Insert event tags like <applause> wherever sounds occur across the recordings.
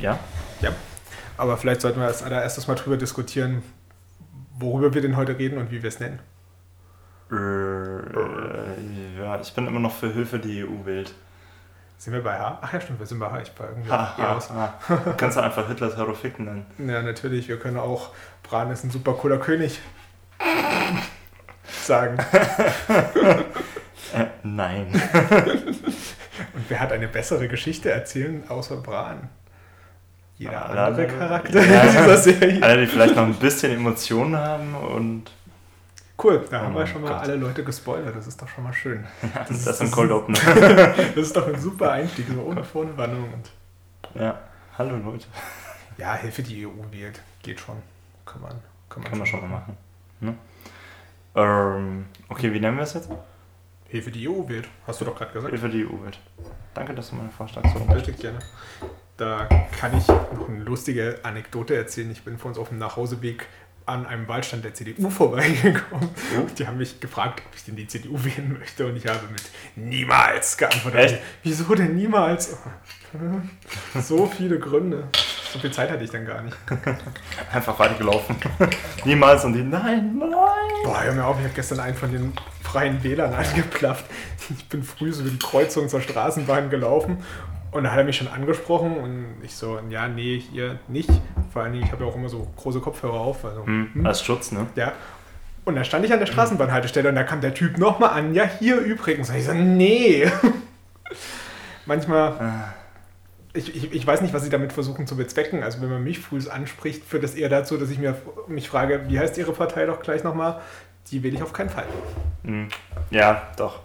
Ja? Ja. Aber vielleicht sollten wir als allererstes mal drüber diskutieren, worüber wir denn heute reden und wie wir es nennen. Äh, ja, ich bin immer noch für Hilfe die EU wählt. Sind wir bei H? Ach ja, stimmt, wir sind bei H. Ich war irgendwie Ha, ha, aus. ha. Du kannst du einfach Hitlers Heroficken nennen. Ja, natürlich. Wir können auch, Bran ist ein super cooler König sagen. <laughs> Äh, nein. Und wer hat eine bessere Geschichte erzählen, außer Bran? Jeder Ja, andere Charakter Ja. in <laughs> dieser Serie. Alle, die vielleicht noch ein bisschen Emotionen haben und Cool, da Oh haben wir schon mal Gott. alle Leute gespoilert. Das ist doch schon mal schön. <laughs> das, ist ein Cold Opener. <laughs> Das ist doch ein super Einstieg, so ohne Vorwarnung. Und ja, hallo Leute. ja, Hilfe, die EU wählt. Geht schon. Kann man, kann man, Kann man schon mal machen. Ne? Ähm, okay, wie nennen wir es jetzt? Hilfe, die EU wählt. Hast du doch gerade gesagt. Hilfe die EU-Welt. Danke, dass du meinen Vorschlag so Richtig gerne. Da kann ich noch eine lustige Anekdote erzählen. Ich bin vor uns auf dem Nachhauseweg an einem Wahlstand der CDU <laughs> vorbeigekommen. Und die haben mich gefragt, ob ich denn die CDU <laughs> wählen möchte. Und ich habe mit niemals geantwortet. Echt? Wieso denn niemals? <laughs> So viele Gründe. So viel Zeit hatte ich dann gar nicht. Einfach weitergelaufen. Niemals und die, nein, nein. Boah, hör mir auf, ich habe gestern einen von den freien Wählern angeplafft. Ich bin früh so über die Kreuzung zur Straßenbahn gelaufen und da hat er mich schon angesprochen und ich so, ja, nee, hier nicht. Vor allen Dingen, ich habe ja auch immer so große Kopfhörer auf. Also, Hm, als Schutz, ne? ja. Und da stand ich an der Straßenbahnhaltestelle und da kam der Typ nochmal an, ja, hier übrigens. Und ich so, nee. <laughs> Manchmal, Ah, ich, ich, ich weiß nicht, was sie damit versuchen zu bezwecken. Also wenn man mich früh anspricht, führt das eher dazu, dass ich mir, mich frage, wie heißt Ihre Partei doch gleich nochmal? Die wähle ich auf keinen Fall. hm. Ja, doch.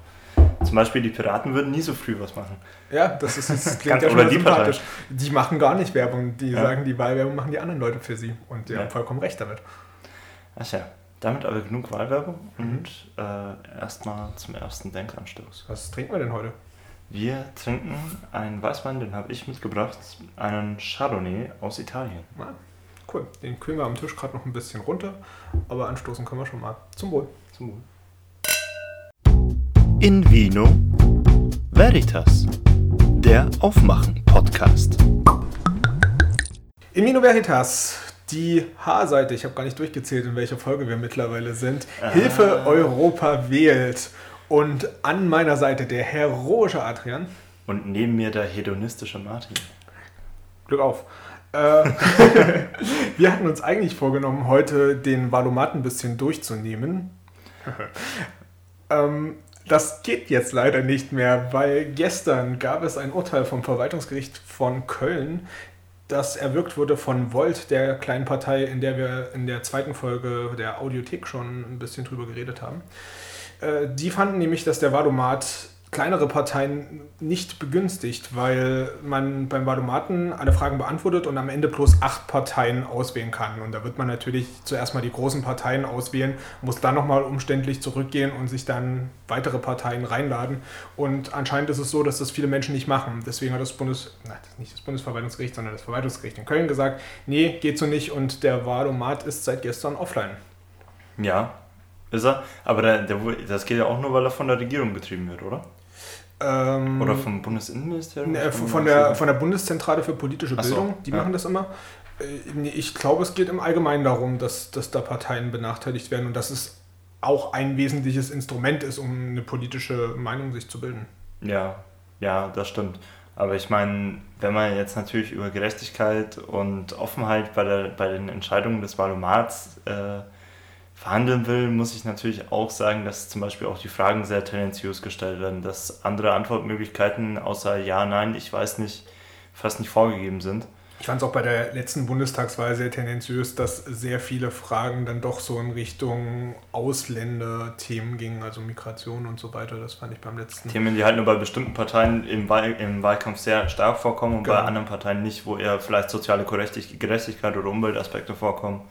Zum Beispiel die Piraten würden nie so früh was machen. Ja, das, ist, das <laughs> klingt ja schon sympathisch. Die machen gar nicht Werbung. Die Ja. sagen, die Wahlwerbung machen die anderen Leute für sie. Und die Ja. haben vollkommen recht damit. Ach ja, damit aber genug Wahlwerbung Mhm. und äh, erstmal zum ersten Denkanstoß. Was trinken wir denn heute? Wir trinken einen Weißwein, den habe ich mitgebracht, einen Chardonnay aus Italien. Na, cool. Den kühlen wir am Tisch gerade noch ein bisschen runter. Aber anstoßen können wir schon mal. Zum Wohl. Zum Wohl. In Vino Veritas, der Aufmachen-Podcast. In Mino Veritas, die H-Seite. Ich habe gar nicht durchgezählt, in welcher Folge wir mittlerweile sind. Ah. Hilfe Europa wählt. Und an meiner Seite der heroische Adrian. Und neben mir der hedonistische Martin. Glück auf. Äh, <laughs> <laughs> wir hatten uns eigentlich vorgenommen, heute den Valomat ein bisschen durchzunehmen. <laughs> ähm, das geht jetzt leider nicht mehr, weil gestern gab es ein Urteil vom Verwaltungsgericht von Köln, das erwirkt wurde von Volt, der kleinen Partei, in der wir in der zweiten Folge der Audiothek schon ein bisschen drüber geredet haben. Äh, die fanden nämlich, dass der Valomat kleinere Parteien nicht begünstigt, weil man beim Valomaten alle Fragen beantwortet und am Ende bloß acht Parteien auswählen kann. Und da wird man natürlich zuerst mal die großen Parteien auswählen, muss dann nochmal umständlich zurückgehen und sich dann weitere Parteien reinladen. Und anscheinend ist es so, dass das viele Menschen nicht machen. Deswegen hat das Bundes, nein, nicht das Bundesverwaltungsgericht, sondern das Verwaltungsgericht in Köln gesagt, nee, geht so nicht und der Valomat ist seit gestern offline. Ja, ist er. Aber der, der, das geht ja auch nur, weil er von der Regierung betrieben wird, oder? Ähm, Oder vom Bundesinnenministerium? Ne, Von- von, der, von der Bundeszentrale für politische so, Bildung, die ja. machen das immer. Äh, Ich glaube, es geht im Allgemeinen darum, dass, dass da Parteien benachteiligt werden und dass es auch ein wesentliches Instrument ist, um eine politische Meinung sich zu bilden. Ja, ja, das stimmt. Aber ich meine, wenn man jetzt natürlich über Gerechtigkeit und Offenheit bei, der, bei den Entscheidungen des Valomats äh, verhandeln will, muss ich natürlich auch sagen, dass zum Beispiel auch die Fragen sehr tendenziös gestellt werden, dass andere Antwortmöglichkeiten außer Ja, Nein, ich weiß nicht, fast nicht vorgegeben sind. Ich fand es auch bei der letzten Bundestagswahl sehr tendenziös, dass sehr viele Fragen dann doch so in Richtung Ausländerthemen gingen, also Migration und so weiter. Das fand ich beim letzten. Themen, die halt nur bei bestimmten Parteien im, Wahl, im Wahlkampf sehr stark vorkommen und bei Genau. anderen Parteien nicht, wo eher vielleicht soziale Gerechtig- Gerechtigkeit oder Umweltaspekte vorkommen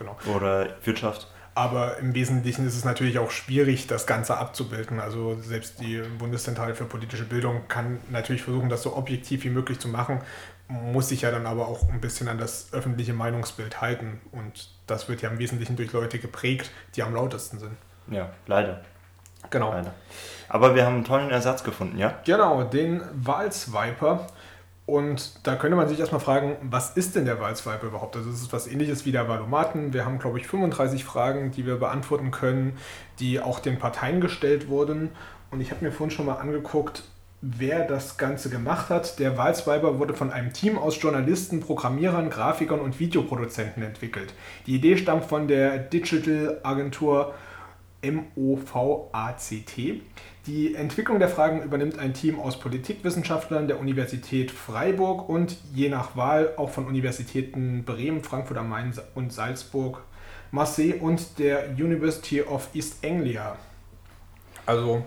Genau. oder Wirtschaft. Aber im Wesentlichen ist es natürlich auch schwierig, das Ganze abzubilden. Also selbst die Bundeszentrale für politische Bildung kann natürlich versuchen, das so objektiv wie möglich zu machen, muss sich ja dann aber auch ein bisschen an das öffentliche Meinungsbild halten. Und das wird ja im Wesentlichen durch Leute geprägt, die am lautesten sind. Ja, leider. Genau. leider. Aber wir haben einen tollen Ersatz gefunden, ja? Genau, den Wahlswiper. Und da könnte man sich erstmal fragen, was ist denn der Wahlswipe überhaupt? Also es ist was ähnliches wie der Wahlomaten. Wir haben, glaube ich, 35 Fragen, die wir beantworten können, die auch den Parteien gestellt wurden. Und ich habe mir vorhin schon mal angeguckt, wer das Ganze gemacht hat. Der Wahlswiper wurde von einem Team aus Journalisten, Programmierern, Grafikern und Videoproduzenten entwickelt. Die Idee stammt von der Digital Agentur MOVACT. Die Entwicklung der Fragen übernimmt ein Team aus Politikwissenschaftlern der Universität Freiburg und je nach Wahl auch von Universitäten Bremen, Frankfurt am Main und Salzburg, Marseille und der University of East Anglia. Also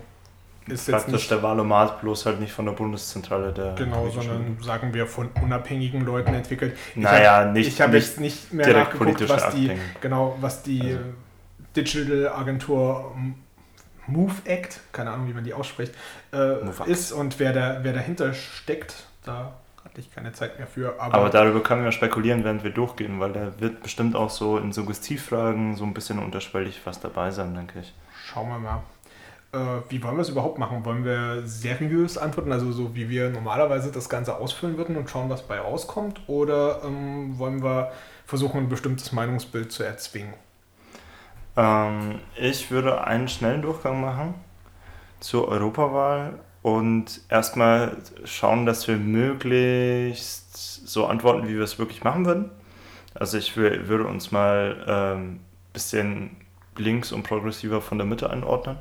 ist jetzt Praktisch der Wahlomat, bloß halt nicht von der Bundeszentrale der. Genau, sondern sagen wir von unabhängigen Leuten entwickelt. Naja, hab, nicht. Ich habe jetzt nicht mehr nachgeguckt, was die, genau, was die also. Digital Agentur Move Act, keine Ahnung, wie man die ausspricht, äh, ist und wer, da, wer dahinter steckt. Da hatte ich keine Zeit mehr für. Aber, aber darüber können wir spekulieren, während wir durchgehen, weil da wird bestimmt auch so in Suggestivfragen so ein bisschen unterschwellig was dabei sein, denke ich. Schauen wir mal. Äh, wie wollen wir es überhaupt machen? Wollen wir seriös antworten, also so wie wir normalerweise das Ganze ausfüllen würden und schauen, was bei rauskommt? Oder ähm, wollen wir versuchen, ein bestimmtes Meinungsbild zu erzwingen? Ähm, ich würde einen schnellen Durchgang machen zur Europawahl und erstmal schauen, dass wir möglichst so antworten, wie wir es wirklich machen würden. Also ich würde uns mal ein ähm, bisschen links und progressiver von der Mitte einordnen.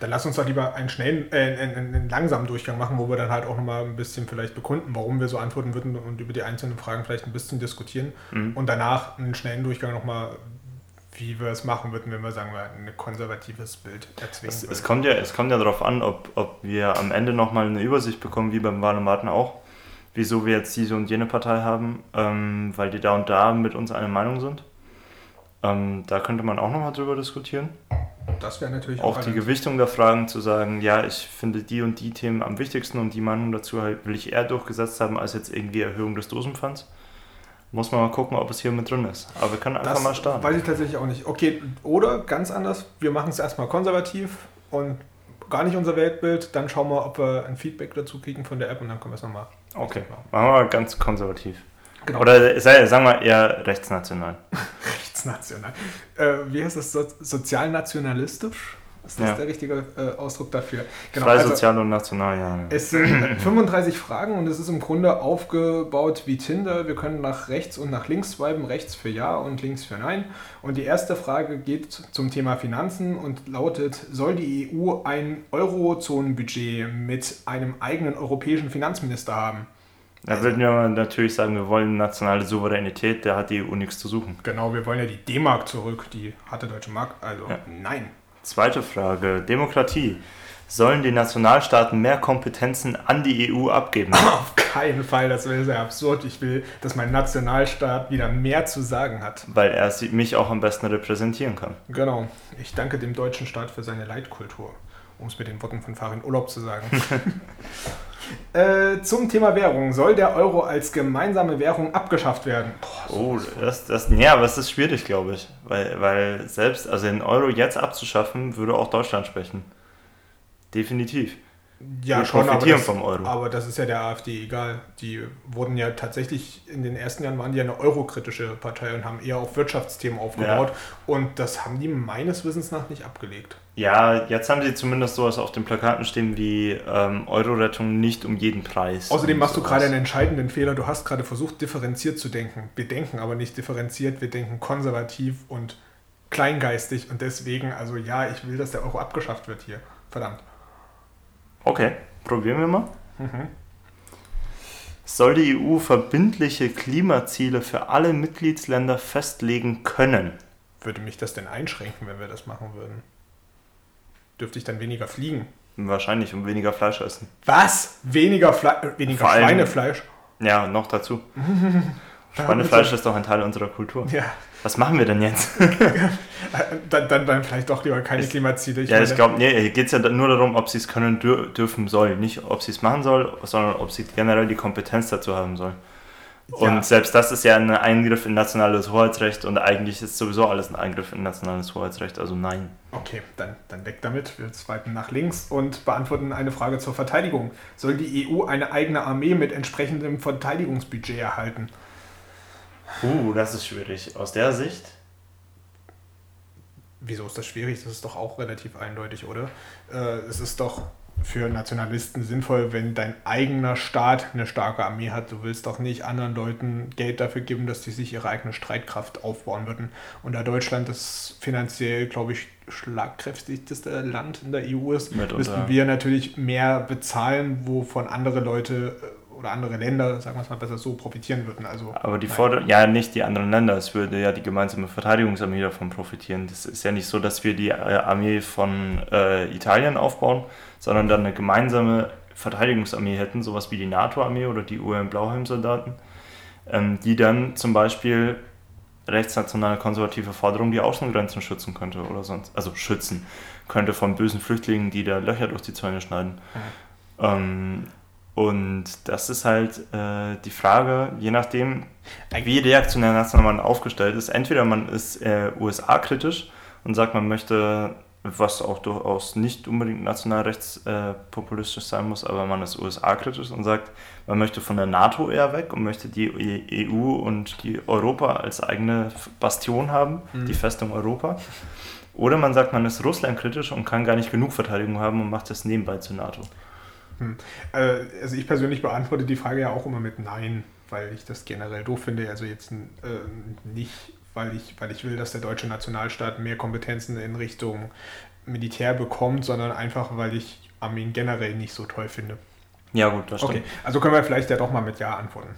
Dann lass uns doch lieber einen schnellen, äh, einen, einen, langsamen Durchgang machen, wo wir dann halt auch nochmal ein bisschen vielleicht bekunden, warum wir so antworten würden und über die einzelnen Fragen vielleicht ein bisschen diskutieren. Mhm. Und danach einen schnellen Durchgang nochmal wie wir es machen würden, wenn wir sagen, wir ein konservatives Bild erzwingen es, es, kommt ja, es kommt ja darauf an, ob, ob wir am Ende nochmal eine Übersicht bekommen, wie beim Wahlomaten auch, wieso wir jetzt diese und jene Partei haben, ähm, weil die da und da mit uns eine Meinung sind. Ähm, da könnte man auch nochmal drüber diskutieren. Das wäre natürlich auch, auch die Gewichtung der Fragen zu sagen, ja, ich finde die und die Themen am wichtigsten und die Meinung dazu halt will ich eher durchgesetzt haben, als jetzt irgendwie Erhöhung des Dosenpfands. Muss man mal gucken, ob es hier mit drin ist. Aber wir können einfach das mal starten. Weiß ich tatsächlich auch nicht. Okay, oder ganz anders, wir machen es erstmal konservativ und gar nicht unser Weltbild, dann schauen wir, ob wir ein Feedback dazu kriegen von der App und dann können wir es nochmal. Okay, machen wir mal ganz konservativ. Genau. Oder sagen wir eher rechtsnational. <laughs> rechtsnational. Äh, wie heißt das? So sozialnationalistisch? Ist das ja. der richtige äh, Ausdruck dafür? Genau, Frei, also, sozial und national, ja. Es sind <clears throat> 35 Fragen und es ist im Grunde aufgebaut wie Tinder. Wir können nach rechts und nach links swipen, rechts für Ja und links für Nein. Und die erste Frage geht zum Thema Finanzen und lautet, soll die EU ein Eurozonenbudget mit einem eigenen europäischen Finanzminister haben? Da würden wir natürlich sagen, wir wollen nationale Souveränität, da hat die EU nichts zu suchen. Genau, wir wollen ja die D-Mark zurück, die hatte Deutsche Mark, also ja. nein. Zweite Frage, Demokratie. Sollen die Nationalstaaten mehr Kompetenzen an die EU abgeben? <laughs> Auf keinen Fall, das wäre sehr absurd. Ich will, dass mein Nationalstaat wieder mehr zu sagen hat. Weil er mich auch am besten repräsentieren kann. Genau. Ich danke dem deutschen Staat für seine Leitkultur, um es mit den Worten von Farin Urlaub zu sagen. <laughs> Äh, zum Thema Währung. Soll der Euro als gemeinsame Währung abgeschafft werden? Boah, oh, das, das, ja, aber das ist schwierig, glaube ich. Weil, weil selbst, also den Euro jetzt abzuschaffen, würde auch Deutschland sprechen. Definitiv. Ja, Wir schon, profitieren aber das, vom Euro. Aber das ist ja der AfD egal. Die wurden ja tatsächlich, in den ersten Jahren waren die ja eine eurokritische Partei und haben eher auf Wirtschaftsthemen aufgebaut. Ja. Und das haben die meines Wissens nach nicht abgelegt. Ja, jetzt haben sie zumindest sowas auf den Plakaten stehen wie ähm, Euro-Rettung nicht um jeden Preis. Außerdem machst du gerade einen entscheidenden Fehler. Du hast gerade versucht, differenziert zu denken. Wir denken aber nicht differenziert, wir denken konservativ und kleingeistig. Und deswegen, also ja, ich will, dass der Euro abgeschafft wird hier. Verdammt. Okay, probieren wir mal. Mhm. Soll die EU verbindliche Klimaziele für alle Mitgliedsländer festlegen können? Würde mich das denn einschränken, wenn wir das machen würden? Dürfte ich dann weniger fliegen? Wahrscheinlich und weniger Fleisch essen. Was? Weniger, Fle weniger Schweinefleisch? Ja, noch dazu. <laughs> Schweinefleisch ist doch ein Teil unserer Kultur. Ja. Was machen wir denn jetzt? <laughs> dann, dann, dann, vielleicht doch lieber keine ich, Klimaziele. Ich ja, meine, ich glaube, nee, hier geht es ja nur darum, ob sie es können dür dürfen sollen. Nicht, ob sie es machen soll, sondern ob sie generell die Kompetenz dazu haben sollen. Und ja. selbst das ist ja ein Eingriff in nationales Hoheitsrecht und eigentlich ist sowieso alles ein Eingriff in nationales Hoheitsrecht, also nein. Okay, dann, dann weg damit. Wir zweiten nach links und beantworten eine Frage zur Verteidigung. Soll die EU eine eigene Armee mit entsprechendem Verteidigungsbudget erhalten? Uh, das ist schwierig. Aus der Sicht? Wieso ist das schwierig? Das ist doch auch relativ eindeutig, oder? Äh, es ist doch für Nationalisten sinnvoll, wenn dein eigener Staat eine starke Armee hat. Du willst doch nicht anderen Leuten Geld dafür geben, dass die sich ihre eigene Streitkraft aufbauen würden. Und da Deutschland das finanziell, glaube ich, schlagkräftigste Land in der EU ist, müssten wir natürlich mehr bezahlen, wovon andere Leute äh, oder andere Länder, sagen wir es mal besser so, profitieren würden. Also, Aber die Forderung, ja, nicht die anderen Länder, es würde ja die gemeinsame Verteidigungsarmee davon profitieren. Das ist ja nicht so, dass wir die äh, Armee von äh, Italien aufbauen, sondern dann eine gemeinsame Verteidigungsarmee hätten, sowas wie die NATO-Armee oder die UN-Blauhelm-Soldaten, ähm, die dann zum Beispiel rechtsnationale konservative Forderungen die Außengrenzen schützen könnte oder sonst, also schützen könnte von bösen Flüchtlingen, die da Löcher durch die Zäune schneiden. Mhm. Ähm, und das ist halt äh, die Frage, je nachdem, wie reaktionär national man aufgestellt ist. Entweder man ist äh, USA-kritisch und sagt, man möchte, was auch durchaus nicht unbedingt nationalrechtspopulistisch äh, sein muss, aber man ist USA-kritisch und sagt, man möchte von der NATO eher weg und möchte die EU und die Europa als eigene Bastion haben, mhm. die Festung Europa. Oder man sagt, man ist Russland-kritisch und kann gar nicht genug Verteidigung haben und macht das nebenbei zur NATO. Hm. Äh, also ich persönlich beantworte die Frage ja auch immer mit Nein, weil ich das generell doof finde. Also jetzt äh, nicht, weil ich, weil ich will, dass der deutsche Nationalstaat mehr Kompetenzen in Richtung Militär bekommt, sondern einfach, weil ich Armeen generell nicht so toll finde. Ja, gut, das stimmt. Okay, also können wir vielleicht ja doch mal mit Ja antworten.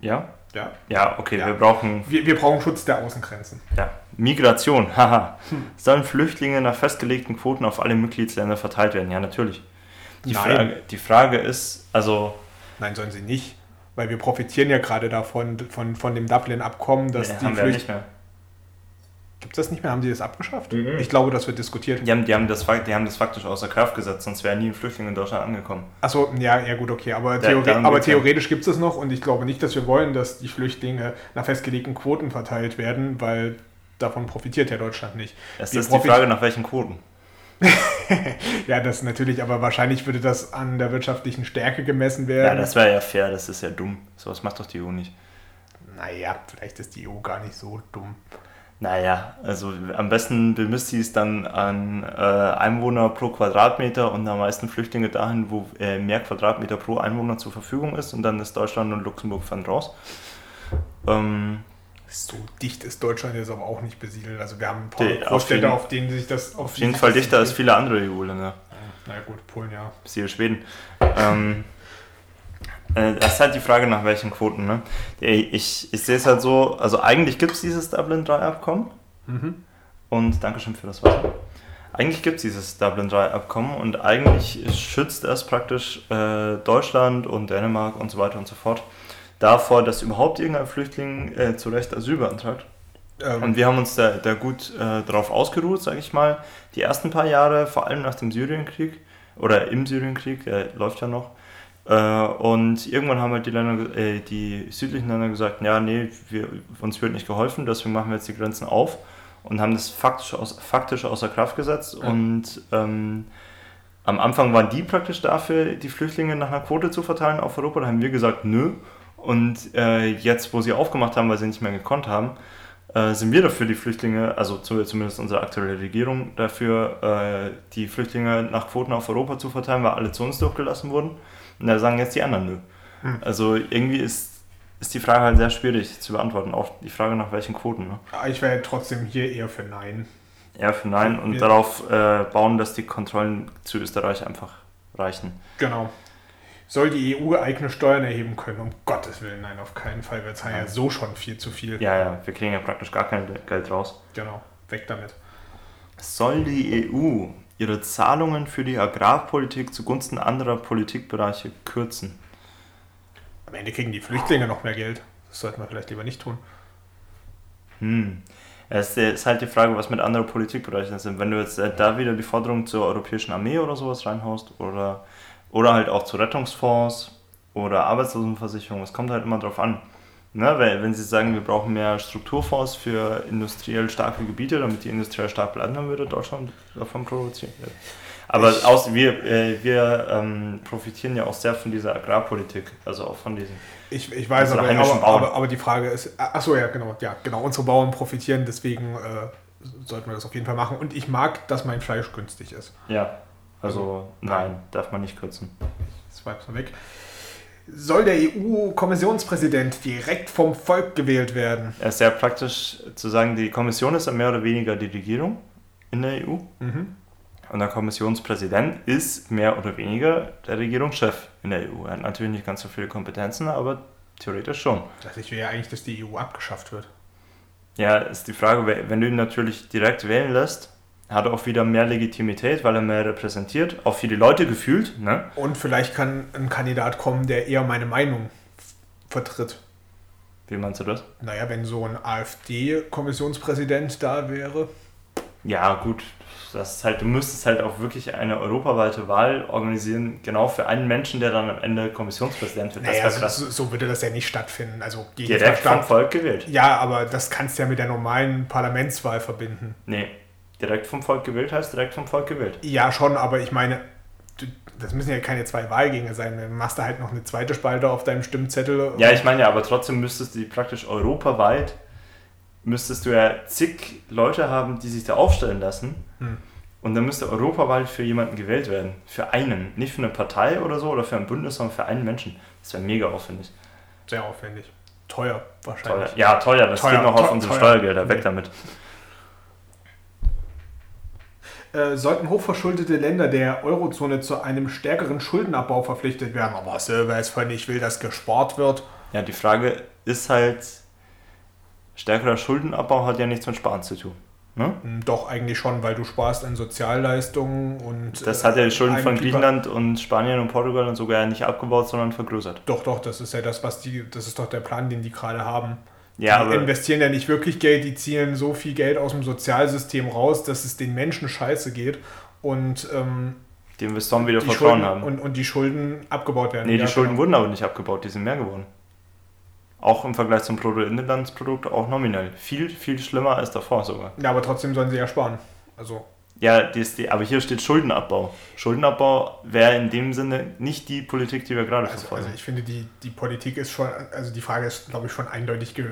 Ja? Ja. Ja, okay, ja. wir brauchen. Wir, wir brauchen Schutz der Außengrenzen. Ja. Migration, haha. Hm. Sollen Flüchtlinge nach festgelegten Quoten auf alle Mitgliedsländer verteilt werden? Ja, natürlich. Die, Nein. Frage, die Frage ist, also. Nein, sollen sie nicht. Weil wir profitieren ja gerade davon, von, von dem Dublin-Abkommen, dass nee, die Flüchtlinge. Gibt es das nicht mehr? Haben sie das abgeschafft? Mhm. Ich glaube, das wird diskutiert. Die haben, die, haben das, die haben das faktisch außer Kraft gesetzt, sonst wären nie ein Flüchtling in Deutschland angekommen. Achso, ja, ja gut, okay. Aber, Theori aber theoretisch gibt es es noch und ich glaube nicht, dass wir wollen, dass die Flüchtlinge nach festgelegten Quoten verteilt werden, weil davon profitiert ja Deutschland nicht. Es ist die Frage, nach welchen Quoten. <laughs> ja, das natürlich, aber wahrscheinlich würde das an der wirtschaftlichen Stärke gemessen werden. Ja, das wäre ja fair, das ist ja dumm. Sowas macht doch die EU nicht. Naja, vielleicht ist die EU gar nicht so dumm. Naja, also am besten bemisst sie es dann an äh, Einwohner pro Quadratmeter und am meisten Flüchtlinge dahin, wo äh, mehr Quadratmeter pro Einwohner zur Verfügung ist und dann ist Deutschland und Luxemburg von raus. Ähm, so dicht ist Deutschland jetzt aber auch nicht besiedelt. Also wir haben ein paar Die, Großstädte, auf, auf denen sich das... Auf, auf jeden Fall dichter als viele andere EU-Länder. Na ja, gut, Polen ja. Siehe Schweden. ähm, äh, das ist halt die Frage, nach welchen Quoten. Ne? Ich, ich sehe es halt so, also eigentlich gibt es dieses Dublin 3 Abkommen. Mhm. Und Dankeschön für das Wasser. Eigentlich gibt es dieses Dublin 3 Abkommen und eigentlich schützt es praktisch äh, Deutschland und Dänemark und so weiter und so fort davor, dass überhaupt irgendein Flüchtling äh, zu Recht Asyl beantragt. Ähm. Und wir haben uns da, da gut äh, darauf ausgeruht, sage ich mal. Die ersten paar Jahre, vor allem nach dem Syrienkrieg oder im Syrienkrieg, der läuft ja noch. Äh, und irgendwann haben halt die, Länder, äh, die südlichen Länder gesagt, ja, nee, wir, uns wird nicht geholfen, deswegen machen wir jetzt die Grenzen auf und haben das faktisch, aus, faktisch außer Kraft gesetzt. Ja. Und ähm, am Anfang waren die praktisch dafür, die Flüchtlinge nach einer Quote zu verteilen auf Europa. Da haben wir gesagt, nö. Und äh, jetzt, wo sie aufgemacht haben, weil sie nicht mehr gekonnt haben, äh, sind wir dafür, die Flüchtlinge, also zumindest unsere aktuelle Regierung, dafür, äh, die Flüchtlinge nach Quoten auf Europa zu verteilen, weil alle zu uns durchgelassen wurden. Und da sagen jetzt die anderen nö. Hm. Also irgendwie ist, ist die Frage halt sehr schwierig zu beantworten, auch die Frage nach welchen Quoten. Ne? Ich wäre trotzdem hier eher für Nein. Eher für Nein und ja. darauf äh, bauen, dass die Kontrollen zu Österreich einfach reichen. Genau soll die EU eigene Steuern erheben können. Um Gottes Willen, nein, auf keinen Fall. Wir zahlen ja. ja so schon viel zu viel. Ja, ja, wir kriegen ja praktisch gar kein Geld raus. Genau, weg damit. Soll die EU ihre Zahlungen für die Agrarpolitik zugunsten anderer Politikbereiche kürzen? Am Ende kriegen die Flüchtlinge noch mehr Geld. Das sollten wir vielleicht lieber nicht tun. Hm. Es ist halt die Frage, was mit anderen Politikbereichen sind. Wenn du jetzt äh, da wieder die Forderung zur europäischen Armee oder sowas reinhaust oder oder halt auch zu Rettungsfonds oder Arbeitslosenversicherung. Es kommt halt immer drauf an. Ne, wenn, wenn Sie sagen, wir brauchen mehr Strukturfonds für industriell starke Gebiete, damit die industriell stark bleiben, dann würde Deutschland davon produzieren. Aber aus, wir, äh, wir ähm, profitieren ja auch sehr von dieser Agrarpolitik, also auch von diesen. Ich, ich weiß, aber, aber, aber, aber, die Frage ist, achso, ja, genau, ja, genau, unsere Bauern profitieren, deswegen äh, sollten wir das auf jeden Fall machen. Und ich mag, dass mein Fleisch günstig ist. Ja, also, nein, darf man nicht kürzen. Ich swipe mal weg. Soll der EU-Kommissionspräsident direkt vom Volk gewählt werden? Es ist sehr praktisch zu sagen, die Kommission ist ja mehr oder weniger die Regierung in der EU. Mhm. Und der Kommissionspräsident ist mehr oder weniger der Regierungschef in der EU. Er hat natürlich nicht ganz so viele Kompetenzen, aber theoretisch schon. Also ich will ja eigentlich, dass die EU abgeschafft wird. Ja, ist die Frage, wenn du ihn natürlich direkt wählen lässt, hat auch wieder mehr Legitimität, weil er mehr repräsentiert, auch für die Leute gefühlt. Ne? Und vielleicht kann ein Kandidat kommen, der eher meine Meinung vertritt. Wie meinst du das? Naja, wenn so ein AfD-Kommissionspräsident da wäre. Ja, gut, das ist halt, du müsstest halt auch wirklich eine europaweite Wahl organisieren, genau für einen Menschen, der dann am Ende Kommissionspräsident wird. Naja, so, so, so, würde das ja nicht stattfinden. Also Direkt vom Volk gewählt. Ja, aber das kannst du ja mit der normalen Parlamentswahl verbinden. Nee, direkt vom Volk gewählt heißt direkt vom Volk gewählt. Ja, schon, aber ich meine, das müssen ja keine zwei Wahlgänge sein. Dann machst du halt noch eine zweite Spalte auf deinem Stimmzettel. Ja, ich meine ja, aber trotzdem müsstest du praktisch europaweit müsstest du ja zig Leute haben, die sich da aufstellen lassen. Hm. Und dann müsste europaweit für jemanden gewählt werden. Für einen. Nicht für eine Partei oder so oder für ein Bündnis, sondern für einen Menschen. Das wäre mega aufwendig. Sehr aufwendig. Teuer wahrscheinlich. Teuer. Ja, teuer. Das teuer, geht noch auf unsere teuer. Steuergelder. Weg nee. damit. Äh, sollten hochverschuldete Länder der Eurozone zu einem stärkeren Schuldenabbau verpflichtet werden. Aber Silver ist von ich will, dass gespart wird. Ja, die Frage ist halt, stärkerer Schuldenabbau hat ja nichts mit Sparen zu tun. Ne? Hm, doch, eigentlich schon, weil du sparst an Sozialleistungen und. Das hat ja die Schulden von Griechenland und Spanien und Portugal und sogar nicht abgebaut, sondern vergrößert. Doch, doch, das ist ja das, was die, das ist doch der Plan, den die gerade haben. Ja, die investieren ja nicht wirklich Geld, die ziehen so viel Geld aus dem Sozialsystem raus, dass es den Menschen scheiße geht und ähm, die Investoren wieder Vertrauen haben. Und, und die Schulden abgebaut werden. Nee, die ja, Schulden genau. wurden aber nicht abgebaut, die sind mehr geworden. Auch im Vergleich zum Bruttoinlandsprodukt, auch nominell. Viel, viel schlimmer als davor sogar. Ja, aber trotzdem sollen sie ja sparen. Also. Ja, die, aber hier steht Schuldenabbau. Schuldenabbau wäre in dem Sinne nicht die Politik, die wir gerade also, verfolgen. Also ich finde, die, die Politik ist schon, also die Frage ist, glaube ich, schon eindeutig ge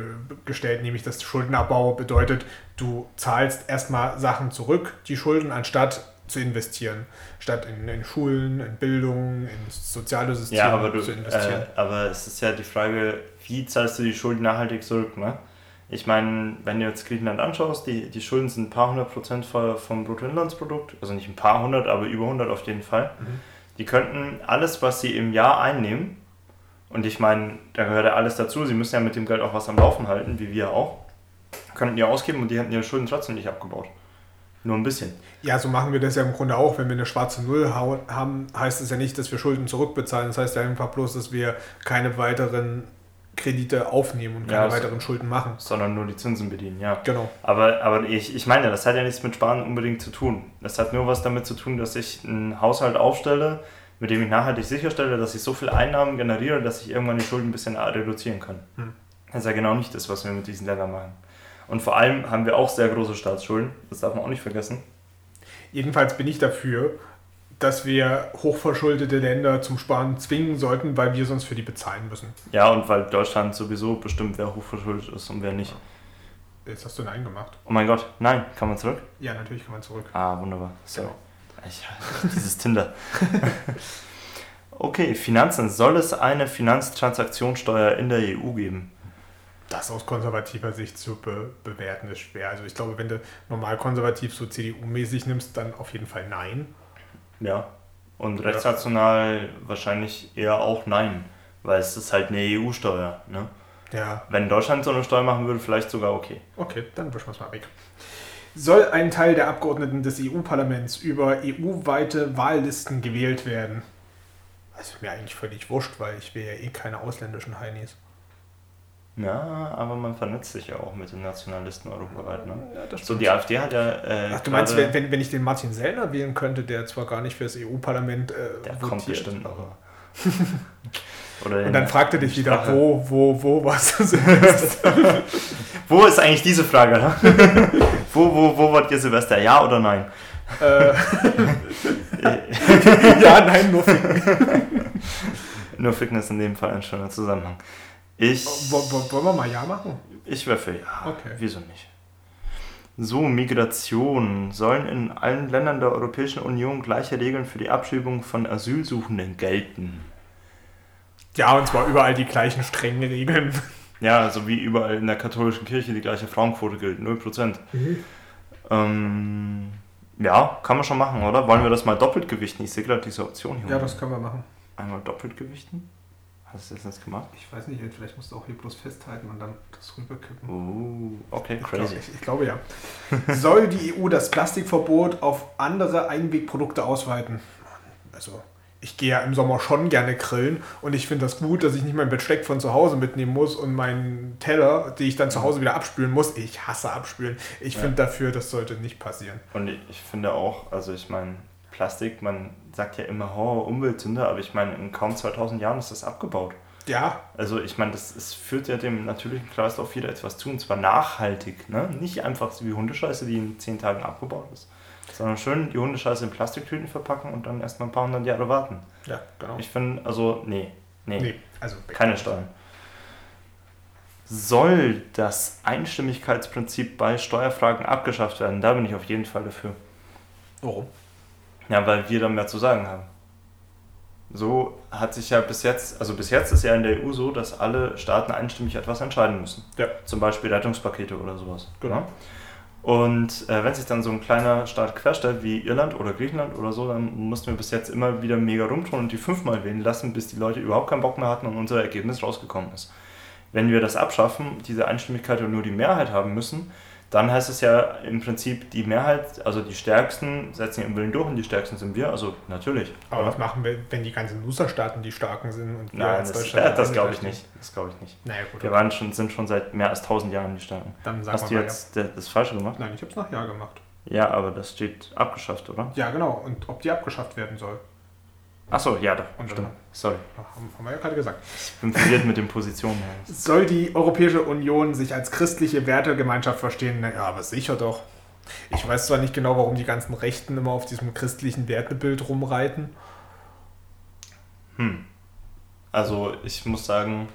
gestellt, nämlich dass Schuldenabbau bedeutet, du zahlst erstmal Sachen zurück, die Schulden, anstatt zu investieren, statt in, in Schulen, in Bildung, ins soziale System ja, aber du, zu investieren. Äh, aber es ist ja die Frage, wie zahlst du die Schulden nachhaltig zurück? Ne? Ich meine, wenn du jetzt Griechenland anschaust, die, die Schulden sind ein paar hundert Prozent vom Bruttoinlandsprodukt, also nicht ein paar hundert, aber über hundert auf jeden Fall. Mhm. Die könnten alles, was sie im Jahr einnehmen, und ich meine, da gehört ja alles dazu, sie müssen ja mit dem Geld auch was am Laufen halten, wie wir auch, könnten die ausgeben und die hätten ihre Schulden trotzdem nicht abgebaut. Nur ein bisschen. Ja, so machen wir das ja im Grunde auch. Wenn wir eine schwarze Null haben, heißt es ja nicht, dass wir Schulden zurückbezahlen. Das heißt ja einfach bloß, dass wir keine weiteren Kredite aufnehmen und keine ja, weiteren Schulden machen. Sondern nur die Zinsen bedienen, ja. Genau. Aber, aber ich, ich meine, das hat ja nichts mit Sparen unbedingt zu tun. Das hat nur was damit zu tun, dass ich einen Haushalt aufstelle, mit dem ich nachhaltig sicherstelle, dass ich so viel Einnahmen generiere, dass ich irgendwann die Schulden ein bisschen reduzieren kann. Hm. Das ist ja genau nicht das, was wir mit diesen Ländern machen. Und vor allem haben wir auch sehr große Staatsschulden. Das darf man auch nicht vergessen. Jedenfalls bin ich dafür, dass wir hochverschuldete Länder zum Sparen zwingen sollten, weil wir sonst für die bezahlen müssen. Ja, und weil Deutschland sowieso bestimmt, wer hochverschuldet ist und wer nicht. Jetzt hast du Nein gemacht. Oh mein Gott, nein, kann man zurück? Ja, natürlich kann man zurück. Ah, wunderbar. So. Genau. Ich, <laughs> dieses Tinder. <laughs> okay, Finanzen. Soll es eine Finanztransaktionssteuer in der EU geben? Das aus konservativer Sicht zu be bewerten ist schwer. Also ich glaube, wenn du normal konservativ so CDU-mäßig nimmst, dann auf jeden Fall nein. Ja. Und rechtsnational ja. wahrscheinlich eher auch nein, weil es ist halt eine EU-Steuer. Ne? Ja. Wenn Deutschland so eine Steuer machen würde, vielleicht sogar okay. Okay, dann wischen wir es mal weg. Soll ein Teil der Abgeordneten des EU-Parlaments über EU-weite Wahllisten gewählt werden? Das ist mir eigentlich völlig wurscht, weil ich will ja eh keine ausländischen Heinis. Ja, aber man vernetzt sich ja auch mit den Nationalisten europaweit. Ne? Ja, so, die AfD hat ja. Äh, Ach, du meinst, wenn, wenn, wenn ich den Martin Sellner wählen könnte, der zwar gar nicht für das EU-Parlament äh, Der votiert, kommt bestimmt noch. <laughs> Und dann fragte dich wieder, Sprache. wo, wo, wo was das ist. Wo ist eigentlich diese Frage? Ne? <laughs> wo, wo, wo wollt ihr Silvester? Ja oder nein? äh, <laughs> ja, nein, nur ficken. Nur Ficken ist in dem Fall ein schöner Zusammenhang. Ich, wo- Wollen wir mal Ja machen? ich wäre für ja. Okay. Wieso nicht? So, Migration. Sollen in allen Ländern der Europäischen Union gleiche Regeln für die Abschiebung von Asylsuchenden gelten? Ja, und zwar überall die gleichen strengen Regeln. Ja, also wie überall in der katholischen Kirche die gleiche Frauenquote gilt, 0%. Ähm, ja, kann man schon machen, oder? Wollen wir das mal doppelt gewichten? Ich sehe gerade diese Option hier. Ja, unten. das können wir machen. Einmal doppelt gewichten? Hast du das jetzt gemacht? Ich weiß nicht, vielleicht musst du auch hier bloß festhalten und dann das rüberkippen. Oh, okay, Ich crazy. ich, ich glaube ja. Soll die EU das Plastikverbot auf andere Einwegprodukte ausweiten? Also, ich gehe ja im Sommer schon gerne grillen und ich finde das gut, dass ich nicht mein Besteck von zu Hause mitnehmen muss und meinen Teller, den ich dann zu Hause wieder abspülen muss. Ich hasse abspülen. Ich Ja. finde dafür, das sollte nicht passieren. Und ich finde auch, also ich meine, Plastik, man sagt ja immer, oh, Umweltsünder, aber ich meine, in kaum 2000 Jahren ist das abgebaut. Ja, Also ich meine, das, es führt ja dem natürlichen Kreislauf wieder etwas zu und zwar nachhaltig. Ne? Nicht einfach so wie Hundescheiße, die in 10 Tagen abgebaut ist, sondern schön die Hundescheiße in Plastiktüten verpacken und dann erstmal ein paar hundert Jahre warten. ja, genau. Ich finde, also, nee, nee, nee, also keine Steuern. Soll das Einstimmigkeitsprinzip bei Steuerfragen abgeschafft werden? Da bin ich auf jeden Fall dafür. Warum? Ja, weil wir da mehr zu sagen haben. So hat sich ja bis jetzt, also bis jetzt ist ja in der EU so, dass alle Staaten einstimmig etwas entscheiden müssen. Ja. Zum Beispiel Rettungspakete oder sowas. Genau. Ja? Und äh, wenn sich dann so ein kleiner Staat querstellt wie Irland oder Griechenland oder so, dann mussten wir bis jetzt immer wieder mega rumtun und die fünfmal wählen lassen, bis die Leute überhaupt keinen Bock mehr hatten und unser Ergebnis rausgekommen ist. Wenn wir das abschaffen, diese Einstimmigkeit und nur die Mehrheit haben müssen, dann heißt es ja im Prinzip, die Mehrheit, also die Stärksten setzen ihren Willen durch und die Stärksten sind wir, also natürlich. Aber was machen wir, wenn die ganzen Loser-Staaten die Starken sind und wir Nein, als das, Deutschland ja, das alleine glaube ich nicht. Das glaube ich nicht. Naja, gut. Wir waren schon, sind schon seit mehr als 1000 Jahren die Starken. dann sagen Hast du jetzt der- das Falsche gemacht? ja. Nein, ich habe es nach Ja gemacht. Ja, aber das steht abgeschafft, oder? Ja, genau. Und ob die abgeschafft werden soll. Achso, ja, doch. Und stimmt. Sorry. Haben, wir ja gerade gesagt. Ich bin verwirrt mit den Positionen. <laughs> Soll die Europäische Union sich als christliche Wertegemeinschaft verstehen? Ja, aber sicher doch. Ich weiß zwar nicht genau, warum die ganzen Rechten immer auf diesem christlichen Wertebild rumreiten. Hm. Also, ich muss sagen,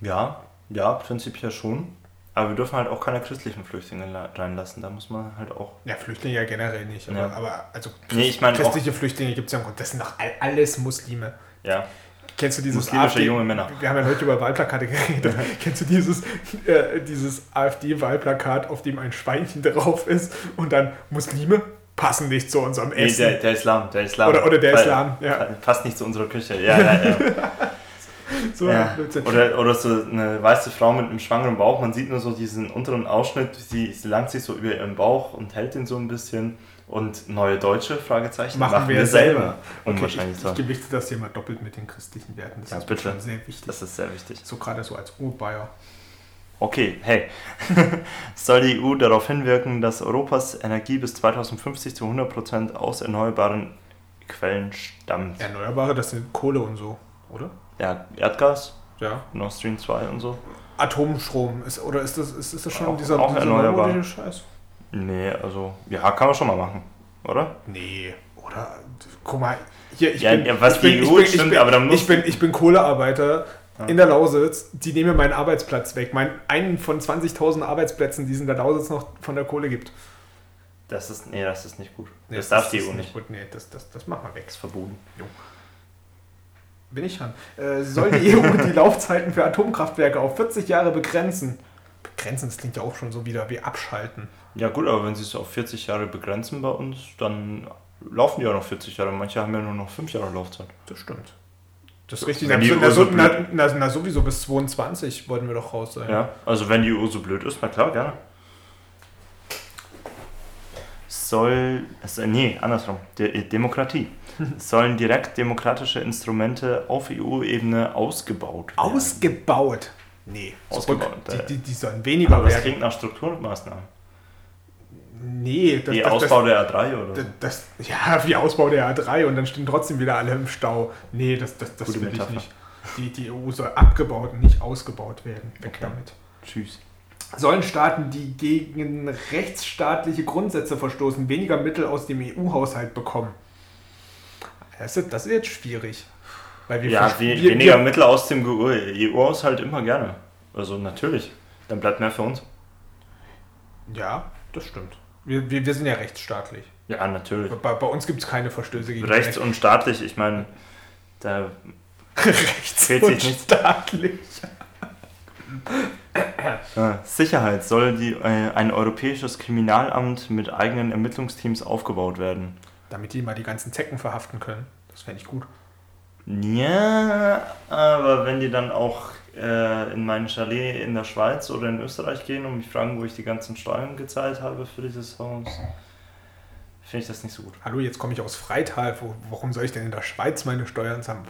ja, ja, prinzipiell schon. Aber wir dürfen halt auch keine christlichen Flüchtlinge la- reinlassen. Da muss man halt auch. Ja, Flüchtlinge ja generell nicht. Aber, Ja. aber also Nee, ich auch. christliche Flüchtlinge gibt es ja im Grunde. Das sind doch all- alles Muslime. Ja, Kennst du dieses muslimische junge Männer. Wir haben ja heute über Wahlplakate geredet. Kennst du dieses, äh, dieses AfD-Wahlplakat, auf dem ein Schweinchen drauf ist und dann Muslime passen nicht zu unserem Nee, Essen? der, der Islam, der Islam. Oder- oder der Weil- Islam, ja. Passt nicht zu unserer Küche. Ja, ja, ja. <laughs> so, ja. Oder, oder so eine weiße Frau mit einem schwangeren Bauch. Man sieht nur so diesen unteren Ausschnitt. Sie, sie langt sich so über ihren Bauch und hält den so ein bisschen. Und neue Deutsche? Fragezeichen. Machen wir selber. Okay, Unwahrscheinlich ich, so. ich gewichte das hier mal doppelt mit den christlichen Werten. Das Ja, ist bitte. schon sehr wichtig. Das ist sehr wichtig. so gerade so als Urbayer. Okay, hey. <laughs> Soll die EU darauf hinwirken, dass Europas Energie bis 2050 zu 100% aus erneuerbaren Quellen stammt? Erneuerbare, das sind Kohle und so, oder? Ja, Erdgas, Ja. Nord Stream 2 und so. Atomstrom ist oder ist das ist, ist das schon Auch- dieser, auch dieser erneuerbar. neumodische Scheiß? Nee, also, ja, kann man schon mal machen, oder? Nee, oder? Guck mal, hier, ich Ja, bin, ja, was ich bin, die ich EU stimmt, bin, aber dann muss- ich bin, ich bin Kohlearbeiter Ja. in der Lausitz, die nehmen mir meinen Arbeitsplatz weg. Mein, einen von 20.000 Arbeitsplätzen, die es in der Lausitz noch von der Kohle gibt. Das ist, nee, das ist nicht gut. Nee, das darf die EU nicht. Gut. Nee, das, das, das machen wir weg. Das ist verboten. Bin ich dran. Äh, soll die EU die Laufzeiten für Atomkraftwerke auf 40 Jahre begrenzen? Begrenzen, das klingt ja auch schon so wieder wie abschalten. Ja gut, aber wenn sie es auf 40 Jahre begrenzen bei uns, dann laufen die ja noch 40 Jahre. Manche haben ja nur noch 5 Jahre Laufzeit. Das stimmt. Das ist richtig. Na, die na, so na, na, na, sowieso bis 22 wollten wir doch raus sein. Ja, also wenn die EU so blöd ist, na klar, gerne. Soll, es, nee, andersrum, De äh, Demokratie. <laughs> Sollen direkt demokratische Instrumente auf EU-Ebene ausgebaut werden? Ausgebaut. Nee, Ausgebaut. Die, die, die sollen weniger Aber das werden. klingt nach Strukturmaßnahmen. Nee, das, Wie das, Ausbau der A3 oder das, das, das, Ja, wie Ausbau der A3 und dann stehen trotzdem wieder alle im Stau. Nee, das, das, das Gute will ich Metapher. nicht. Die, die EU soll abgebaut und nicht ausgebaut werden. Weg Okay. damit. Tschüss. Sollen Staaten, die gegen rechtsstaatliche Grundsätze verstoßen, weniger Mittel aus dem EU-Haushalt bekommen? Das ist, das ist jetzt schwierig. Weil wir Ja, we wir- weniger wir- Mittel aus dem EU-Haushalt immer gerne. Also natürlich. Dann bleibt mehr für uns. Ja, das stimmt. Wir, wir, wir sind ja rechtsstaatlich. Ja, natürlich. Bei, bei uns gibt es keine Verstöße gegen Rechts und staatlich, ich meine, da <laughs> Rechts und staatlich. Sicherheit soll die, äh, ein europäisches Kriminalamt mit eigenen Ermittlungsteams aufgebaut werden. Damit die mal die ganzen Zecken verhaften können. Das fände ich gut. Ja, aber wenn die dann auch äh, in mein Chalet in der Schweiz oder in Österreich gehen und mich fragen, wo ich die ganzen Steuern gezahlt habe für dieses Haus, finde ich das nicht so gut. Hallo, jetzt komme ich aus Freital. Wo, warum soll ich denn in der Schweiz meine Steuern zahlen?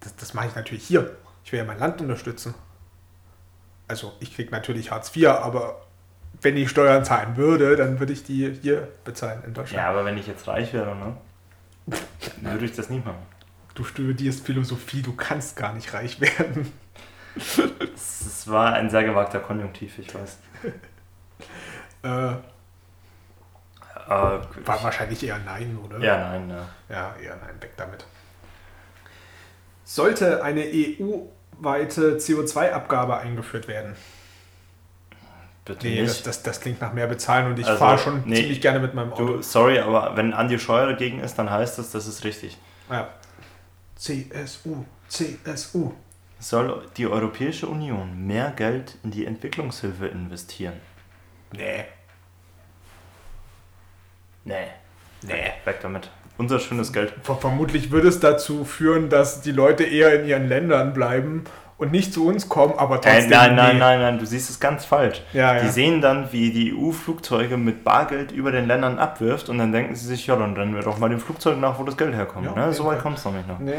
Das, das mache ich natürlich hier. Ich will ja mein Land unterstützen. Also, ich kriege natürlich Hartz IV, aber wenn ich Steuern zahlen würde, dann würde ich die hier bezahlen in Deutschland. Ja, aber wenn ich jetzt reich wäre, ne, dann würde ich das nicht machen. Du studierst Philosophie, du kannst gar nicht reich werden. Es war ein sehr gewagter Konjunktiv, ich weiß. <laughs> Äh, war wahrscheinlich eher nein, oder? ja, nein, ja. Ja, eher nein, weg damit. Sollte eine EU-weite CO2-Abgabe eingeführt werden? Bitte Nee, das, das, das klingt nach mehr bezahlen und ich Also, fahre schon nee. ziemlich gerne mit meinem Auto. Du, sorry, aber wenn Andi Scheuer dagegen ist, dann heißt das, das ist richtig. Ja. CSU, CSU. Soll die Europäische Union mehr Geld in die Entwicklungshilfe investieren? Nee. Nee. Nee. Weg damit. Unser schönes Geld. Ver vermutlich würde es dazu führen, dass die Leute eher in ihren Ländern bleiben und nicht zu uns kommen, aber Äh, trotzdem. nein, nein, nee. nein, nein, du siehst es ganz falsch. Ja, ja. Die sehen dann, wie die EU Flugzeuge mit Bargeld über den Ländern abwirft und dann denken sie sich, ja, dann rennen wir doch mal dem Flugzeug nach, wo das Geld herkommt. Ja, ne? So weit kommt es noch nicht noch. Nee,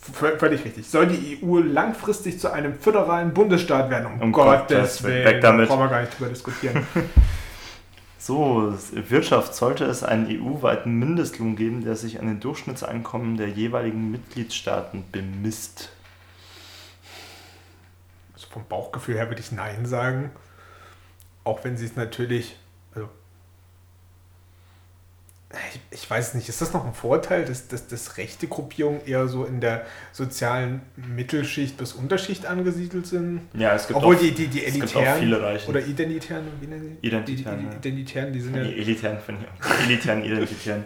v- Völlig richtig. Soll die EU langfristig zu einem föderalen Bundesstaat werden? Um, Um Gottes Willen. weg damit. Da brauchen wir gar nicht drüber diskutieren. <laughs> So, Wirtschaft sollte es einen EU-weiten Mindestlohn geben, der sich an den Durchschnittseinkommen der jeweiligen Mitgliedstaaten bemisst. also vom Bauchgefühl her würde ich Nein sagen. Auch wenn sie es natürlich. Ich, ich weiß nicht, ist das noch ein Vorteil, dass, dass, dass rechte Gruppierungen eher so in der sozialen Mittelschicht bis Unterschicht angesiedelt sind? Ja, es gibt Obwohl auch, die, die, die Elitären oder Identitären, wie nennen die? Identitären, Die, die, die Identitären, die sind ja. die elitären, auch. Die elitären, identitären.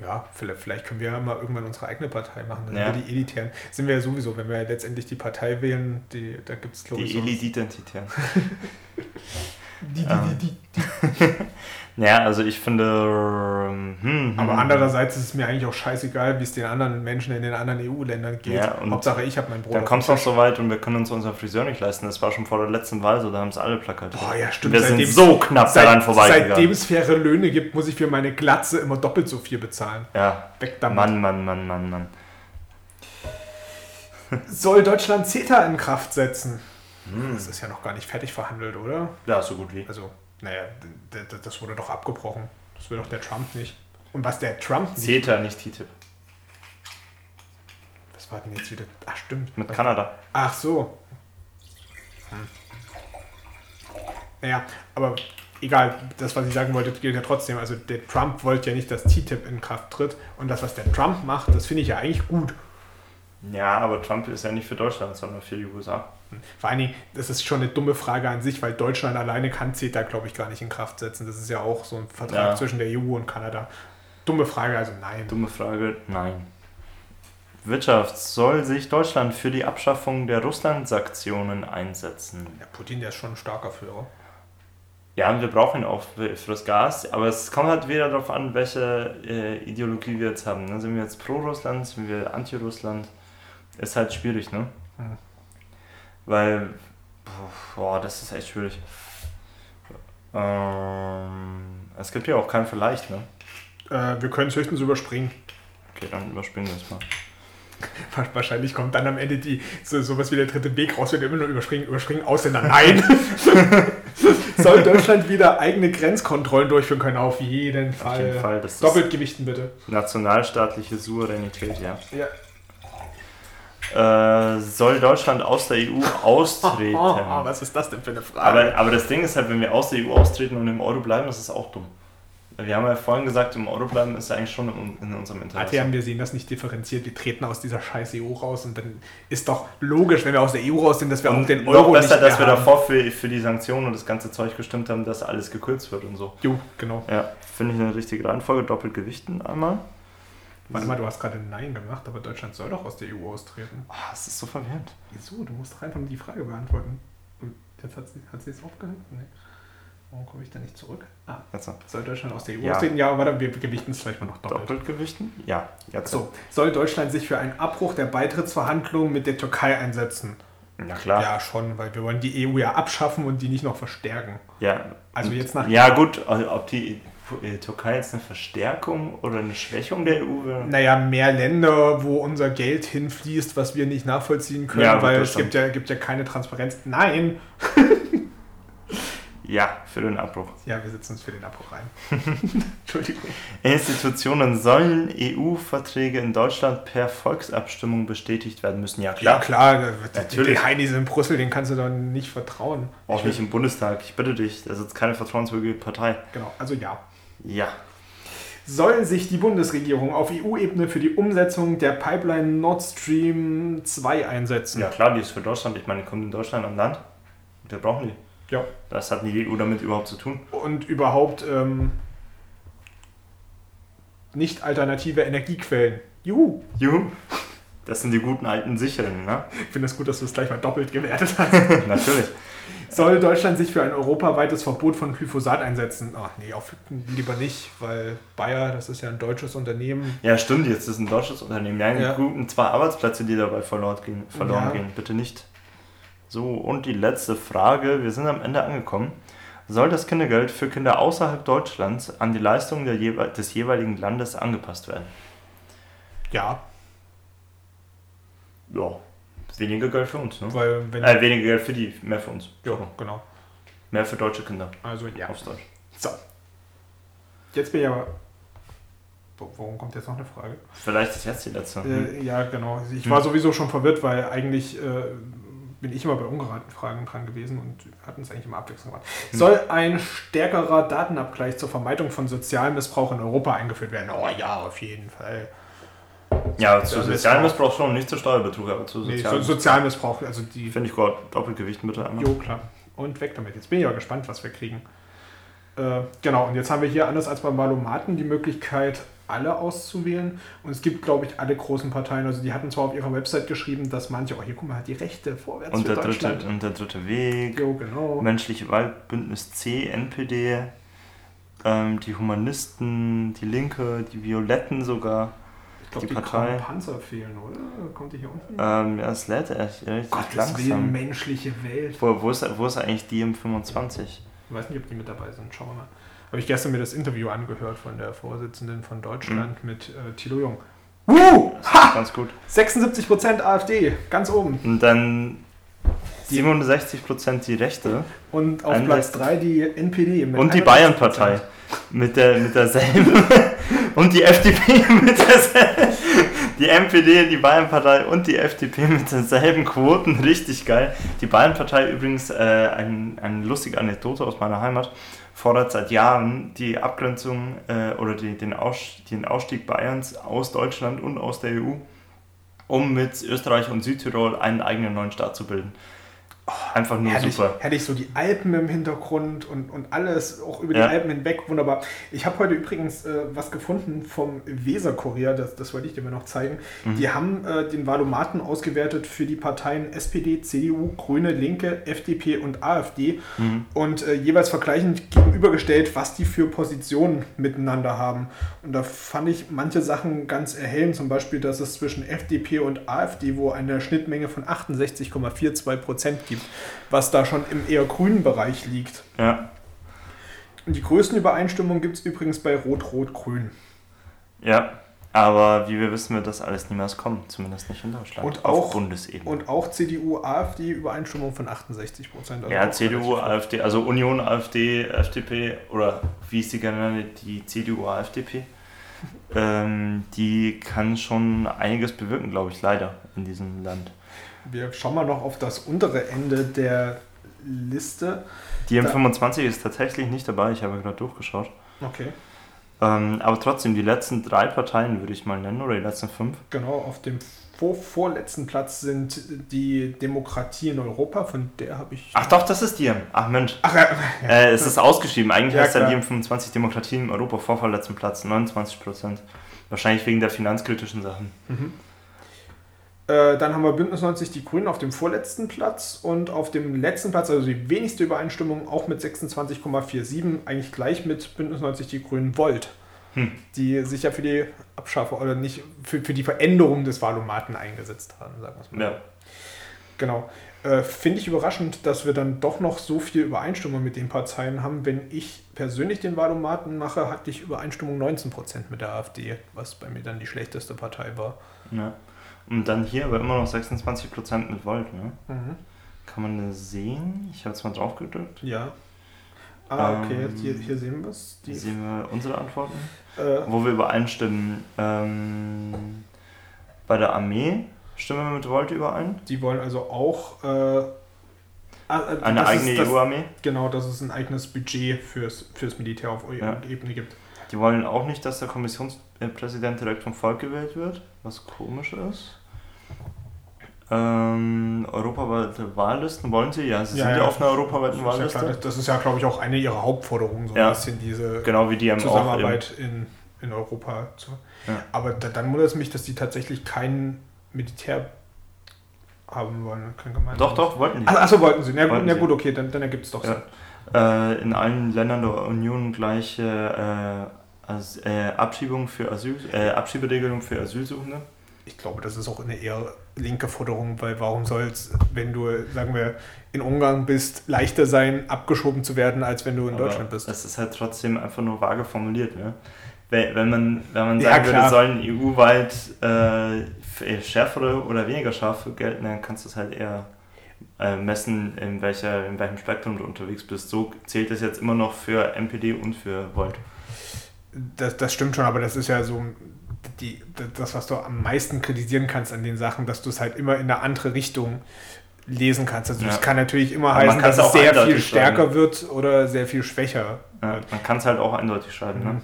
Ja, vielleicht, vielleicht können wir ja mal irgendwann unsere eigene Partei machen. Dann Ja. die Elitären. Sind wir ja sowieso, wenn wir ja letztendlich die Partei wählen, die, da gibt es, glaube ich, Die so. Elitidentitären. <laughs> Die, die, Ähm. die, die, <laughs> Ja, also ich finde. ähm, Hm, hm, Aber andererseits ist es mir eigentlich auch scheißegal, wie es den anderen Menschen in den anderen EU-Ländern geht. Ja, und Hauptsache, ich habe mein Brot. Dann kommt es noch so weit und wir können uns unseren Friseur nicht leisten. Das war schon vor der letzten Wahl so, da haben es alle plakatiert. Boah, ja, stimmt. Wir sind Seitdem- so knapp Seit, daran vorbeigegangen. seitdem es faire Löhne gibt, muss ich für meine Glatze immer doppelt so viel bezahlen. ja, Weg damit. Mann, Mann, Mann, Mann, Mann. Soll Deutschland CETA in Kraft setzen? Hm. Das ist ja noch gar nicht fertig verhandelt, oder? Ja, so gut wie. Also, naja, das wurde doch abgebrochen. Das will doch der Trump nicht. Und was der Trump nicht. CETA, nicht TTIP. Was war denn jetzt wieder? Ach, stimmt. Mit Kanada. Ach so. Hm. Naja, aber egal, das, was ich sagen wollte, gilt ja trotzdem. Also der Trump wollte ja nicht, dass TTIP in Kraft tritt. Und das, was der Trump macht, das finde ich ja eigentlich gut. Ja, aber Trump ist ja nicht für Deutschland, sondern für die USA. Vor allen Dingen, das ist schon eine dumme Frage an sich, weil Deutschland alleine kann CETA, glaube ich, gar nicht in Kraft setzen. Das ist ja auch so ein Vertrag Ja. zwischen der EU und Kanada. Dumme Frage, also nein. Dumme Frage, nein. Wirtschaft, soll sich Deutschland für die Abschaffung der Russland-Sanktionen einsetzen? Ja, Putin, der ist schon ein starker Führer. Ja, und wir brauchen ihn auch für, das Gas, aber es kommt halt wieder darauf an, welche äh, Ideologie wir jetzt haben. Ne? Sind wir jetzt pro Russland, sind wir anti-Russland? Ist halt schwierig, ne? Mhm. Weil, boah, das ist echt schwierig. Ähm, es gibt ja auch kein Vielleicht, ne? Äh, wir können es höchstens überspringen. Okay, dann überspringen wir es mal. <laughs> Wahrscheinlich kommt dann am Ende die so, sowas wie der dritte Weg raus, wird immer nur überspringen, überspringen, Ausländer. Nein! <laughs> Soll Deutschland wieder eigene Grenzkontrollen durchführen können? Auf jeden Fall. Auf jeden Fall, das ist Doppelt gewichten bitte. nationalstaatliche Souveränität, ja. Ja. Äh, soll Deutschland aus der EU austreten? <laughs> Oh, was ist das denn für eine Frage? Aber, aber das Ding ist halt, wenn wir aus der EU austreten und im Euro bleiben, ist das auch dumm. Wir haben ja vorhin gesagt, im Euro bleiben ist ja eigentlich schon in, unserem Interesse. ATM, wir sehen das nicht differenziert. Wir treten aus dieser scheiß EU raus und dann ist doch logisch, wenn wir aus der EU raus sind, dass wir und auch den noch Euro besser, nicht mehr dass wir haben. davor für, für die Sanktionen und das ganze Zeug gestimmt haben, dass alles gekürzt wird und so. Jo, genau. Ja, finde ich eine richtige Reihenfolge. Doppelt gewichten einmal. Warte mal, du hast gerade Nein gemacht, aber Deutschland soll doch aus der EU austreten. Ah, das ist so verwirrend. Wieso? Du musst doch einfach nur die Frage beantworten. Und jetzt hat sie, hat sie es aufgehört? Nee. Warum komme ich da nicht zurück? Ah, Jetzt soll Deutschland aus der EU Ja. austreten? Ja, warte, wir gewichten es vielleicht mal noch doppelt. doppelt gewichten? Ja, jetzt. So, soll Deutschland sich für einen Abbruch der Beitrittsverhandlungen mit der Türkei einsetzen? Na klar. Ja, schon, weil wir wollen die EU ja abschaffen und die nicht noch verstärken. Ja. Also jetzt nach- Ja, gut, also ob die Türkei jetzt eine Verstärkung oder eine Schwächung der EU wäre. Naja, mehr Länder, wo unser Geld hinfließt, was wir nicht nachvollziehen können, Ja, weil es gibt ja, gibt ja keine Transparenz. Nein! <laughs> Ja, für den Abbruch. Ja, wir setzen uns für den Abbruch rein. <laughs> Entschuldigung. Institutionen sollen EU-Verträge in Deutschland per Volksabstimmung bestätigt werden müssen. Ja, Ja, klar. klar, die- Natürlich. die Heinis in Brüssel, den kannst du doch nicht vertrauen. Auch Ich nicht will- im Bundestag. Ich bitte dich, das ist keine vertrauenswürdige Partei. Genau, also ja. Ja. Soll sich die Bundesregierung auf EU-Ebene für die Umsetzung der Pipeline Nord Stream 2 einsetzen? Ja, klar, die ist für Deutschland. Ich meine, die kommt in Deutschland an Land. Wir brauchen die. Ja. Das hat die EU damit überhaupt zu tun. Und überhaupt ähm, nicht alternative Energiequellen. Juhu! Juhu. Das sind die guten alten sicheren, ne? Ich finde es gut, dass du es gleich mal doppelt gewertet hast. <laughs> Natürlich. Soll Deutschland sich für ein europaweites Verbot von Glyphosat einsetzen? Ach nee, auf, lieber nicht, weil Bayer, das ist ja ein deutsches Unternehmen. Ja, stimmt, jetzt ist ein deutsches Unternehmen. Ja, Ja. guten zwei Arbeitsplätze, die dabei verloren gehen. Verloren Ja. gehen. Bitte nicht. So, und die letzte Frage. Wir sind am Ende angekommen. Soll das Kindergeld für Kinder außerhalb Deutschlands an die Leistungen jewe des jeweiligen Landes angepasst werden? Ja, Ja. Weniger Geld für uns, ne? weil wenn. Äh, weniger Geld für die, mehr für uns. ja, genau. Mehr für deutsche Kinder. Also ja. Aufs Deutsch. So. Jetzt bin ich aber. Warum kommt jetzt noch eine Frage? Vielleicht ist jetzt die letzte. Hm. Äh, ja, genau. Ich Hm. war sowieso schon verwirrt, weil eigentlich äh, bin ich immer bei ungeraten Fragen dran gewesen und hatten es eigentlich immer Abwechslung gemacht. Hm. Soll ein stärkerer Datenabgleich zur Vermeidung von Sozialmissbrauch in Europa eingeführt werden? Oh ja, auf jeden Fall. Ja, zu Ja, sozialem Missbrauch schon, nicht zu Steuerbetrug, aber zu Nee, so, sozialem Sozialmissbrauch, also die. Finde ich gut. Doppelgewichten bitte einmal. Jo, klar. Und weg damit. Jetzt bin ich aber gespannt, was wir kriegen. Äh, genau, und jetzt haben wir hier, anders als beim Valomaten, die Möglichkeit, alle auszuwählen. Und es gibt, glaube ich, alle großen Parteien. Also die hatten zwar auf ihrer Website geschrieben, dass manche, oh hier, guck mal, die Rechte vorwärts Und für der, dritte, Deutschland. und der dritte Weg, Jo, genau. Menschliche Waldbündnis C, NPD, ähm, die Humanisten, die Linke, die Violetten sogar. Ich glaube, die die, Partei. Panzer fehlen, oder? Kommt die hier unten? Ähm, ja, es lädt echt richtig Gottes Willen, langsam. menschliche Welt. Wo, wo, ist, wo ist eigentlich die M25? Ich weiß nicht, ob die mit dabei sind. Schauen wir mal. Habe ich gestern mir das Interview angehört von der Vorsitzenden von Deutschland mit äh, Thilo Jung. Woo! Ha! Ganz gut. 76% AfD, ganz oben. Und dann 67% die Rechte Und auf 61. Platz 3 die NPD. mit und die 61%. Bayern-Partei mit, der, mit derselben <laughs> und die FDP <laughs> mit derselben. Die MPD, die Bayern-Partei und die FDP mit denselben Quoten, richtig geil. Die Bayern-Partei übrigens, äh, ein, eine lustige Anekdote aus meiner Heimat, fordert seit Jahren die Abgrenzung äh, oder die, den, Aus, den Ausstieg Bayerns aus Deutschland und aus der EU, um mit Österreich und Südtirol einen eigenen neuen Staat zu bilden. Einfach nur Herrlich, super. herrlich, so die Alpen im Hintergrund und, und alles, auch über die Ja. Alpen hinweg, wunderbar. Ich habe heute übrigens äh, was gefunden vom Weser-Kurier, das, das wollte ich dir mal noch zeigen. Mhm. Die haben äh, den Valomaten ausgewertet für die Parteien SPD, CDU, Grüne, Linke, FDP und AfD Mhm. und äh, jeweils vergleichend gegenübergestellt, was die für Positionen miteinander haben. Und da fand ich manche Sachen ganz erhellend, zum Beispiel, dass es zwischen FDP und AfD, wo eine Schnittmenge von 68,42 Prozent gibt, was da schon im eher grünen Bereich liegt. Ja, Und die größten Übereinstimmungen gibt es übrigens bei Rot-Rot-Grün. ja. Aber wie wir wissen, wird das alles niemals kommen, zumindest nicht in Deutschland. Und auf auch- Bundesebene. Und auch CDU, AfD Übereinstimmung von 68 Prozent. Also ja, CDU, AfD, also Union, AfD, FDP oder wie ist die gerne die CDU, AfDP? äh, <laughs> ähm, die kann schon einiges bewirken, glaube ich, leider in diesem Land. Wir schauen mal noch auf das untere Ende der Liste. Die M25 ist tatsächlich nicht dabei, ich habe gerade durchgeschaut. Okay. Ähm, aber trotzdem, die letzten drei Parteien würde ich mal nennen, oder die letzten fünf? Genau, auf dem vor vorletzten Platz sind die Demokratie in Europa, von der habe ich. Ach doch, das ist die. Ach Mensch. Ach, ja. Äh, es ist ausgeschrieben. Eigentlich Ja, heißt ja die M25 Demokratie in Europa vor vorletzten Platz, 29 Prozent. Wahrscheinlich wegen der finanzkritischen Sachen. Äh, dann haben wir Bündnis 90 Die Grünen auf dem vorletzten Platz und auf dem letzten Platz, also die wenigste Übereinstimmung, auch mit 26,47, eigentlich gleich mit Bündnis 90 Die Grünen Volt, Hm. die sich ja für die Abschaffung oder nicht für, für die Veränderung des Valomaten eingesetzt haben, sagen wir es mal. Ja. Genau. Äh, Finde ich überraschend, dass wir dann doch noch so viel Übereinstimmung mit den Parteien haben. Wenn ich persönlich den Wahlomaten mache, hatte ich Übereinstimmung 19% mit der AfD, was bei mir dann die schlechteste Partei war. ja. Und dann hier aber immer noch 26 Prozent mit Volt. Ne? Mhm. Kann man das sehen? Ich habe jetzt mal drauf gedrückt. Ja. Ah, okay, Ähm, hier, hier sehen wir es. Hier sehen wir unsere Antworten. Äh, Wo wir übereinstimmen. Ähm, bei der Armee stimmen wir mit Volt überein. die wollen also auch äh, ah, äh, Eine eigene EU-Armee. Genau, dass es ein eigenes Budget fürs, fürs Militär auf Ja. EU-Ebene gibt. Die wollen auch nicht, dass der Kommissionspräsident direkt vom Volk gewählt wird, was komisch ist. Ähm, europaweite Wahllisten wollen sie? Ja, sie Ja, sind ja, ja. auf einer europaweiten Das ist, ja Wahlliste. klar, das- ist ja, glaube ich, auch eine ihrer Hauptforderungen, so Ja. ein bisschen diese genau wie die. Zusammenarbeit in, in Europa. Zu. Ja. Aber da, dann wundert es mich, dass die tatsächlich kein Militär haben wollen. Kein doch, doch, wollten die. Ach, achso, wollten sie. Na, gut, Wollten na sie. gut, okay, dann, dann ergibt es doch Ja. Sinn. Äh, in allen Ländern der Union gleiche äh, As äh, Abschiebung für Asyl, äh, Abschieberegelung für Asylsuchende. Ich glaube, das ist auch eine eher linke Forderung, weil warum soll es, wenn du, sagen wir, in Ungarn bist, leichter sein, abgeschoben zu werden, als wenn du in Aber Deutschland bist? Das ist halt trotzdem einfach nur vage formuliert. Ne? Wenn, man, wenn man Ja, sagen würde, klar. sollen EU-weit äh, schärfere oder weniger scharfe gelten, dann kannst du es halt eher äh, messen, in, welcher, in welchem Spektrum du unterwegs bist. So zählt es jetzt immer noch für MPD und für Volt. Das, das stimmt schon, aber das ist ja so die, das, was du am meisten kritisieren kannst an den Sachen, dass du es halt immer in eine andere Richtung lesen kannst. Also Ja. es kann natürlich immer Aber heißen, dass es sehr viel stärker sagen. wird oder sehr viel schwächer. Ja, man kann es halt auch eindeutig schreiben. Ne?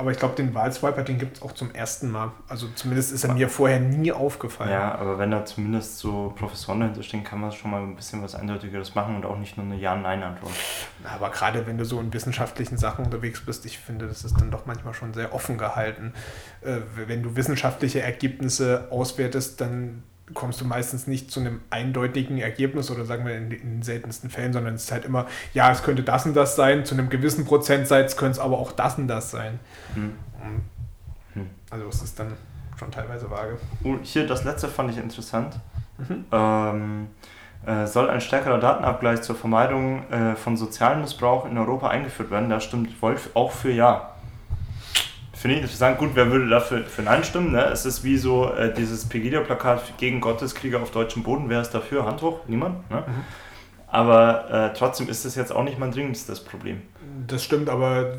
Aber ich glaube, den Wahlswiper, den gibt es auch zum ersten Mal. Also zumindest ist er mir vorher nie aufgefallen. Ja, aber wenn da zumindest so Professoren dahinter stehen, kann man schon mal ein bisschen was Eindeutigeres machen und auch nicht nur eine Ja-Nein-Antwort. Aber gerade wenn du so in wissenschaftlichen Sachen unterwegs bist, ich finde, das ist dann doch manchmal schon sehr offen gehalten. Äh, wenn du wissenschaftliche Ergebnisse auswertest, dann kommst du meistens nicht zu einem eindeutigen Ergebnis oder sagen wir in, den seltensten Fällen, sondern es ist halt immer, ja, es könnte das und das sein, zu einem gewissen Prozentsatz könnte es aber auch das und das sein. Hm. Hm. Also es ist dann schon teilweise vage. Oh, hier das letzte fand ich interessant. Mhm. Ähm, äh, soll ein stärkerer Datenabgleich zur Vermeidung äh, von sozialem Missbrauch in Europa eingeführt werden? Da stimmt Wolf auch für Ja. Finde ich interessant. Gut, wer würde dafür für Nein stimmen? Ne? Es ist wie so äh, dieses Pegida-Plakat gegen Gotteskrieger auf deutschem Boden. Wer ist dafür? Hand hoch? Niemand. Ne? Mhm. Aber äh, trotzdem ist das jetzt auch nicht mein dringendstes Problem. Das stimmt, aber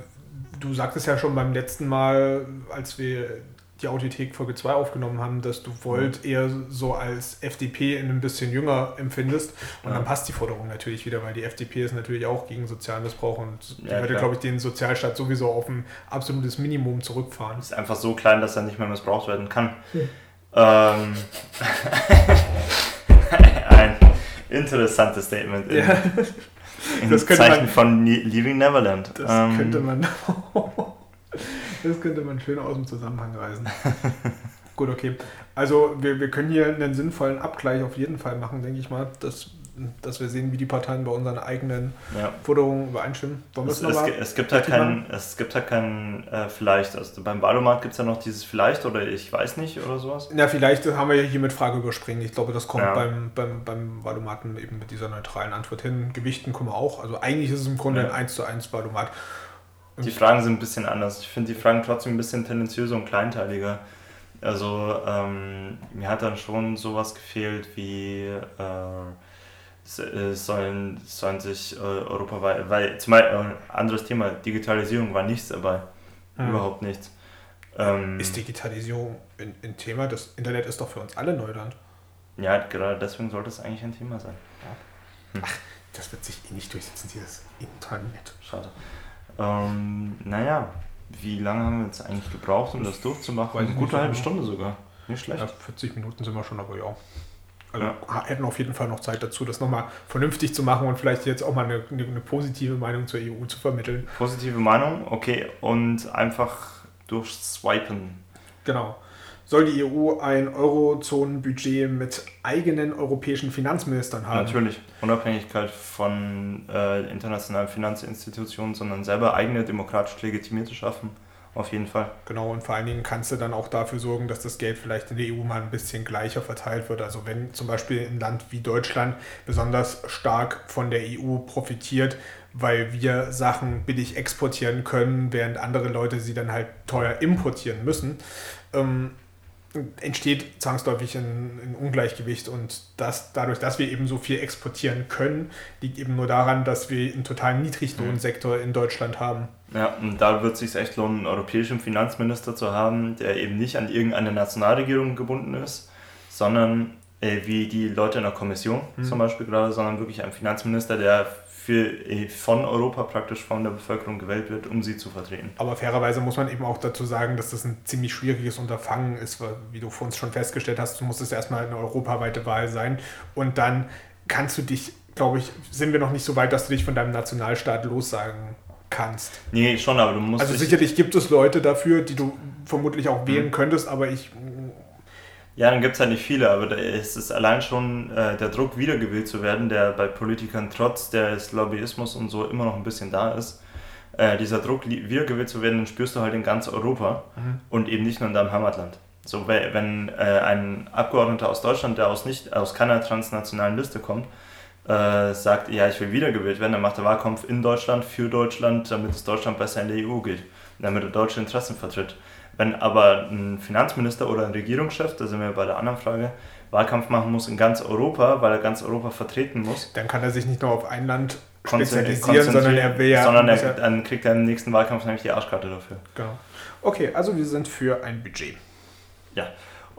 du sagtest ja schon beim letzten Mal, als wir die Audiothek Folge 2 aufgenommen haben, dass du Volt eher so als FDP in ein bisschen jünger empfindest. Und Ja. dann passt die Forderung natürlich wieder, weil die FDP ist natürlich auch gegen Sozialmissbrauch und die Ja, würde, glaube ich, den Sozialstaat sowieso auf ein absolutes Minimum zurückfahren. Ist einfach so klein, dass er nicht mehr missbraucht werden kann. Ja. Ähm, <laughs> ein interessantes Statement in, Ja. in Das Zeichen man- von Leaving Neverland. Das Ähm, könnte man. <laughs> das könnte man schön aus dem Zusammenhang reißen. <laughs> Gut, okay. Also wir, wir können hier einen sinnvollen Abgleich auf jeden Fall machen, denke ich mal, dass, dass wir sehen, wie die Parteien bei unseren eigenen Ja. Forderungen übereinstimmen. Es, es es, gibt halt richtig kein, es gibt halt kein äh, vielleicht. Also beim Wahlomat gibt es ja noch dieses vielleicht oder ich weiß nicht oder sowas. Ja, vielleicht haben wir ja hier mit Frage überspringen. Ich glaube, das kommt Ja. beim, beim, beim eben mit dieser neutralen Antwort hin. Gewichten kommen wir auch. Also eigentlich ist es im Grunde Ja. ein 1 zu 1 Valomat. Die Fragen sind ein bisschen anders. Ich finde die Fragen trotzdem ein bisschen tendenziöser und kleinteiliger. Also ähm, mir hat dann schon sowas gefehlt wie äh, äh, sollen, sollen sich äh, europaweit, weil zum Beispiel äh, anderes Thema, Digitalisierung war nichts dabei. Mhm. Überhaupt nichts. Ähm, ist Digitalisierung ein, ein, Thema? Das Internet ist doch für uns alle Neuland. Ja, gerade deswegen sollte es eigentlich ein Thema sein. Ja. Hm. Ach, das wird sich eh nicht durchsetzen, dieses Internet. Schade. Ähm, naja, wie lange haben wir jetzt eigentlich gebraucht, um das durchzumachen? Eine gute halbe Stunde sogar. Nicht schlecht. Ja, 40 Minuten sind wir schon, aber ja. Also ja. hätten auf jeden Fall noch Zeit dazu, das nochmal vernünftig zu machen und vielleicht jetzt auch mal eine, eine, eine, positive Meinung zur EU zu vermitteln. Positive Meinung, okay. Und einfach durchswipen. Genau. Soll die EU ein Eurozonenbudget mit eigenen europäischen Finanzministern haben? Natürlich. Unabhängigkeit von äh, internationalen Finanzinstitutionen, sondern selber eigene demokratisch legitimierte schaffen auf jeden Fall. Genau, und vor allen Dingen kannst du dann auch dafür sorgen, dass das Geld vielleicht in der EU mal ein bisschen gleicher verteilt wird. Also wenn zum Beispiel ein Land wie Deutschland besonders stark von der EU profitiert, weil wir Sachen billig exportieren können, während andere Leute sie dann halt teuer importieren müssen, ähm, entsteht zwangsläufig ein, ein, Ungleichgewicht und das, dadurch, dass wir eben so viel exportieren können, liegt eben nur daran, dass wir einen totalen Niedriglohnsektor in Deutschland haben. Ja, und da wird es sich echt lohnen, einen europäischen Finanzminister zu haben, der eben nicht an irgendeine Nationalregierung gebunden ist, sondern äh, wie die Leute in der Kommission mhm. zum Beispiel gerade, sondern wirklich ein Finanzminister, der für, äh, von Europa praktisch von der Bevölkerung gewählt wird, um sie zu vertreten. Aber fairerweise muss man eben auch dazu sagen, dass das ein ziemlich schwieriges Unterfangen ist, weil, wie du vor uns schon festgestellt hast, du musst es erstmal eine europaweite Wahl sein und dann kannst du dich, glaube ich, sind wir noch nicht so weit, dass du dich von deinem Nationalstaat lossagen kannst. Nee, schon, aber du musst. Also sicherlich gibt es Leute dafür, die du vermutlich auch wählen mhm. könntest, aber ich ja, dann gibt es halt nicht viele, aber da ist es allein schon äh, der Druck, wiedergewählt zu werden, der bei Politikern trotz des Lobbyismus und so immer noch ein bisschen da ist. Äh, dieser Druck, wiedergewählt zu werden, den spürst du halt in ganz Europa mhm. und eben nicht nur in deinem Heimatland. So, wenn äh, ein Abgeordneter aus Deutschland, der aus, nicht, aus keiner transnationalen Liste kommt, äh, sagt, ja, ich will wiedergewählt werden, dann macht er Wahlkampf in Deutschland, für Deutschland, damit es Deutschland besser in der EU geht, damit er deutsche Interessen vertritt. Wenn aber ein Finanzminister oder ein Regierungschef, da sind wir bei der anderen Frage, Wahlkampf machen muss in ganz Europa, weil er ganz Europa vertreten muss. Dann kann er sich nicht nur auf ein Land spezialisieren, sondern er will ja. Sondern er, dann kriegt er im nächsten Wahlkampf nämlich die Arschkarte dafür. Genau. Okay, also wir sind für ein Budget. Ja.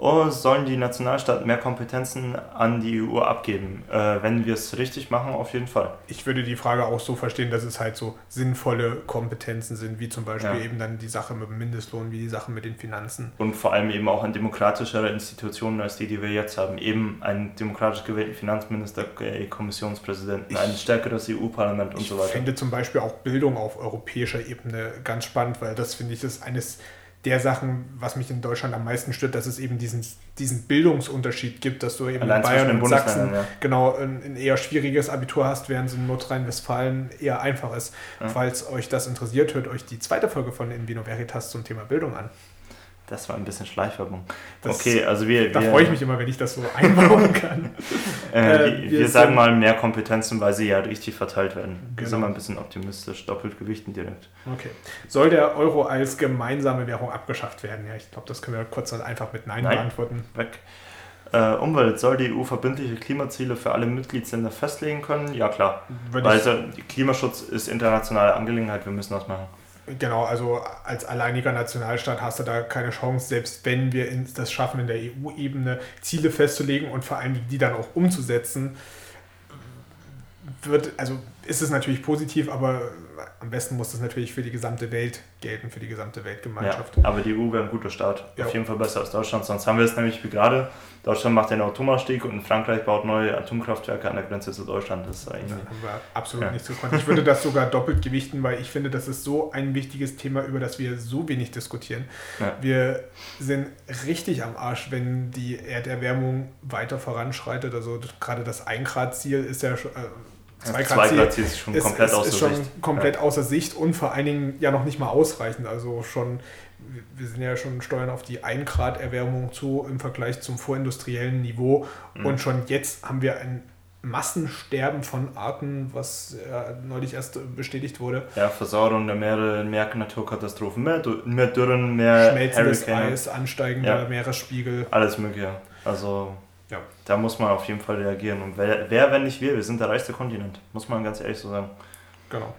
Oh, sollen die Nationalstaaten mehr Kompetenzen an die EU abgeben? Äh, wenn wir es richtig machen, auf jeden Fall. Ich würde die Frage auch so verstehen, dass es halt so sinnvolle Kompetenzen sind, wie zum Beispiel ja. eben dann die Sache mit dem Mindestlohn, wie die Sache mit den Finanzen. Und vor allem eben auch an demokratischere Institutionen als die, die wir jetzt haben. Eben einen demokratisch gewählten Finanzminister, äh, Kommissionspräsidenten, ich, ein stärkeres EU-Parlament und so weiter. Ich finde zum Beispiel auch Bildung auf europäischer Ebene ganz spannend, weil das finde ich ist eines der Sachen, was mich in Deutschland am meisten stört, dass es eben diesen, diesen Bildungsunterschied gibt, dass du eben Allein in Bayern und Sachsen ja. genau ein, ein, eher schwieriges Abitur hast, während es in Nordrhein-Westfalen eher einfach ist. Ja. Falls euch das interessiert, hört euch die zweite Folge von Invino Veritas zum Thema Bildung an. Das war ein bisschen Schleichwerbung. Das, okay, also wir. Da wir, freue ich mich immer, wenn ich das so <laughs> einbauen kann. äh, äh, wir, wir sagen mal mehr Kompetenzen, weil sie ja richtig verteilt werden. Genau. Wir sind mal ein bisschen optimistisch, doppelt gewichten direkt. Okay. Soll der Euro als gemeinsame Währung abgeschafft werden? Ja, ich glaube, das können wir kurz und einfach mit Nein, Nein. beantworten. Weg. Äh, Umwelt, soll die EU verbindliche Klimaziele für alle Mitgliedsländer festlegen können? Ja, klar. Weil also, Klimaschutz ist internationale Angelegenheit, wir müssen das machen. Genau, also als alleiniger Nationalstaat hast du da keine Chance, selbst wenn wir das schaffen, in der EU-Ebene Ziele festzulegen und vor allem die dann auch umzusetzen, wird, also ist es natürlich positiv, aber am besten muss das natürlich für die gesamte Welt gelten, für die gesamte Weltgemeinschaft. Ja, aber die EU wäre ein guter Start. Ja. Auf jeden Fall besser als Deutschland. Sonst haben wir es nämlich wie gerade. Deutschland macht den Atomausstieg und Frankreich baut neue Atomkraftwerke an der Grenze zu Deutschland. Das ist eigentlich ja, haben wir absolut ja. nicht zu Ich würde das sogar doppelt gewichten, weil ich finde, das ist so ein wichtiges Thema, über das wir so wenig diskutieren. Ja. Wir sind richtig am Arsch, wenn die Erderwärmung weiter voranschreitet. Also gerade das 1-Grad-Ziel ist ja schon. Äh, 2 Grad, Ziel ist schon ist, komplett ist, außer ist schon Sicht. komplett ja. außer Sicht und vor allen Dingen ja noch nicht mal ausreichend. Also schon, wir sind ja schon steuern auf die 1 Grad Erwärmung zu im Vergleich zum vorindustriellen Niveau. Mhm. Und schon jetzt haben wir ein Massensterben von Arten, was ja neulich erst bestätigt wurde. Ja, Versauerung der Meere, mehr Naturkatastrophen, mehr, mehr Dürren, mehr Schmelzendes Eis, ansteigender ja. Meeresspiegel. Alles mögliche. Also. Da muss man auf jeden Fall reagieren. Und wer, wer, wenn nicht wir, wir sind der reichste Kontinent, muss man ganz ehrlich so sagen. Genau.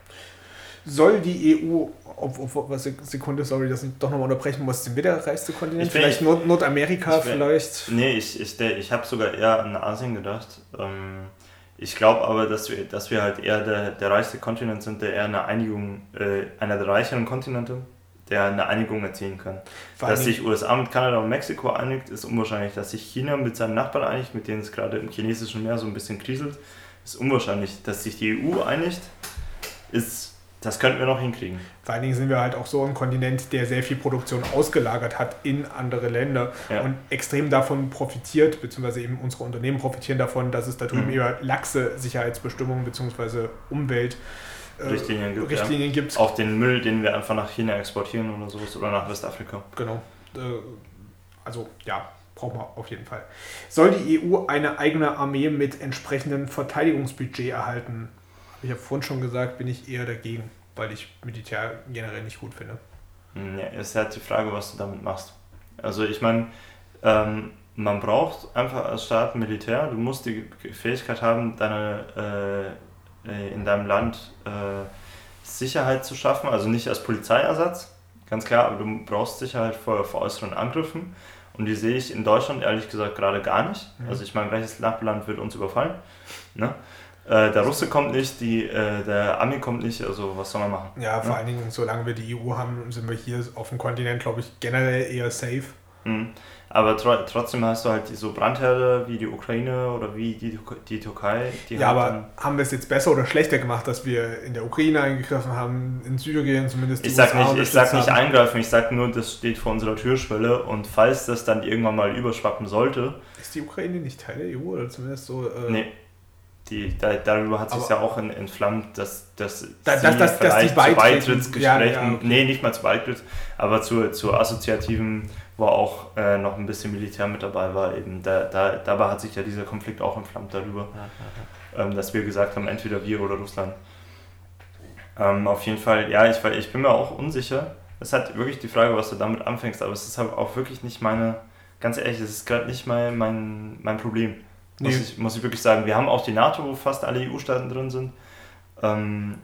Soll die EU, ob, ob, was Sekunde, sorry, dass ich doch nochmal unterbrechen muss, sind wir der reichste Kontinent? vielleicht ich, Nord Nordamerika, ich, vielleicht? Nee, ich, ich, ich habe sogar eher an Asien gedacht. Ähm, ich glaube aber, dass wir, dass wir halt eher der, der reichste Kontinent sind, der eher eine Einigung, äh, einer der reicheren Kontinente, der eine Einigung erzielen kann. Vor dass sich USA mit Kanada und Mexiko einigt, ist unwahrscheinlich. Dass sich China mit seinen Nachbarn einigt, mit denen es gerade im chinesischen Meer so ein bisschen kriselt, ist unwahrscheinlich. Dass sich die EU einigt, ist das könnten wir noch hinkriegen. Vor allen Dingen sind wir halt auch so ein Kontinent, der sehr viel Produktion ausgelagert hat in andere Länder ja. und extrem davon profitiert, beziehungsweise eben unsere Unternehmen profitieren davon, dass es da drüben mhm. eher laxe Sicherheitsbestimmungen beziehungsweise Umwelt. Äh, Richtlinien gibt. Richtlinien ja. gibt. Auch den Müll, den wir einfach nach China exportieren oder sowas oder nach Westafrika. Genau. Äh, also ja, brauchen wir auf jeden Fall. Soll die EU eine eigene Armee mit entsprechendem Verteidigungsbudget erhalten? Ich habe vorhin schon gesagt, bin ich eher dagegen, weil ich Militär generell nicht gut finde. Hm, ja, ist halt die Frage, was du damit machst. Also ich meine, ähm, man braucht einfach als Staat Militär. Du musst die Fähigkeit haben, deine, äh, in deinem Land äh, Sicherheit zu schaffen. Also nicht als Polizeiersatz, ganz klar, aber du brauchst Sicherheit vor, vor äußeren Angriffen. Und die sehe ich in Deutschland ehrlich gesagt gerade gar nicht. Also ich meine, welches Nachbarland wird uns überfallen? Ne? Äh, der Russe kommt nicht, die, äh, der Ami kommt nicht, also was soll man machen? Ja, vor ja? allen Dingen, solange wir die EU haben, sind wir hier auf dem Kontinent, glaube ich, generell eher safe. Mhm. Aber tr trotzdem hast du halt die so Brandherde wie die Ukraine oder wie die, die Türkei. Die ja, aber haben wir es jetzt besser oder schlechter gemacht, dass wir in der Ukraine eingegriffen haben, in Syrien zumindest? ich sag nicht, ich sag nicht eingreifen, ich sag nur, das steht vor unserer Türschwelle und falls das dann irgendwann mal überschwappen sollte. Ist die Ukraine nicht Teil der EU oder zumindest so? Äh, nee die, da, darüber hat sich ja auch entflammt, dass, dass da, sie das, vielleicht das zu Beitrittsgesprächen, ja, ja, okay. nee, nicht mal zu Beitritt, aber zu, zu assoziativen, wo auch äh, noch ein bisschen Militär mit dabei war, eben da, da, dabei hat sich ja dieser Konflikt auch entflammt darüber, ja, ähm, dass wir gesagt haben, entweder wir oder Russland. Ähm, auf jeden Fall, ja, ich, ich bin mir auch unsicher. Es hat wirklich die Frage, was du damit anfängst, aber es ist halt auch wirklich nicht meine, ganz ehrlich, es ist gerade nicht mein, mein, mein Problem. Muss, nee. ich, muss ich wirklich sagen. Wir haben auch die NATO, wo fast alle EU-Staaten drin sind. Ähm,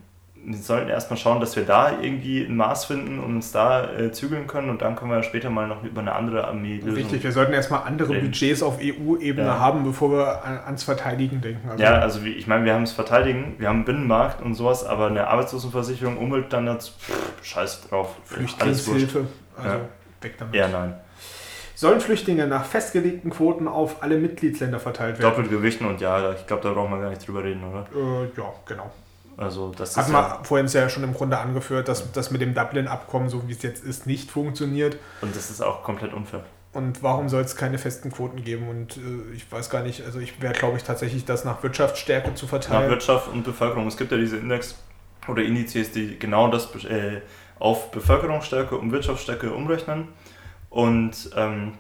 wir sollten erstmal schauen, dass wir da irgendwie ein Maß finden und uns da äh, zügeln können und dann können wir später mal noch über eine andere Armee lösen. Richtig, wir sollten erstmal andere reden. Budgets auf EU-Ebene ja. haben, bevor wir ans Verteidigen denken. Also ja, also wie, ich meine, wir haben es Verteidigen, wir haben Binnenmarkt und sowas, aber eine Arbeitslosenversicherung, Umweltstandards, pff, scheiß drauf. Flüchtlingshilfe, also ja. weg damit. Ja, nein. Sollen Flüchtlinge nach festgelegten Quoten auf alle Mitgliedsländer verteilt werden? Doppelt gewichten und ja, ich glaube, da brauchen wir gar nicht drüber reden, oder? Äh, ja, genau. Also das Hat man ja vorhin ja schon im Grunde angeführt, dass das mit dem Dublin-Abkommen, so wie es jetzt ist, nicht funktioniert. Und das ist auch komplett unfair. Und warum soll es keine festen Quoten geben? Und äh, ich weiß gar nicht, also ich wäre, glaube ich, tatsächlich das nach Wirtschaftsstärke zu verteilen. Nach Wirtschaft und Bevölkerung. Es gibt ja diese Index oder Indizes, die genau das äh, auf Bevölkerungsstärke und Wirtschaftsstärke umrechnen. Und ähm,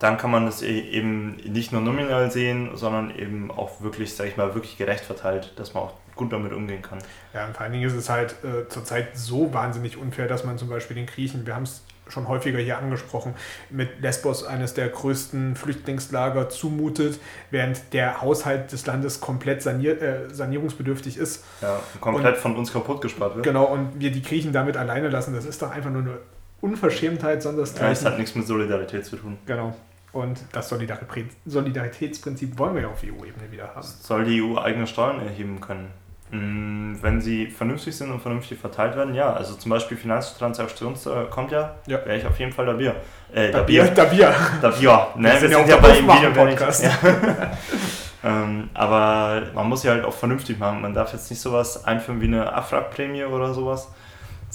dann kann man das e-, eben nicht nur nominal sehen, sondern eben auch wirklich, sag ich mal, wirklich gerecht verteilt, dass man auch gut damit umgehen kann. Ja, und vor allen Dingen ist es halt äh, zurzeit so wahnsinnig unfair, dass man zum Beispiel den Griechen, wir haben es schon häufiger hier angesprochen, mit Lesbos eines der größten Flüchtlingslager zumutet, während der Haushalt des Landes komplett sanier, äh, sanierungsbedürftig ist. Ja, komplett und, von uns kaputt gespart wird. Genau, und wir die Griechen damit alleine lassen, das ist doch einfach nur eine Unverschämtheit, sondern ja, es hat nichts mit Solidarität zu tun. Genau. Und das Solidaritätsprinzip wollen wir ja auf EU-Ebene wieder haben. Soll die EU eigene Steuern erheben können? Mm, wenn sie vernünftig sind und vernünftig verteilt werden, ja. Also zum Beispiel Finanztransaktionssteuer kommt ja, ja. wäre ich auf jeden Fall dabei. Äh, dabei. Dabei. Dabei. <laughs> Ne, wir sind, wir sind ja, bei dem Video Podcast. Ja. <laughs> <laughs> ähm, aber man muss ja halt auch vernünftig machen. Man darf jetzt nicht sowas einführen wie eine Afrag-Prämie oder sowas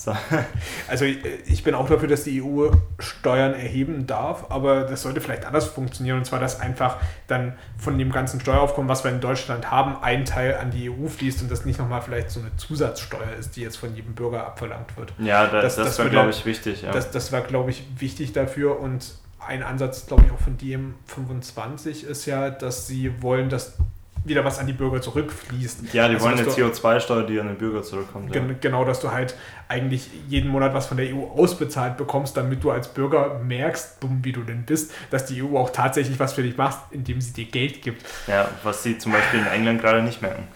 so. <laughs> Also ich bin auch dafür, dass die EU Steuern erheben darf, aber das sollte vielleicht anders funktionieren. Und zwar, dass einfach dann von dem ganzen Steueraufkommen, was wir in Deutschland haben, ein Teil an die EU fließt und das nicht nochmal vielleicht so eine Zusatzsteuer ist, die jetzt von jedem Bürger abverlangt wird. Ja, das, das, das war, glaube ich, wichtig. Ja. Das, das war, glaube ich, wichtig dafür und ein Ansatz, glaube ich, auch von DM25 ist ja, dass sie wollen, dass wieder was an die Bürger zurückfließt. Ja, die also, wollen eine CO2-Steuer, die an den Bürger zurückkommt. Gen ja. Genau, dass du halt eigentlich jeden Monat was von der EU ausbezahlt bekommst, damit du als Bürger merkst, wie du denn bist, dass die EU auch tatsächlich was für dich macht, indem sie dir Geld gibt. Ja, was sie zum Beispiel in England gerade nicht merken.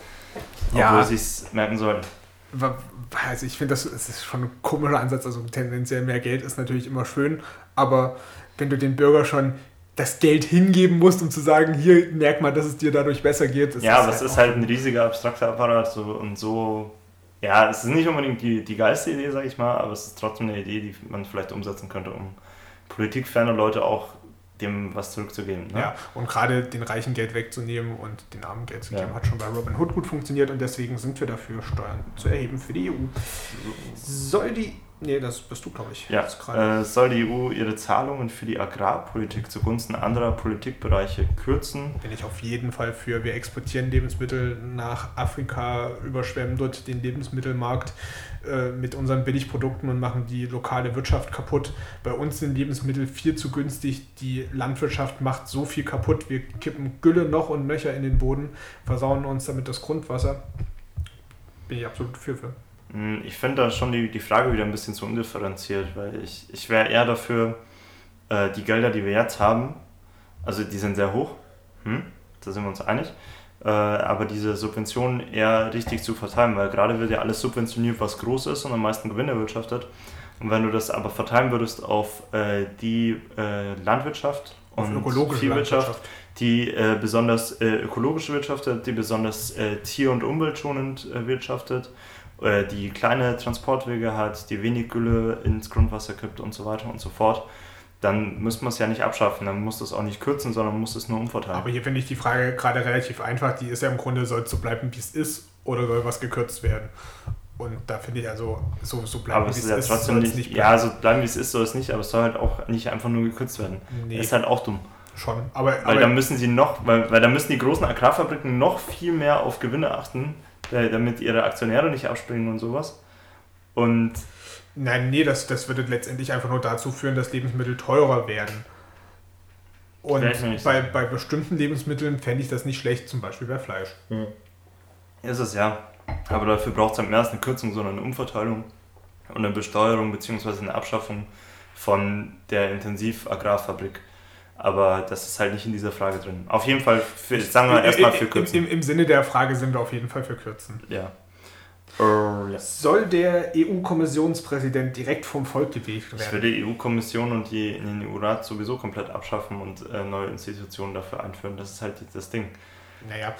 Obwohl ja. sie es merken sollen. also ich finde, das, das ist schon ein komischer Ansatz. Also tendenziell mehr Geld ist natürlich immer schön, aber wenn du den Bürger schon das Geld hingeben musst, um zu sagen, hier merk mal, dass es dir dadurch besser geht. ja, aber halt es ist halt ein riesiger abstrakter Apparat so, und so. Ja, es ist nicht unbedingt die, die geilste Idee, sag ich mal, aber es ist trotzdem eine Idee, die man vielleicht umsetzen könnte, um politikferne Leute auch dem was zurückzugeben. Ne? Ja, und gerade den Reichen Geld wegzunehmen und den Armen Geld zu geben, ja. hat schon bei Robin Hood gut funktioniert und deswegen sind wir dafür, Steuern zu erheben für die EU. Soll die Nee, das bist du, glaube ich. Ja. Äh, soll die EU ihre Zahlungen für die Agrarpolitik zugunsten anderer Politikbereiche kürzen? Bin ich auf jeden Fall für. Wir exportieren Lebensmittel nach Afrika, überschwemmen dort den Lebensmittelmarkt äh, mit unseren Billigprodukten und machen die lokale Wirtschaft kaputt. Bei uns sind Lebensmittel viel zu günstig. Die Landwirtschaft macht so viel kaputt. Wir kippen Gülle noch und nöcher in den Boden, versauen uns damit das Grundwasser. Bin ich absolut für. für. Hm, ich finde da schon die, die Frage wieder ein bisschen zu undifferenziert, weil ich, ich wäre eher dafür, äh, die Gelder, die wir jetzt haben, also die sind sehr hoch, hm, da sind wir uns einig, äh, aber diese Subventionen eher richtig zu verteilen, weil gerade wird ja alles subventioniert, was groß ist und am meisten Gewinn erwirtschaftet. Und wenn du das aber verteilen würdest auf äh, die äh, Landwirtschaft und Viehwirtschaft, die äh, besonders äh, ökologisch wirtschaftet, die besonders tier- und umweltschonend wirtschaftet äh, die kleine Transportwege hat, die wenig Gülle ins Grundwasser kippt und so weiter und so fort, dann muss man es ja nicht abschaffen, dann muss es auch nicht kürzen, sondern muss es nur umverteilen. Aber hier finde ich die Frage gerade relativ einfach. Die ist ja im Grunde, soll es so bleiben, wie es ist, oder soll was gekürzt werden? Und da finde ich also, so, so bleiben, wie es ist. Ja trotzdem nicht, nicht ja, so bleiben, wie es ist, soll es nicht, aber es soll halt auch nicht einfach nur gekürzt werden. Nee. Ist halt auch dumm. Schon, aber. Weil aber dann müssen sie noch, weil, weil dann müssen die großen Agrarfabriken noch viel mehr auf Gewinne achten, damit ihre Aktionäre nicht abspringen und sowas. Und. Nein, nee, das, das würde letztendlich einfach nur dazu führen, dass Lebensmittel teurer werden. Und bei, bei bestimmten Lebensmitteln fände ich das nicht schlecht, zum Beispiel bei Fleisch. Hm. Ist es ja. Aber dafür braucht es halt mehr als eine Kürzung, sondern eine Umverteilung und eine Besteuerung bzw. eine Abschaffung von der Intensivagrarfabrik. Aber das ist halt nicht in dieser Frage drin. Auf jeden Fall, für, sagen wir erstmal für Kürzen. Im, Im, Sinne der Frage sind wir auf jeden Fall für Kürzen. Ja. Uh, ja. Soll der EU-Kommissionspräsident direkt vom Volk gewählt werden? Ich würde die EU-Kommission und die, den EU-Rat sowieso komplett abschaffen und äh, neue Institutionen dafür einführen. Das ist halt das Ding. Naja,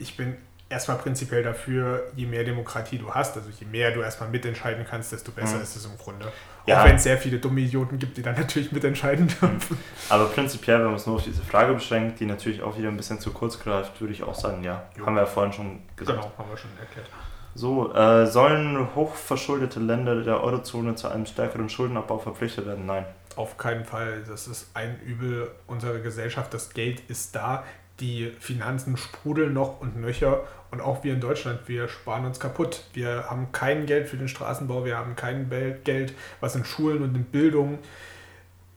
ich bin erstmal prinzipiell dafür, je mehr Demokratie du hast, also je mehr du erstmal mitentscheiden kannst, desto besser mhm. ist es im Grunde. Ja. Auch wenn es sehr viele dumme Idioten gibt, die dann natürlich mitentscheiden dürfen. Aber prinzipiell, wenn man es nur auf diese Frage beschränkt, die natürlich auch wieder ein bisschen zu kurz greift, würde ich auch sagen, ja. Jo. Haben wir ja vorhin schon gesagt. Genau, haben wir schon erklärt. So, äh, sollen hochverschuldete Länder der Eurozone zu einem stärkeren Schuldenabbau verpflichtet werden? Nein. Auf keinen Fall. Das ist ein Übel unserer Gesellschaft. Das Geld ist da die Finanzen sprudeln noch und nöcher und auch wir in Deutschland, wir sparen uns kaputt. Wir haben kein Geld für den Straßenbau, wir haben kein Geld, was in Schulen und in Bildung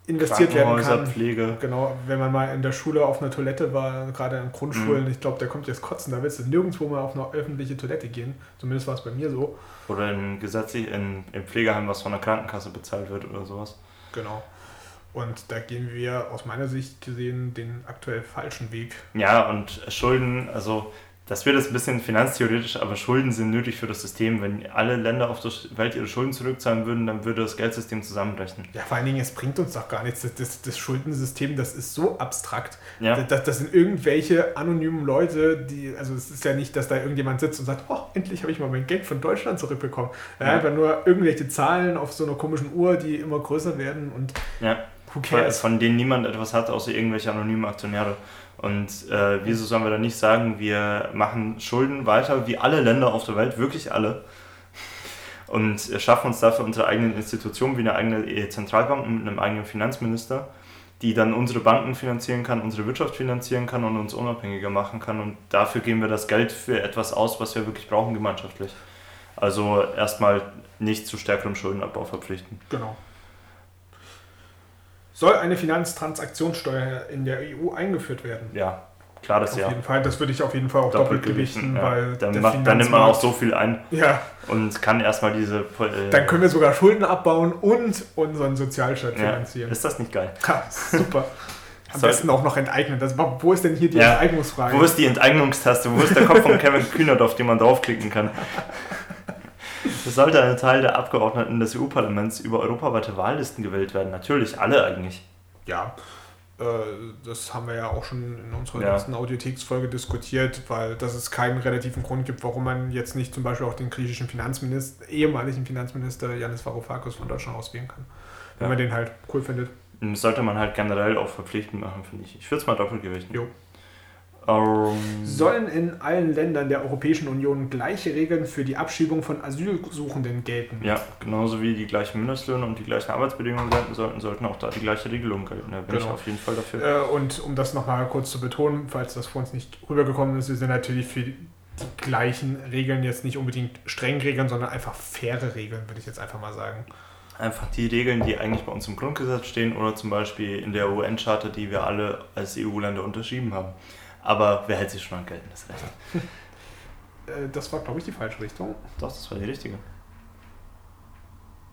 investiert werden kann. Pflege. Genau, wenn man mal in der Schule auf einer Toilette war, gerade an Grundschulen, mhm. ich glaube, da kommt jetzt Kotzen, da willst du nirgendwo mal auf eine öffentliche Toilette gehen. Zumindest war es bei mir so. Oder in gesetzlich in, in Pflegeheim, was von der Krankenkasse bezahlt wird oder sowas. Genau. Und da gehen wir aus meiner Sicht gesehen den aktuell falschen Weg. Ja, und Schulden, also das wird jetzt ein bisschen finanztheoretisch, aber Schulden sind nötig für das System. Wenn alle Länder auf der Welt ihre Schulden zurückzahlen würden, dann würde das Geldsystem zusammenbrechen. Ja, vor allen Dingen, es bringt uns doch gar nichts. Das, das, das Schuldensystem, das ist so abstrakt. Ja. Das, das, sind irgendwelche anonymen Leute, die, also es ist ja nicht, dass da irgendjemand sitzt und sagt, oh, endlich habe ich mal mein Geld von Deutschland zurückbekommen. Ja, ja. Einfach nur irgendwelche Zahlen auf so einer komischen Uhr, die immer größer werden und ja. Who cares? Von denen niemand etwas hat, außer irgendwelche anonymen Aktionäre. Und äh, wieso sollen wir dann nicht sagen, wir machen Schulden weiter, wie alle Länder auf der Welt, wirklich alle, und schaffen uns dafür unsere eigenen Institutionen wie eine eigene Zentralbank mit einem eigenen Finanzminister, die dann unsere Banken finanzieren kann, unsere Wirtschaft finanzieren kann und uns unabhängiger machen kann. Und dafür geben wir das Geld für etwas aus, was wir wirklich brauchen gemeinschaftlich. Also erstmal nicht zu stärkerem Schuldenabbau verpflichten. Genau. Soll eine Finanztransaktionssteuer in der EU eingeführt werden? Ja, klar, das auf ja. Jeden Fall, das würde ich auf jeden Fall auch doppelt, doppelt gewichten, ja. weil dann, macht, dann nimmt man auch so viel ein ja. und kann erstmal diese. Äh dann können wir sogar Schulden abbauen und unseren Sozialstaat finanzieren. Ist das nicht geil? Ja, super. <laughs> Am Soll besten auch noch enteignen. Das, wo ist denn hier die ja. Enteignungsfrage? Wo ist die Enteignungstaste? Wo ist der Kopf von <laughs> Kevin Kühnert, auf den man draufklicken kann? Es sollte ein Teil der Abgeordneten des EU-Parlaments über europaweite Wahllisten gewählt werden. Natürlich, alle eigentlich. Ja, äh, das haben wir ja auch schon in unserer Ja. letzten Audiotheks-Folge diskutiert, weil dass es keinen relativen Grund gibt, warum man jetzt nicht zum Beispiel auch den griechischen Finanzminister, ehemaligen Finanzminister Yanis Varoufakis von Deutschland auswählen kann. Wenn Ja. man den halt cool findet. Das sollte man halt generell auch verpflichtend machen, finde ich. Ich würde es mal doppelt gewichten. Jo. Ähm, Sollen in allen Ländern der Europäischen Union gleiche Regeln für die Abschiebung von Asylsuchenden gelten? Ja, genauso wie die gleichen Mindestlöhne und die gleichen Arbeitsbedingungen gelten sollten, sollten auch da die gleiche Regelung gelten. Da bin ich Genau. auf jeden Fall dafür. Äh, und um das nochmal kurz zu betonen, falls das vor uns nicht rübergekommen ist, wir sind natürlich für die gleichen Regeln jetzt nicht unbedingt streng Regeln, sondern einfach faire Regeln, würde ich jetzt einfach mal sagen. Einfach die Regeln, die eigentlich bei uns im Grundgesetz stehen oder zum Beispiel in der UN-Charta, die wir alle als EU-Länder unterschrieben haben. Aber wer hält sich schon an geltendes Recht? <laughs> Äh, das war, glaube ich, die falsche Richtung. Doch, das war die richtige.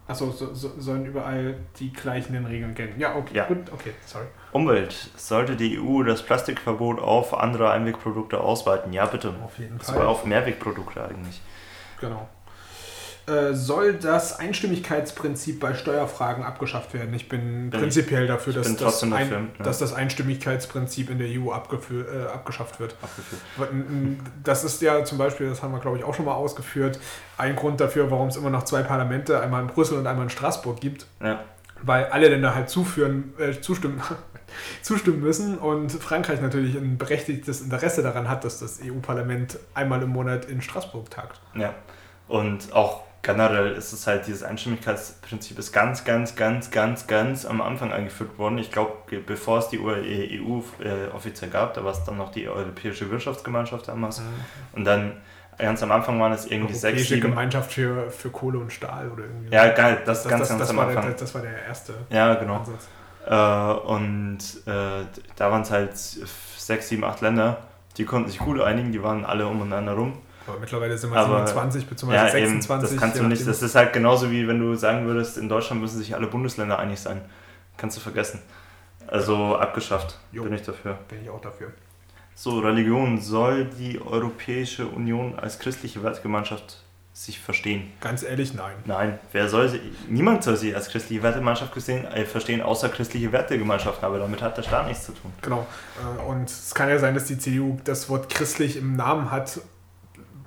Achso, so, so, sollen überall die gleichen Regeln gelten. Ja, okay, Ja. gut, okay, sorry. Umwelt. Sollte die EU das Plastikverbot auf andere Einwegprodukte ausweiten? Ja, bitte. Auf jeden Sogar Fall. auf Mehrwegprodukte eigentlich. Genau. Äh, soll das Einstimmigkeitsprinzip bei Steuerfragen abgeschafft werden? Ich bin, Bin prinzipiell dafür, dass, bin das ein, dafür, ja. dass das Einstimmigkeitsprinzip in der EU äh, abgeschafft wird. Das ist ja zum Beispiel, das haben wir glaube ich auch schon mal ausgeführt, ein Grund dafür, warum es immer noch zwei Parlamente, einmal in Brüssel und einmal in Straßburg gibt, Ja. weil alle Länder halt zuführen, äh, zustimmen, <laughs> zustimmen müssen und Frankreich natürlich ein berechtigtes Interesse daran hat, dass das EU-Parlament einmal im Monat in Straßburg tagt. Ja. Und auch generell ist es halt, dieses Einstimmigkeitsprinzip ist ganz, ganz, ganz, ganz, ganz am Anfang eingeführt worden. Ich glaube, bevor es die EU äh, offiziell gab, da war es dann noch die Europäische Wirtschaftsgemeinschaft damals. Und dann ganz am Anfang waren es irgendwie sechs, Europäische sieben. Gemeinschaft für, für Kohle und Stahl oder irgendwie. Ja, geil, das, das, ganz, das, ganz das, am Anfang. der, das war der erste ja, genau. Ansatz. Äh, und äh, da waren es halt sechs, sieben, acht Länder, die konnten sich gut einigen, die waren alle umeinander rum. Aber mittlerweile sind wir Aber- 27 bzw. Ja, 26. eben, das kannst du nicht. Das ist halt genauso wie wenn du sagen würdest, in Deutschland müssen sich alle Bundesländer einig sein. Kannst du vergessen. Also abgeschafft, Jo. bin ich dafür. Bin ich auch dafür. So, Religion. Soll die Europäische Union als christliche Wertegemeinschaft sich verstehen? Ganz ehrlich, nein. Nein, wer soll sie, niemand soll sie als christliche Wertegemeinschaft gesehen, äh, verstehen, außer christliche Wertegemeinschaften, aber damit hat der Staat nichts zu tun. Genau. Äh, Und es kann ja sein, dass die CDU das Wort christlich im Namen hat.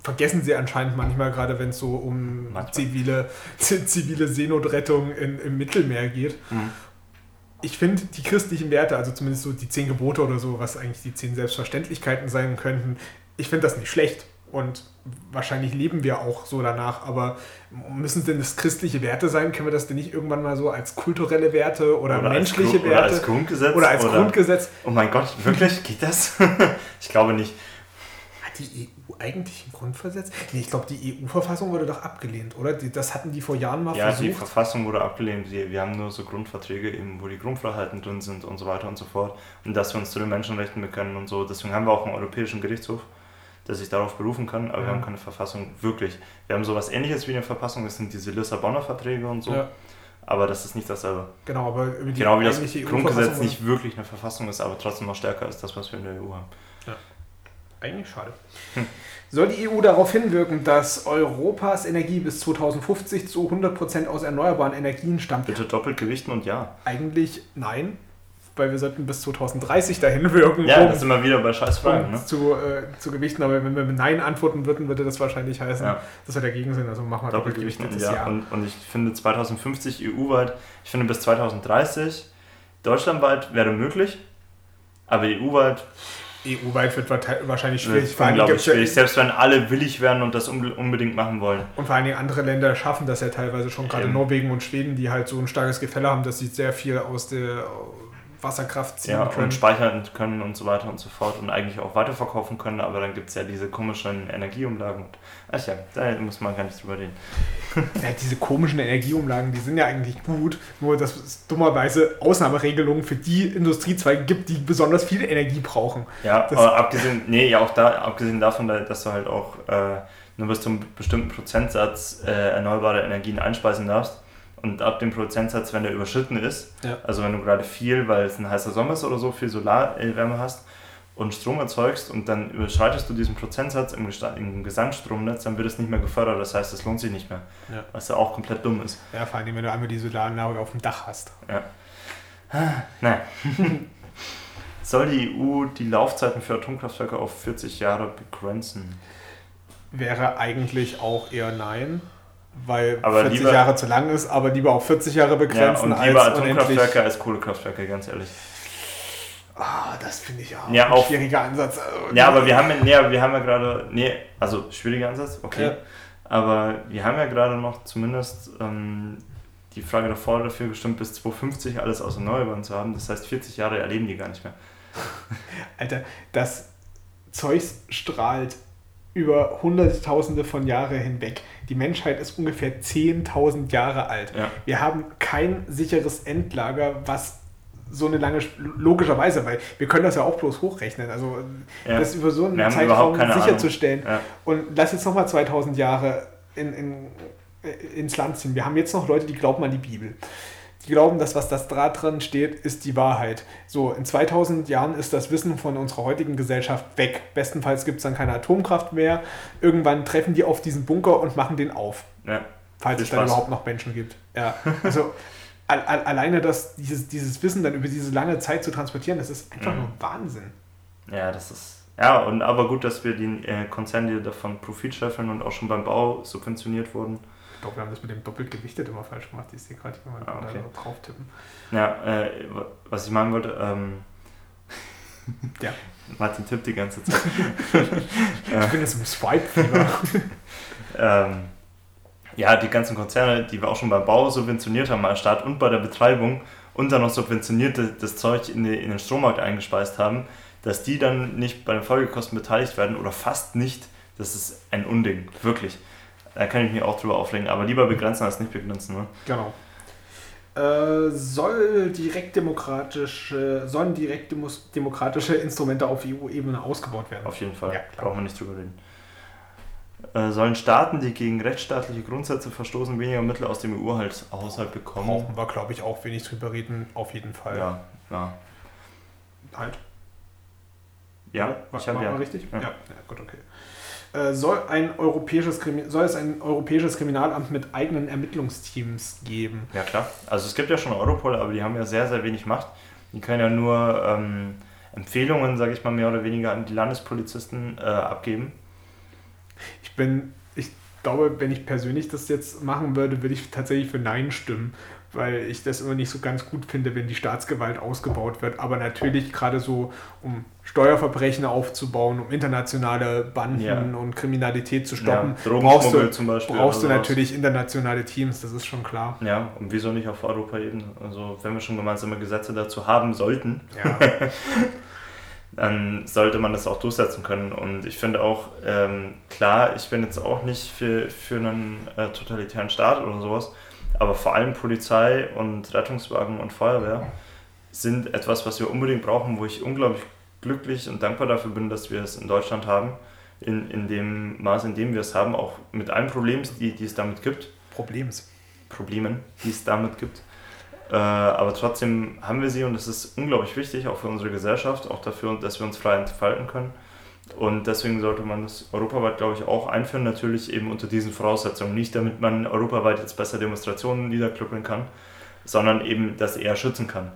Vergessen sie anscheinend manchmal, gerade wenn es so um Manchmal. zivile, <laughs> zivile Seenotrettung in, im Mittelmeer geht. Mhm. Ich finde die christlichen Werte, also zumindest so die zehn Gebote oder so, was eigentlich die zehn Selbstverständlichkeiten sein könnten, ich finde das nicht schlecht. Und wahrscheinlich leben wir auch so danach, aber müssen denn das christliche Werte sein? Können wir das denn nicht irgendwann mal so als kulturelle Werte oder, menschliche als, Werte Oder als Grundgesetz. oder als Grundgesetz? Oh mein Gott, wirklich? Geht das? <laughs> ich glaube nicht. Hat die Eigentlich ein Grundgesetz? Nee, ich glaube, die EU-Verfassung wurde doch abgelehnt, oder? Die, das hatten die vor Jahren mal Ja, die versucht. Verfassung wurde abgelehnt. Wir, wir haben nur so Grundverträge, eben, wo die Grundfreiheiten drin sind und so weiter und so fort. Und dass wir uns zu den Menschenrechten bekennen und so. Deswegen haben wir auch einen Europäischen Gerichtshof, der sich darauf berufen kann, aber wir Ja. haben keine Verfassung wirklich. Wir haben sowas ähnliches wie eine Verfassung, das sind diese Lissabonner Verträge und so. Ja, Aber das ist nicht dasselbe. genau, aber die Genau wie das eigentliche Grundgesetz nicht wirklich eine Verfassung ist, aber trotzdem noch stärker als das, was wir in der EU haben. Eigentlich schade. Hm. Soll die EU darauf hinwirken, dass Europas Energie bis 2050 zu 100% aus erneuerbaren Energien stammt? Bitte doppelt gewichten und ja. Eigentlich nein, weil wir sollten bis 2030 dahin wirken, Ja, um, das sind wir wieder bei scheiß Fragen, um ne? zu, äh, zu gewichten. Aber wenn wir mit Nein antworten würden, würde das wahrscheinlich heißen, Ja. dass wir dagegen sind. Also machen wir Doppelt gewichten und gewichtetes ja. Ja. Und, und ich finde 2050 EU-weit, ich finde bis 2030 deutschlandweit wäre möglich, aber EU-weit EU-weit wird wahrscheinlich schwierig. Vor ja- schwierig, selbst wenn alle willig wären und das unbe- unbedingt machen wollen. Und vor allen Dingen andere Länder schaffen das ja teilweise schon, gerade. Norwegen und Schweden, die halt so ein starkes Gefälle haben, dass sie sehr viel aus der Wasserkraft ziehen Ja, können. und speichern können und so weiter und so fort und eigentlich auch weiterverkaufen können, aber dann gibt es ja diese komischen Energieumlagen. Ach ja, da muss man gar nicht drüber reden. <laughs> Ja, diese komischen Energieumlagen, die sind ja eigentlich gut, nur dass es dummerweise Ausnahmeregelungen für die Industriezweige gibt, die besonders viel Energie brauchen. Ja, Das- aber abgesehen, nee, ja auch da, abgesehen davon, dass du halt auch äh, nur bis zu einem bestimmten Prozentsatz äh, erneuerbare Energien einspeisen darfst. Und ab dem Prozentsatz, wenn der überschritten ist, Ja. also wenn du gerade viel, weil es ein heißer Sommer ist oder so, viel Solarwärme hast und Strom erzeugst und dann überschreitest du diesen Prozentsatz im, im Gesamtstromnetz, dann wird es nicht mehr gefördert. Das heißt, es lohnt sich nicht mehr. Ja. Was ja auch komplett dumm ist. Ja, vor allem, wenn du einmal die Solaranlage auf dem Dach hast. Ja. Naja. <laughs> Soll die EU die Laufzeiten für Atomkraftwerke auf 40 Jahre begrenzen? Wäre eigentlich auch eher nein weil aber 40 lieber, Jahre zu lang ist, aber lieber auf 40 Jahre begrenzen ja, und lieber als Atomkraftwerke als Kohlekraftwerke, ganz ehrlich. Ah, das finde ich auch ja, ein auf, schwieriger Ansatz. Also, ja, aber wir haben, nee, wir haben ja gerade, nee, also schwieriger Ansatz, okay. Ja. Aber wir haben ja gerade noch zumindest ähm, die Frage davor dafür gestimmt, bis 2050 alles aus Erneuerbaren zu haben. Das heißt, 40 Jahre erleben die gar nicht mehr. <laughs> Alter, das Zeugs strahlt über Hunderttausende von Jahren hinweg. Die Menschheit ist ungefähr 10.000 Jahre alt. Ja. Wir haben kein sicheres Endlager, was so eine lange, logischerweise, weil wir können das ja auch bloß hochrechnen. Also ja. das über so einen Zeitraum sicherzustellen. Ja. Und lass jetzt nochmal 2000 Jahre in, in, äh, ins Land ziehen. Wir haben jetzt noch Leute, die glauben an die Bibel. Die glauben, dass was das da drin steht, ist die Wahrheit. So, in 2000 Jahren ist das Wissen von unserer heutigen Gesellschaft weg. Bestenfalls gibt es dann keine Atomkraft mehr. Irgendwann treffen die auf diesen Bunker und machen den auf. Ja. Falls es dann überhaupt noch Menschen gibt. Ja. Also <laughs> alleine das, dieses, dieses Wissen dann über diese lange Zeit zu transportieren, das ist einfach mhm. nur Wahnsinn. Ja, das ist. Ja, und aber gut, dass wir die äh, Konzerne, die davon Profit scheffeln und auch schon beim Bau subventioniert wurden. Ich glaube, wir haben das mit dem doppelt gewichtet immer falsch gemacht. Ich sehe gerade jemanden ah, okay. da drauf tippen. Ja, äh, was ich meinen wollte, ähm, <laughs> ja. Martin tippt die ganze Zeit. <laughs> ich bin jetzt im Swipe-Fieber. <laughs> ähm, ja, die ganzen Konzerne, die wir auch schon beim Bau subventioniert haben, als Staat und bei der Betreibung und dann noch subventionierte das Zeug in, die, in den Strommarkt eingespeist haben, dass die dann nicht bei den Folgekosten beteiligt werden oder fast nicht, das ist ein Unding, wirklich. Da kann ich mich auch drüber aufregen, aber lieber begrenzen als nicht begrenzen. Ne? Genau. Äh, soll direktdemokratische, sollen direktdemokratische Instrumente auf EU-Ebene ausgebaut werden? Auf jeden Fall, ja, brauchen wir nicht drüber reden. Äh, sollen Staaten, die gegen rechtsstaatliche Grundsätze verstoßen, weniger Mittel aus dem EU-Haushalt bekommen. Brauchen wir, glaube ich, auch wenig drüber reden, auf jeden Fall. Ja, ja. Halt. Ja, ich habe ja. richtig? Ja. ja. ja, gut, okay. Äh, soll, ein europäisches soll es ein europäisches Kriminalamt mit eigenen Ermittlungsteams geben? Ja, klar. Also es gibt ja schon Europol, aber die haben ja sehr, sehr wenig Macht. Die können ja nur ähm, Empfehlungen, sage ich mal, mehr oder weniger an die Landespolizisten äh, abgeben ich bin, ich glaube, wenn ich persönlich das jetzt machen würde, würde ich tatsächlich für Nein stimmen, weil ich das immer nicht so ganz gut finde, wenn die Staatsgewalt ausgebaut wird. Aber natürlich gerade so, um Steuerverbrechen aufzubauen, um internationale Banden ja. und Kriminalität zu stoppen, ja, brauchst du, zum Beispiel brauchst du natürlich internationale Teams, das ist schon klar. Ja, und wieso nicht auf Europaebene? Also wenn wir schon gemeinsame Gesetze dazu haben sollten, ja. <laughs> dann sollte man das auch durchsetzen können. Und ich finde auch, ähm, klar, ich bin jetzt auch nicht für, für einen äh, totalitären Staat oder sowas, aber vor allem Polizei und Rettungswagen und Feuerwehr sind etwas, was wir unbedingt brauchen, wo ich unglaublich glücklich und dankbar dafür bin, dass wir es in Deutschland haben, in, in dem Maß, in dem wir es haben, auch mit allen Problemen, die, die es damit gibt. Problems. Problemen, die es damit gibt. Äh, aber trotzdem haben wir sie und es ist unglaublich wichtig, auch für unsere Gesellschaft, auch dafür, dass wir uns frei entfalten können. Und deswegen sollte man das europaweit, glaube ich, auch einführen, natürlich eben unter diesen Voraussetzungen. Nicht damit man europaweit jetzt besser Demonstrationen niederklüppeln kann, sondern eben das eher schützen kann.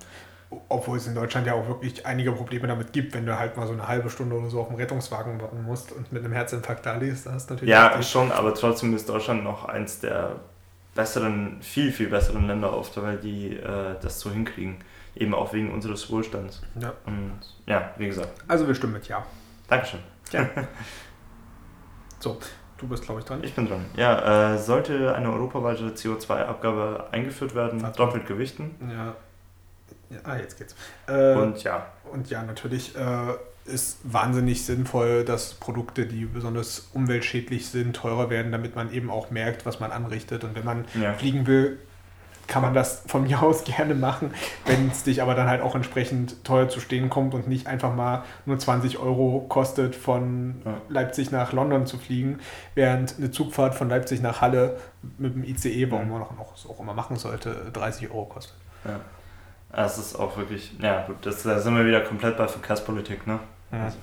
Obwohl es in Deutschland ja auch wirklich einige Probleme damit gibt, wenn du halt mal so eine halbe Stunde oder so auf dem Rettungswagen warten musst und mit einem Herzinfarkt da liegst, da hast natürlich. Ja, schon, aber trotzdem ist Deutschland noch eins der besseren, viel, viel besseren Länder auf der Welt, die äh, das so hinkriegen. Eben auch wegen unseres Wohlstands. Ja. Und ja, wie gesagt. Also wir stimmen mit Ja. Dankeschön. Ja. <laughs> so, du bist, glaube ich, dran. Ich bin dran. Ja, äh, sollte eine europaweite CO2-Abgabe eingeführt werden, Warte. doppelt gewichten. Ja. ja. Ah, jetzt geht's. Äh, und ja. Und ja, natürlich äh, ist wahnsinnig sinnvoll, dass Produkte, die besonders umweltschädlich sind, teurer werden, damit man eben auch merkt, was man anrichtet. Und wenn man ja. fliegen will, kann man das von mir aus <laughs> gerne machen, wenn es dich aber dann halt auch entsprechend teuer zu stehen kommt und nicht einfach mal nur 20 Euro kostet, von ja. Leipzig nach London zu fliegen, während eine Zugfahrt von Leipzig nach Halle mit dem ICE, warum man auch, auch immer machen sollte, 30 Euro kostet. Ja. Das ist auch wirklich, ja gut, das, da sind wir wieder komplett bei Verkehrspolitik, ne? Ja. Also.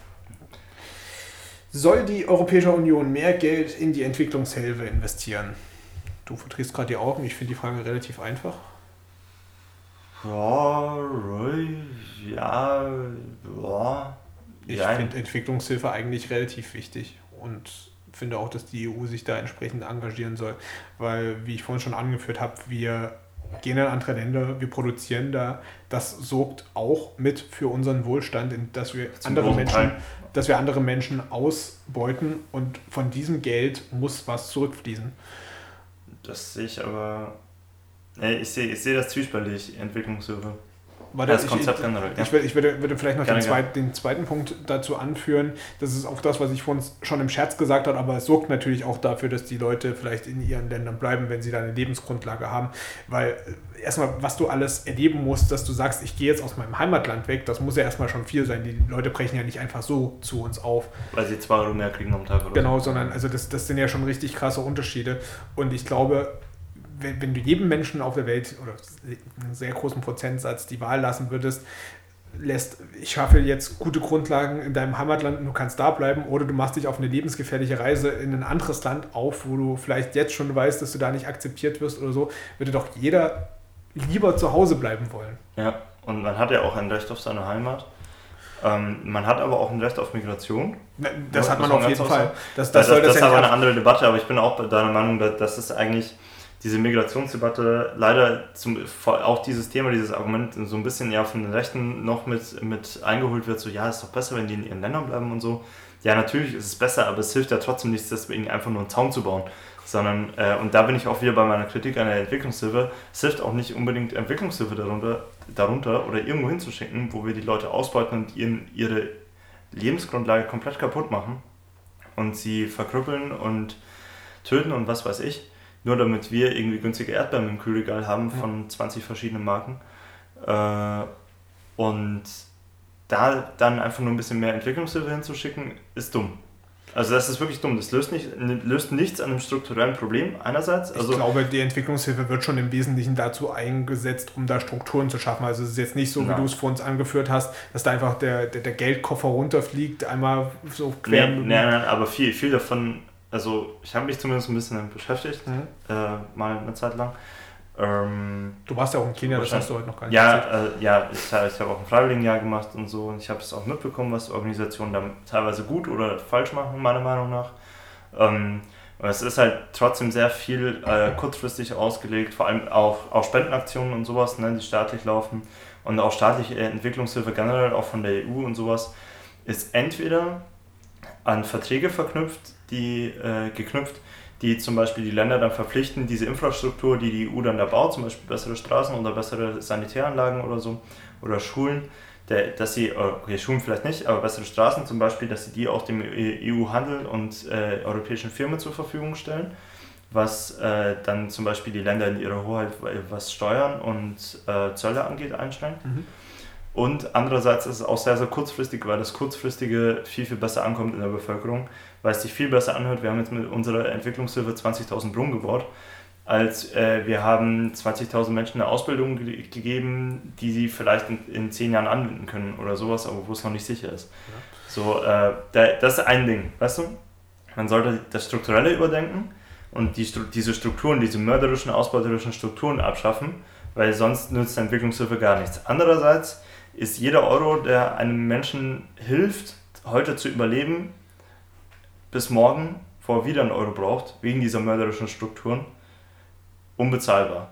Soll die Europäische Union mehr Geld in die Entwicklungshilfe investieren? Du verdrehst gerade die Augen, ich finde die Frage relativ einfach. Ja, ja, ja. Ich finde Entwicklungshilfe eigentlich relativ wichtig und finde auch, dass die EU sich da entsprechend engagieren soll, weil, wie ich vorhin schon angeführt habe, wir gehen in andere Länder, wir produzieren da, das sorgt auch mit für unseren Wohlstand, dass wir andere Menschen, dass wir andere Menschen ausbeuten und von diesem Geld muss was zurückfließen. Das sehe ich aber. Ich sehe, ich sehe das zwiespältig, Entwicklungshilfe. Warte, das Konzept ich, generell. Ja. Ich, würde, ich würde, würde vielleicht noch den, zweit, den, zweiten Punkt dazu anführen. Das ist auch das, was ich vorhin schon im Scherz gesagt habe, aber es sorgt natürlich auch dafür, dass die Leute vielleicht in ihren Ländern bleiben, wenn sie da eine Lebensgrundlage haben. Weil äh, erstmal, was du alles erleben musst, dass du sagst, ich gehe jetzt aus meinem Heimatland weg, das muss ja erstmal schon viel sein. Die Leute brechen ja nicht einfach so zu uns auf. Weil sie zwei Euro mehr kriegen am Tag oder Genau, so. sondern also das, das sind ja schon richtig krasse Unterschiede. Und ich glaube, wenn, wenn du jedem Menschen auf der Welt oder einen sehr großen Prozentsatz die Wahl lassen würdest, lässt, ich schaffe jetzt gute Grundlagen in deinem Heimatland und du kannst da bleiben oder du machst dich auf eine lebensgefährliche Reise in ein anderes Land auf, wo du vielleicht jetzt schon weißt, dass du da nicht akzeptiert wirst oder so, würde doch jeder lieber zu Hause bleiben wollen. Ja, und man hat ja auch ein Recht auf seine Heimat. Ähm, man hat aber auch ein Recht auf Migration. Das ja, hat man auf jeden Fall. Das, das, das, das, das ist aber eine andere Debatte, aber ich bin auch deiner Meinung, dass das ist eigentlich diese Migrationsdebatte leider zum, auch dieses Thema, dieses Argument so ein bisschen ja von den Rechten noch mit, mit eingeholt wird, so ja, ist doch besser, wenn die in ihren Ländern bleiben und so. Ja, natürlich ist es besser, aber es hilft ja trotzdem nichts, deswegen einfach nur einen Zaun zu bauen. Sondern, äh, und da bin ich auch wieder bei meiner Kritik an der Entwicklungshilfe, es hilft auch nicht unbedingt Entwicklungshilfe darunter, darunter oder irgendwo hinzuschicken, wo wir die Leute ausbeuten und ihren, ihre Lebensgrundlage komplett kaputt machen und sie verkrüppeln und töten und was weiß ich nur damit wir irgendwie günstige Erdbeeren im Kühlregal haben von ja. 20 verschiedenen Marken. Äh, und da dann einfach nur ein bisschen mehr Entwicklungshilfe hinzuschicken, ist dumm. Also das ist wirklich dumm. Das löst, nicht, löst nichts an einem strukturellen Problem einerseits. Also ich glaube, die Entwicklungshilfe wird schon im Wesentlichen dazu eingesetzt, um da Strukturen zu schaffen. Also es ist jetzt nicht so, wie du es vor uns angeführt hast, dass da einfach der, der, der Geldkoffer runterfliegt, einmal so quer. Nee, nein, nein, aber viel, viel davon also ich habe mich zumindest ein bisschen damit beschäftigt, mhm. äh, mal eine Zeit lang. Ähm, du warst ja auch in Kenia, das hast du heute noch gar nicht Ja, äh, ja ich, ich habe auch ein Freiwilligenjahr gemacht und so und ich habe es auch mitbekommen, was Organisationen da teilweise gut oder falsch machen, meiner Meinung nach. Ähm, aber es ist halt trotzdem sehr viel äh, kurzfristig ausgelegt, vor allem auch, auch Spendenaktionen und sowas, ne, die staatlich laufen und auch staatliche Entwicklungshilfe generell, auch von der EU und sowas, ist entweder an Verträge verknüpft, die äh, geknüpft, die zum Beispiel die Länder dann verpflichten, diese Infrastruktur, die die EU dann da baut, zum Beispiel bessere Straßen oder bessere Sanitäranlagen oder so, oder Schulen, der, dass sie, äh, okay, Schulen vielleicht nicht, aber bessere Straßen zum Beispiel, dass sie die auch dem EU-Handel und äh, europäischen Firmen zur Verfügung stellen, was äh, dann zum Beispiel die Länder in ihrer Hoheit, was Steuern und äh, Zölle angeht, einschränkt. Mhm. Und andererseits ist es auch sehr, sehr kurzfristig, weil das Kurzfristige viel, viel besser ankommt in der Bevölkerung, weil es sich viel besser anhört. Wir haben jetzt mit unserer Entwicklungshilfe 20.000 Brunnen gebaut, als äh, wir haben 20.000 Menschen eine Ausbildung ge gegeben, die sie vielleicht in, in zehn Jahren anwenden können oder sowas, aber wo es noch nicht sicher ist. Ja. So, äh, da, das ist ein Ding, weißt du? Man sollte das Strukturelle überdenken und die, diese Strukturen, diese mörderischen, ausbeuterischen Strukturen abschaffen, weil sonst nützt Entwicklungshilfe gar nichts. Andererseits ist jeder Euro, der einem Menschen hilft, heute zu überleben, bis morgen, wo er wieder einen Euro braucht, wegen dieser mörderischen Strukturen, unbezahlbar.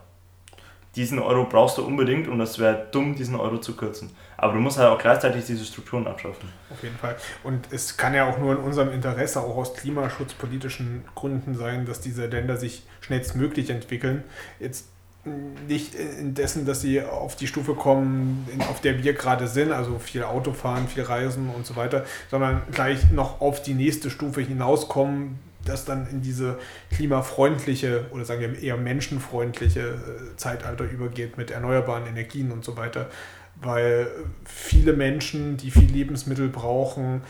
Diesen Euro brauchst du unbedingt und es wäre dumm, diesen Euro zu kürzen. Aber du musst halt auch gleichzeitig diese Strukturen abschaffen. Auf jeden Fall. Und es kann ja auch nur in unserem Interesse, auch aus klimaschutzpolitischen Gründen sein, dass diese Länder sich schnellstmöglich entwickeln. Jetzt nicht indessen, dass sie auf die Stufe kommen, auf der wir gerade sind, also viel Autofahren, viel Reisen und so weiter, sondern gleich noch auf die nächste Stufe hinauskommen, das dann in diese klimafreundliche oder sagen wir eher menschenfreundliche äh, Zeitalter übergeht mit erneuerbaren Energien und so weiter. Weil viele Menschen, die viel Lebensmittel brauchen,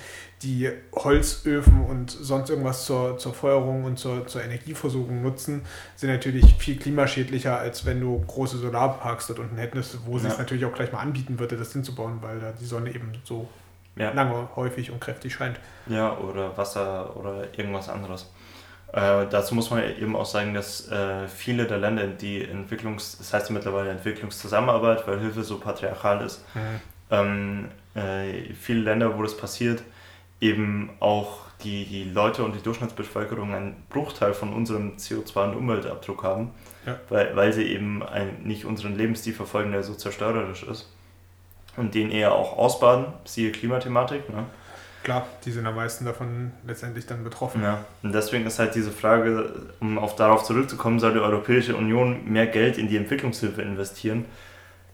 die Holzöfen und sonst irgendwas zur, zur Feuerung und zur, zur Energieversorgung nutzen, sind natürlich viel klimaschädlicher, als wenn du große Solarparks dort unten hättest, wo ja. es natürlich auch gleich mal anbieten würde, das hinzubauen, weil da die Sonne eben so ja. lange, häufig und kräftig scheint. Ja, oder Wasser oder irgendwas anderes. Äh, dazu muss man eben auch sagen, dass äh, viele der Länder, die Entwicklungs-, das heißt mittlerweile Entwicklungszusammenarbeit, weil Hilfe so patriarchal ist, mhm. ähm, äh, viele Länder, wo das passiert, eben auch die, die Leute und die Durchschnittsbevölkerung einen Bruchteil von unserem CO2- und Umweltabdruck haben, ja. weil, weil sie eben ein, nicht unseren Lebensstil verfolgen, der so zerstörerisch ist. Und den eher auch ausbaden, siehe Klimathematik. Ne? Klar, die sind am meisten davon letztendlich dann betroffen. Ja, und deswegen ist halt diese Frage, um auf darauf zurückzukommen, soll die Europäische Union mehr Geld in die Entwicklungshilfe investieren,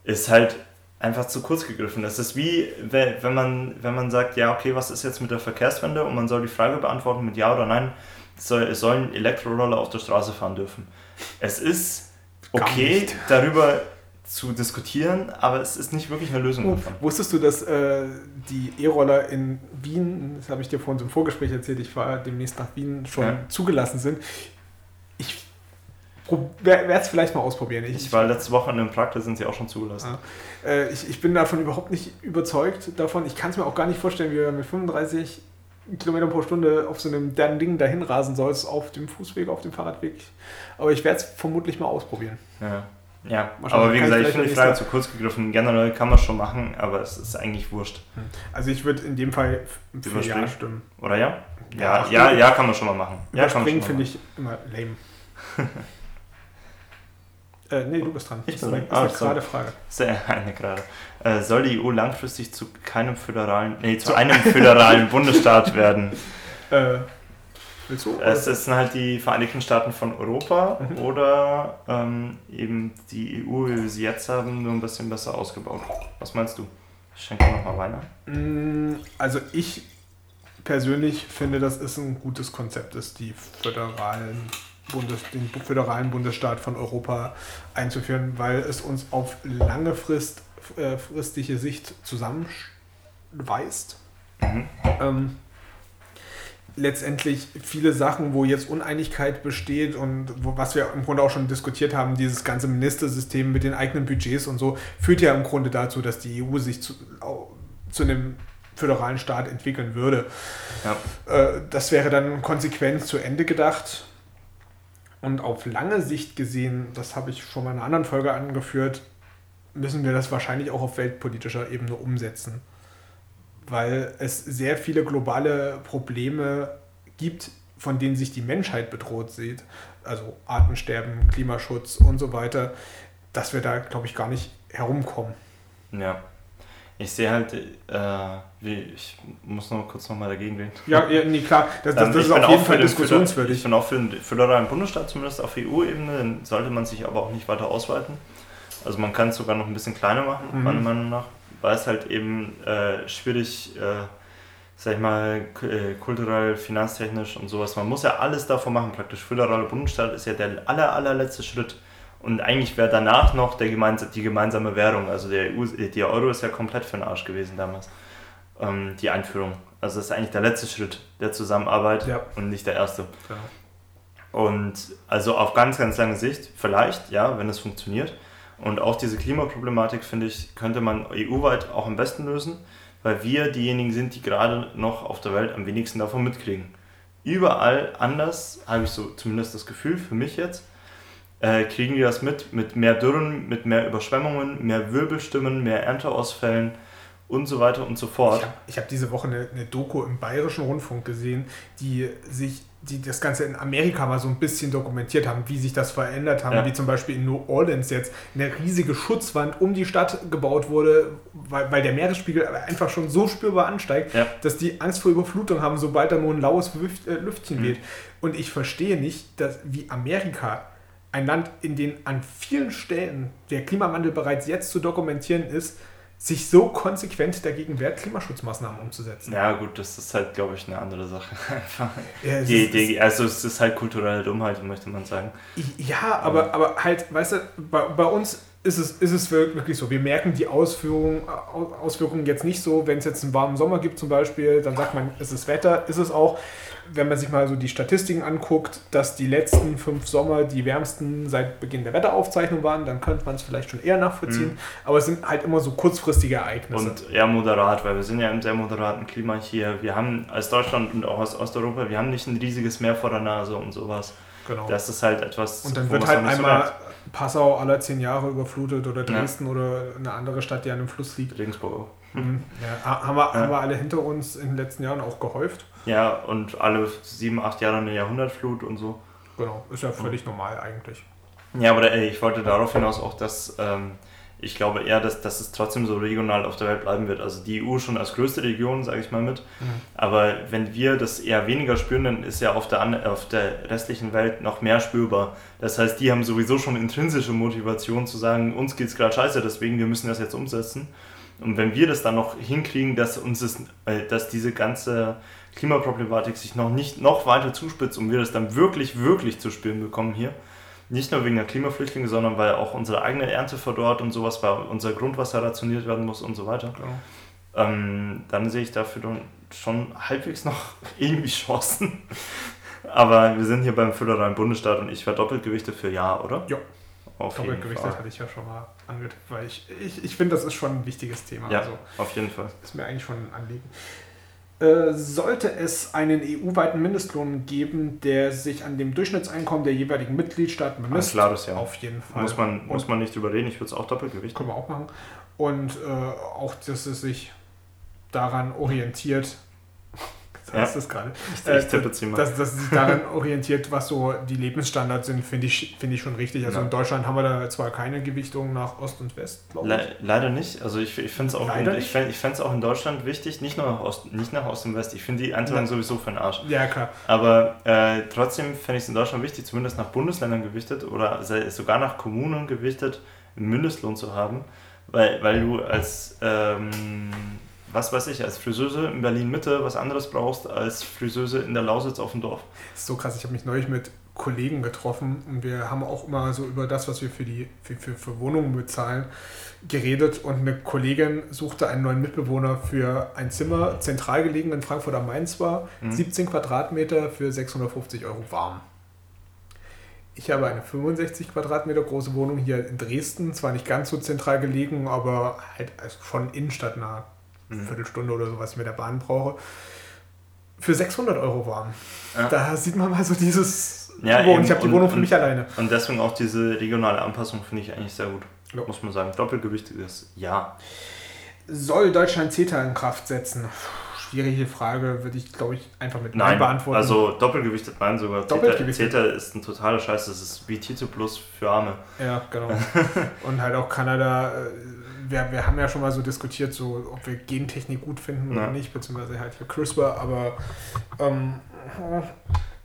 ist halt einfach zu kurz gegriffen. Das ist wie, wenn man, wenn man sagt, ja, okay, was ist jetzt mit der Verkehrswende und man soll die Frage beantworten mit Ja oder Nein, soll, es sollen Elektroroller auf der Straße fahren dürfen. Es ist okay, darüber zu diskutieren, aber es ist nicht wirklich eine Lösung oh, davon. Wusstest du, dass äh, die E-Roller in Wien, das habe ich dir vorhin im Vorgespräch erzählt, ich fahre demnächst nach Wien, schon ja. zugelassen sind? Ich werde es vielleicht mal ausprobieren. Ich, ich war letzte Woche in Prag, da sind sie auch schon zugelassen. Ja. Äh, ich, ich bin davon überhaupt nicht überzeugt davon. Ich kann es mir auch gar nicht vorstellen, wie wir mit 35 Kilometer pro Stunde auf so einem Ding dahin rasen sollst, auf dem Fußweg, auf dem Fahrradweg. Aber ich werde es vermutlich mal ausprobieren. Ja. Ja, aber wie gesagt, ich finde die Frage zu kurz gegriffen. Generell kann man schon machen, aber es ist eigentlich wurscht. Hm. Also ich würde in dem Fall für Ja stimmen. Oder ja? Ja, ja, ja, ja, kann man schon mal machen. Ja, Überspringen finde ich immer lame. <laughs> Äh, nee, du bist dran. Ich bin dran. Das ist eine gerade Frage. Sehr <laughs> eine gerade. Äh, soll die EU langfristig zu keinem föderalen, nee, zu einem föderalen <laughs> Bundesstaat werden? Äh, willst du? Es sind halt die Vereinigten Staaten von Europa mhm. oder ähm, eben die EU, wie wir sie jetzt haben, nur ein bisschen besser ausgebaut. Was meinst du? Schenke nochmal ein. Mm, also ich persönlich finde, das ist ein gutes Konzept, ist die föderalen Bundes, den föderalen Bundesstaat von Europa einzuführen, weil es uns auf lange Frist, äh, fristige Sicht zusammenweist. Mhm. Ähm, letztendlich viele Sachen, wo jetzt Uneinigkeit besteht und wo, was wir im Grunde auch schon diskutiert haben, dieses ganze Ministersystem mit den eigenen Budgets und so, führt ja im Grunde dazu, dass die EU sich zu, zu einem föderalen Staat entwickeln würde. Ja. Äh, das wäre dann konsequent zu Ende gedacht. Und auf lange Sicht gesehen, das habe ich schon mal in einer anderen Folge angeführt, müssen wir das wahrscheinlich auch auf weltpolitischer Ebene umsetzen. Weil es sehr viele globale Probleme gibt, von denen sich die Menschheit bedroht sieht. Also Artensterben, Klimaschutz und so weiter, dass wir da, glaube ich, gar nicht herumkommen. Ja ich sehe halt, äh, wie, ich muss noch kurz nochmal dagegen reden. Ja, ja nee, klar, das, das, ähm, das ist auf jeden Fall diskussionswürdig. Ich bin auch für den föderalen Bundesstaat, zumindest auf EU-Ebene, dann sollte man sich aber auch nicht weiter ausweiten. Also man kann es sogar noch ein bisschen kleiner machen, mhm. meiner Meinung nach, weil es halt eben äh, schwierig, äh, sag ich mal, äh, kulturell, finanztechnisch und sowas, man muss ja alles davon machen, praktisch föderaler Bundesstaat ist ja der aller, allerletzte Schritt und eigentlich wäre danach noch der gemeins die gemeinsame Währung. Also der, EU, der Euro ist ja komplett für den Arsch gewesen damals. Ähm, die Einführung. Also das ist eigentlich der letzte Schritt der Zusammenarbeit ja. und nicht der erste. Ja. Und also auf ganz, ganz lange Sicht, vielleicht, ja, wenn es funktioniert. Und auch diese Klimaproblematik, finde ich, könnte man EU-weit auch am besten lösen, weil wir diejenigen sind, die gerade noch auf der Welt am wenigsten davon mitkriegen. Überall anders, habe ich so zumindest das Gefühl, für mich jetzt, äh, kriegen die das mit, mit mehr Dürren, mit mehr Überschwemmungen, mehr Wirbelstimmen, mehr Ernteausfällen und so weiter und so fort. Ich habe hab diese Woche eine, eine, Doku im Bayerischen Rundfunk gesehen, die sich die das Ganze in Amerika mal so ein bisschen dokumentiert haben, wie sich das verändert haben, ja. wie zum Beispiel in New Orleans jetzt eine riesige Schutzwand um die Stadt gebaut wurde, weil, weil der Meeresspiegel einfach schon so spürbar ansteigt, ja. dass die Angst vor Überflutung haben, sobald da nur ein laues äh, Lüftchen mhm. weht. Und ich verstehe nicht, dass wie Amerika ein Land, in dem an vielen Stellen der Klimawandel bereits jetzt zu dokumentieren ist, sich so konsequent dagegen wehrt, Klimaschutzmaßnahmen umzusetzen. Ja, gut, das ist halt, glaube ich, eine andere Sache. <laughs> ja, die, ist, die, also es ist halt kulturelle Dummheit, möchte man sagen. Ja, aber, aber halt, weißt du, bei, bei uns ist es, ist es wirklich so. Wir merken die Ausführung, Auswirkungen jetzt nicht so, wenn es jetzt einen warmen Sommer gibt zum Beispiel, dann sagt man, es ist Wetter, ist es auch wenn man sich mal so die Statistiken anguckt, dass die letzten fünf Sommer die wärmsten seit Beginn der Wetteraufzeichnung waren, dann könnte man es vielleicht schon eher nachvollziehen. Mhm. Aber es sind halt immer so kurzfristige Ereignisse. Und eher moderat, weil wir sind ja im sehr moderaten Klima hier. Wir haben als Deutschland und auch als Osteuropa, wir haben nicht ein riesiges Meer vor der Nase und sowas. Genau. Das ist halt etwas. Und dann wird halt einmal so Passau alle zehn Jahre überflutet oder Dresden ja. oder eine andere Stadt, die an einem Fluss liegt. Regensburg. Mhm. <laughs> Ja, haben, wir, ja. haben wir alle hinter uns in den letzten Jahren auch gehäuft. Ja, und alle sieben, acht Jahre eine Jahrhundertflut und so. Genau, ist ja völlig mhm. normal eigentlich. Ja, aber ey, ich wollte darauf hinaus auch, dass ähm, ich glaube eher, dass, dass es trotzdem so regional auf der Welt bleiben wird. Also die EU schon als größte Region, sage ich mal mit. Mhm. Aber wenn wir das eher weniger spüren, dann ist ja auf der, auf der restlichen Welt noch mehr spürbar. Das heißt, die haben sowieso schon intrinsische Motivation zu sagen, uns geht es gerade scheiße, deswegen wir müssen das jetzt umsetzen. Und wenn wir das dann noch hinkriegen, dass uns das, äh, dass diese ganze Klimaproblematik sich noch nicht noch weiter zuspitzt und wir das dann wirklich, wirklich zu spüren bekommen hier, nicht nur wegen der Klimaflüchtlinge, sondern weil auch unsere eigene Ernte verdorrt und sowas, weil unser Grundwasser rationiert werden muss und so weiter, genau. ähm, dann sehe ich dafür schon halbwegs noch <laughs> irgendwie Chancen. Aber wir sind hier beim föderalen Bundesstaat und ich wäre doppelt gewichtet für Ja, oder? Ja. Auf doppelt gewichtet hatte ich ja schon mal angetippt, weil ich, ich, ich finde, das ist schon ein wichtiges Thema. Ja, also, auf jeden Fall. Ist mir eigentlich schon ein Anliegen. Äh, sollte es einen EU-weiten Mindestlohn geben, der sich an dem Durchschnittseinkommen der jeweiligen Mitgliedstaaten bemisst. Klar, das ja. Auf jeden Fall. Muss man, muss man nicht überreden, ich würde es auch Doppelgewicht. Können wir auch machen. Und äh, auch, dass es sich daran orientiert, ja. heißt das gerade. Ich, ich tippe äh, ziemlich. Dass, dass sich daran orientiert, was so die Lebensstandards sind, finde ich, find ich schon richtig. Also ja. in Deutschland haben wir da zwar keine Gewichtung nach Ost und West, glaube ich. Le leider nicht. Also ich, ich finde es auch, in, ich find, ich auch in Deutschland wichtig, nicht nur nach Ost, nicht nach Ost und West. Ich finde die Einteilung sowieso für den Arsch. Ja, klar. Aber äh, trotzdem fände ich es in Deutschland wichtig, zumindest nach Bundesländern gewichtet oder sogar nach Kommunen gewichtet, einen Mindestlohn zu haben. Weil, weil du als ähm, was weiß ich, als Friseuse in Berlin-Mitte was anderes brauchst als Friseuse in der Lausitz auf dem Dorf. Das ist so krass, ich habe mich neulich mit Kollegen getroffen und wir haben auch immer so über das, was wir für die für, für, für Wohnungen bezahlen, geredet und eine Kollegin suchte einen neuen Mitbewohner für ein Zimmer, zentral gelegen in Frankfurt am Main zwar, mhm. 17 Quadratmeter für 650 Euro warm. Ich habe eine 65 Quadratmeter große Wohnung hier in Dresden, zwar nicht ganz so zentral gelegen, aber halt schon innenstadtnah eine Viertelstunde oder so, was ich mit der Bahn brauche, für 600 Euro warm. Ja. Da sieht man mal so dieses, ja, Wohnen. ich habe die Wohnung für mich alleine. Und deswegen auch diese regionale Anpassung finde ich eigentlich sehr gut. Ja. Muss man sagen. Doppelgewichtiges Ja. Soll Deutschland CETA in Kraft setzen? Schwierige Frage, würde ich glaube ich einfach mit Nein, beantworten. Also doppelgewichtet nein sogar. Doppelgewichtet. CETA ist ein totaler Scheiß, das ist wie Tito Plus für Arme. Ja, genau. <laughs> Und halt auch Kanada äh, wir, wir haben ja schon mal so diskutiert, so, ob wir Gentechnik gut finden ja. oder nicht, beziehungsweise halt für CRISPR, aber ähm,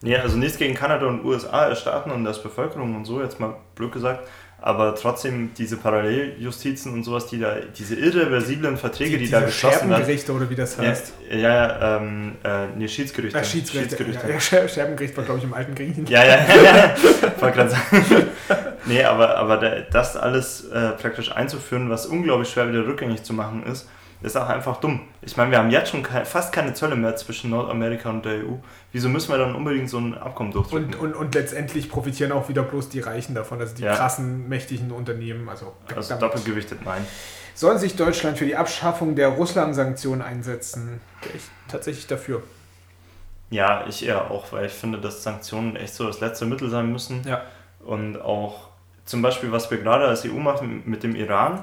ja, also nichts gegen Kanada und USA als Staaten und als Bevölkerung und so, jetzt mal blöd gesagt. Aber trotzdem diese Paralleljustizen und sowas, die da, diese irreversiblen Verträge, die, die da geschlossen werden. Scherbengerichte oder wie das heißt. Ja, ja ähm, äh, nee, Schiedsgerichte. Ja, Schiedsgerichte. Schiedsgerichte. Ja, ja, Scherbengericht war, glaube ich, im alten Griechen. Ja, ja, ja. ja. <laughs> Wollte gerade sagen. Nee, aber, aber das alles äh, praktisch einzuführen, was unglaublich schwer wieder rückgängig zu machen ist, ist auch einfach dumm. Ich meine, wir haben jetzt schon ke fast keine Zölle mehr zwischen Nordamerika und der EU. Wieso müssen wir dann unbedingt so ein Abkommen durchdrücken? Und, und, und letztendlich profitieren auch wieder bloß die Reichen davon, also die ja. krassen, mächtigen Unternehmen. Also, also doppelgewichtet, nein. Soll sich Deutschland für die Abschaffung der Russland-Sanktionen einsetzen? Wäre ich tatsächlich dafür. Ja, ich eher auch, weil ich finde, dass Sanktionen echt so das letzte Mittel sein müssen. Ja. Und auch zum Beispiel, was wir gerade als EU machen mit dem Iran,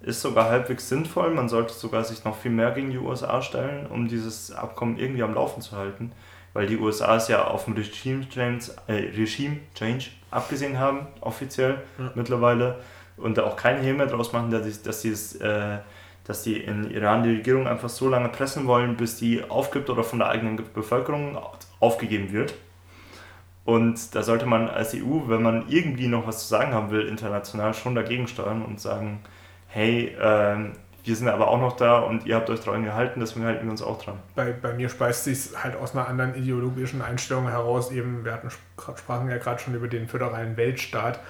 ist sogar halbwegs sinnvoll. Man sollte sogar sich noch viel mehr gegen die USA stellen, um dieses Abkommen irgendwie am Laufen zu halten. Weil die USA es ja auf dem Regime Change, äh, Regime Change abgesehen haben, offiziell ja. mittlerweile. Und da auch keinen Hehl mehr draus machen, dass, sie, dass, äh, dass die in Iran die Regierung einfach so lange pressen wollen, bis die aufgibt oder von der eigenen Bevölkerung aufgegeben wird. Und da sollte man als EU, wenn man irgendwie noch was zu sagen haben will, international schon dagegen steuern und sagen, hey, äh, wir sind aber auch noch da und ihr habt euch dran gehalten, deswegen halten wir uns auch dran. Bei, bei mir speist sich halt aus einer anderen ideologischen Einstellung heraus, eben, wir hatten, sprachen ja gerade schon über den föderalen Weltstaat.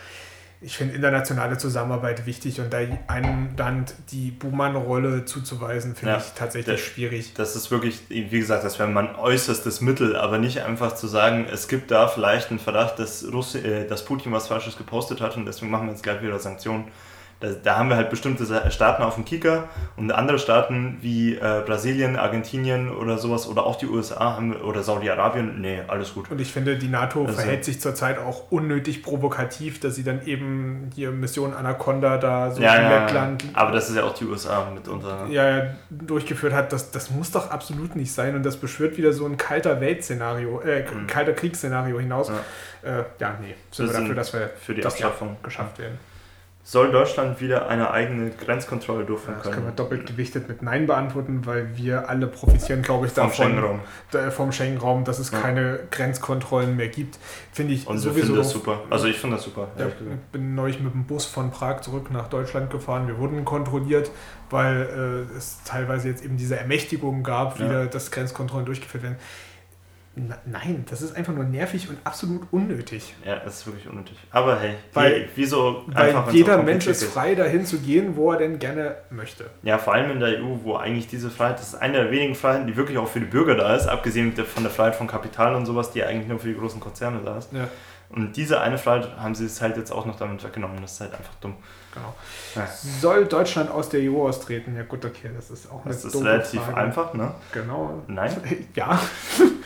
Ich finde internationale Zusammenarbeit wichtig und da einem Land die Buhmann-Rolle zuzuweisen, finde ja, ich tatsächlich das, schwierig. Das ist wirklich, wie gesagt, das wäre mein äußerstes Mittel, aber nicht einfach zu sagen, es gibt da vielleicht einen Verdacht, dass, Russi äh, dass Putin was Falsches gepostet hat und deswegen machen wir jetzt gleich wieder Sanktionen da, da, haben wir halt bestimmte Staaten auf dem Kicker und andere Staaten wie äh, Brasilien, Argentinien oder sowas oder auch die USA haben, oder Saudi-Arabien, nee, alles gut. Und ich finde, die NATO also, verhält sich zurzeit auch unnötig provokativ, dass sie dann eben die Mission Anaconda da so ja, in Lettland. Ja, aber das ist ja auch die USA mitunter. Ne? Ja, durchgeführt hat. Das, das muss doch absolut nicht sein und das beschwört wieder so ein kalter Weltszenario, äh, mhm. kalter Kriegsszenario hinaus. Ja, äh, ja nee, sind wir dafür, dass wir für die das Abschaffung geschafft werden soll Deutschland wieder eine eigene Grenzkontrolle durchführen ja, das können. Das können wir doppelt gewichtet mit Nein beantworten, weil wir alle profitieren, glaube ich, davon. Vom Schengen-Raum. Vom Schengen-Raum, dass es ja. keine Grenzkontrollen mehr gibt. Finde ich Und sowieso. finde das super. Also ich finde das super. Ja, ich bin neulich mit dem Bus von Prag zurück nach Deutschland gefahren. Wir wurden kontrolliert, weil äh, es teilweise jetzt eben diese Ermächtigungen gab, wieder, dass Grenzkontrollen durchgeführt werden. Nein, das ist einfach nur nervig und absolut unnötig. Ja, das ist wirklich unnötig. Aber hey, weil, wieso weil einfach, jeder Mensch ist frei, dahin zu gehen, wo er denn gerne möchte. Ja, vor allem in der EU, wo eigentlich diese Freiheit, das ist eine der wenigen Freiheiten, die wirklich auch für die Bürger da ist, abgesehen von der Freiheit von Kapital und sowas, die eigentlich nur für die großen Konzerne da ist. Ja. Und diese eine Freiheit haben sie es halt jetzt auch noch damit weggenommen. Das ist halt einfach dumm. Genau. Ja. Soll Deutschland aus der EU austreten? Ja gut, okay, das ist auch eine Das ist relativ Frage. einfach, ne? Genau. Nein? <laughs> Ja.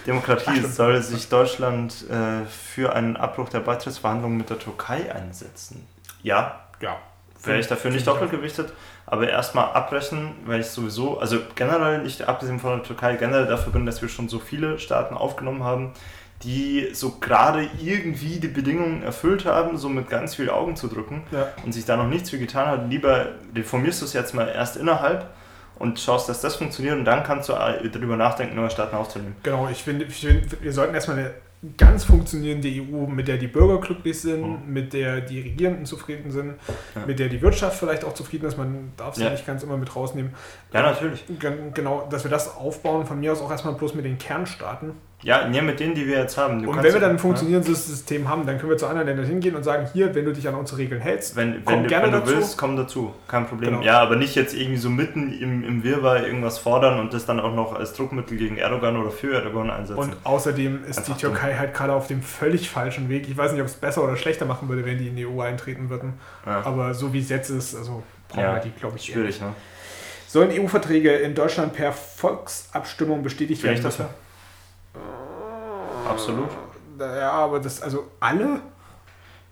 Demokratie Ach, <laughs> soll sich Deutschland äh, für einen Abbruch der Beitrittsverhandlungen mit der Türkei einsetzen. Ja. Ja. Wäre ich dafür nicht doppelt gewichtet, aber erstmal abbrechen, weil ich sowieso, also generell nicht abgesehen von der Türkei, generell dafür bin, dass wir schon so viele Staaten aufgenommen haben, die so gerade irgendwie die Bedingungen erfüllt haben, so mit ganz viel Augen zu drücken ja. und sich da noch nichts für getan hat, lieber reformierst du es jetzt mal erst innerhalb und schaust, dass das funktioniert und dann kannst du darüber nachdenken, neue Staaten aufzunehmen. Genau, ich finde, find, wir sollten erstmal eine ganz funktionierende EU, mit der die Bürger glücklich sind, mhm. mit der die Regierenden zufrieden sind, ja. mit der die Wirtschaft vielleicht auch zufrieden ist. Man darf sie ja. nicht ganz immer mit rausnehmen. Ja, natürlich. Genau, dass wir das aufbauen, von mir aus auch erstmal bloß mit den Kernstaaten. Ja, ja, mit denen, die wir jetzt haben. Du und wenn wir dann ein funktionierendes ja. System haben, dann können wir zu anderen Ländern hingehen und sagen, hier, wenn du dich an unsere Regeln hältst, wenn, komm wenn, gerne wenn du dazu. willst, komm dazu. Kein Problem. Genau. Ja, aber nicht jetzt irgendwie so mitten im, im Wirrwarr irgendwas fordern und das dann auch noch als Druckmittel gegen Erdogan oder für Erdogan einsetzen. Und außerdem ist Einfach die Türkei halt gerade auf dem völlig falschen Weg. Ich weiß nicht, ob es besser oder schlechter machen würde, wenn die in die EU eintreten würden. Ja. Aber so wie es jetzt ist, also brauchen ja, wir die, glaube ich, schwierig. Ne? Sollen EU-Verträge in Deutschland per Volksabstimmung bestätigt werden? Dafür? Absolut. Ja, aber das, also alle?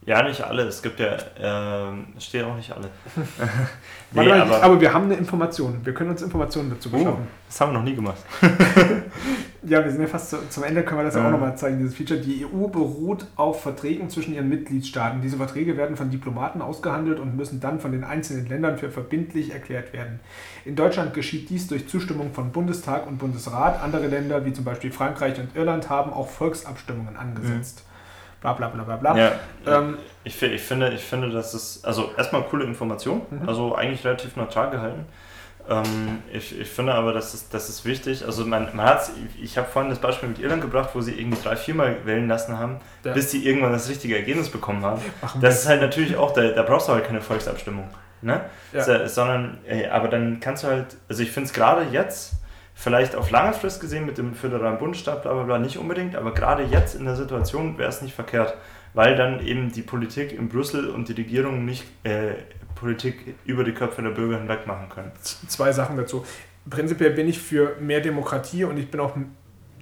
Ja, nicht alle. Es gibt ja, äh, steht auch nicht alle. <laughs> nee, mal, aber, aber, wir haben eine Information. Wir können uns Informationen dazu oh, beschaffen. Oh, das haben wir noch nie gemacht. <laughs> ja, wir sind ja fast zu, zum Ende, können wir das ja auch nochmal zeigen, dieses Feature. Die EU beruht auf Verträgen zwischen ihren Mitgliedstaaten. Diese Verträge werden von Diplomaten ausgehandelt und müssen dann von den einzelnen Ländern für verbindlich erklärt werden. In Deutschland geschieht dies durch Zustimmung von Bundestag und Bundesrat. Andere Länder, wie zum Beispiel Frankreich und Irland, haben auch Volksabstimmungen angesetzt. Mhm bla bla bla bla bla. Ja, ähm, ich, ich, finde, ich finde, das ist, also erstmal coole Information, mhm. also eigentlich relativ neutral gehalten. Ähm, ich, ich finde aber, das ist, das ist wichtig. Also man, man hat ich habe vorhin das Beispiel mit Irland gebracht, wo sie irgendwie drei, viermal wählen lassen haben, ja. bis sie irgendwann das richtige Ergebnis bekommen haben. Machen das ist halt natürlich auch, da, da brauchst du halt keine Volksabstimmung. Ne? Ja. Sondern, ey, aber dann kannst du halt, also ich finde es gerade jetzt, vielleicht auf lange Frist gesehen mit dem föderalen Bundesstaat, bla bla bla, nicht unbedingt, aber gerade jetzt in der Situation wäre es nicht verkehrt, weil dann eben die Politik in Brüssel und die Regierung nicht äh, Politik über die Köpfe der Bürger hinweg machen können. Zwei Sachen dazu. Prinzipiell bin ich für mehr Demokratie und ich bin auch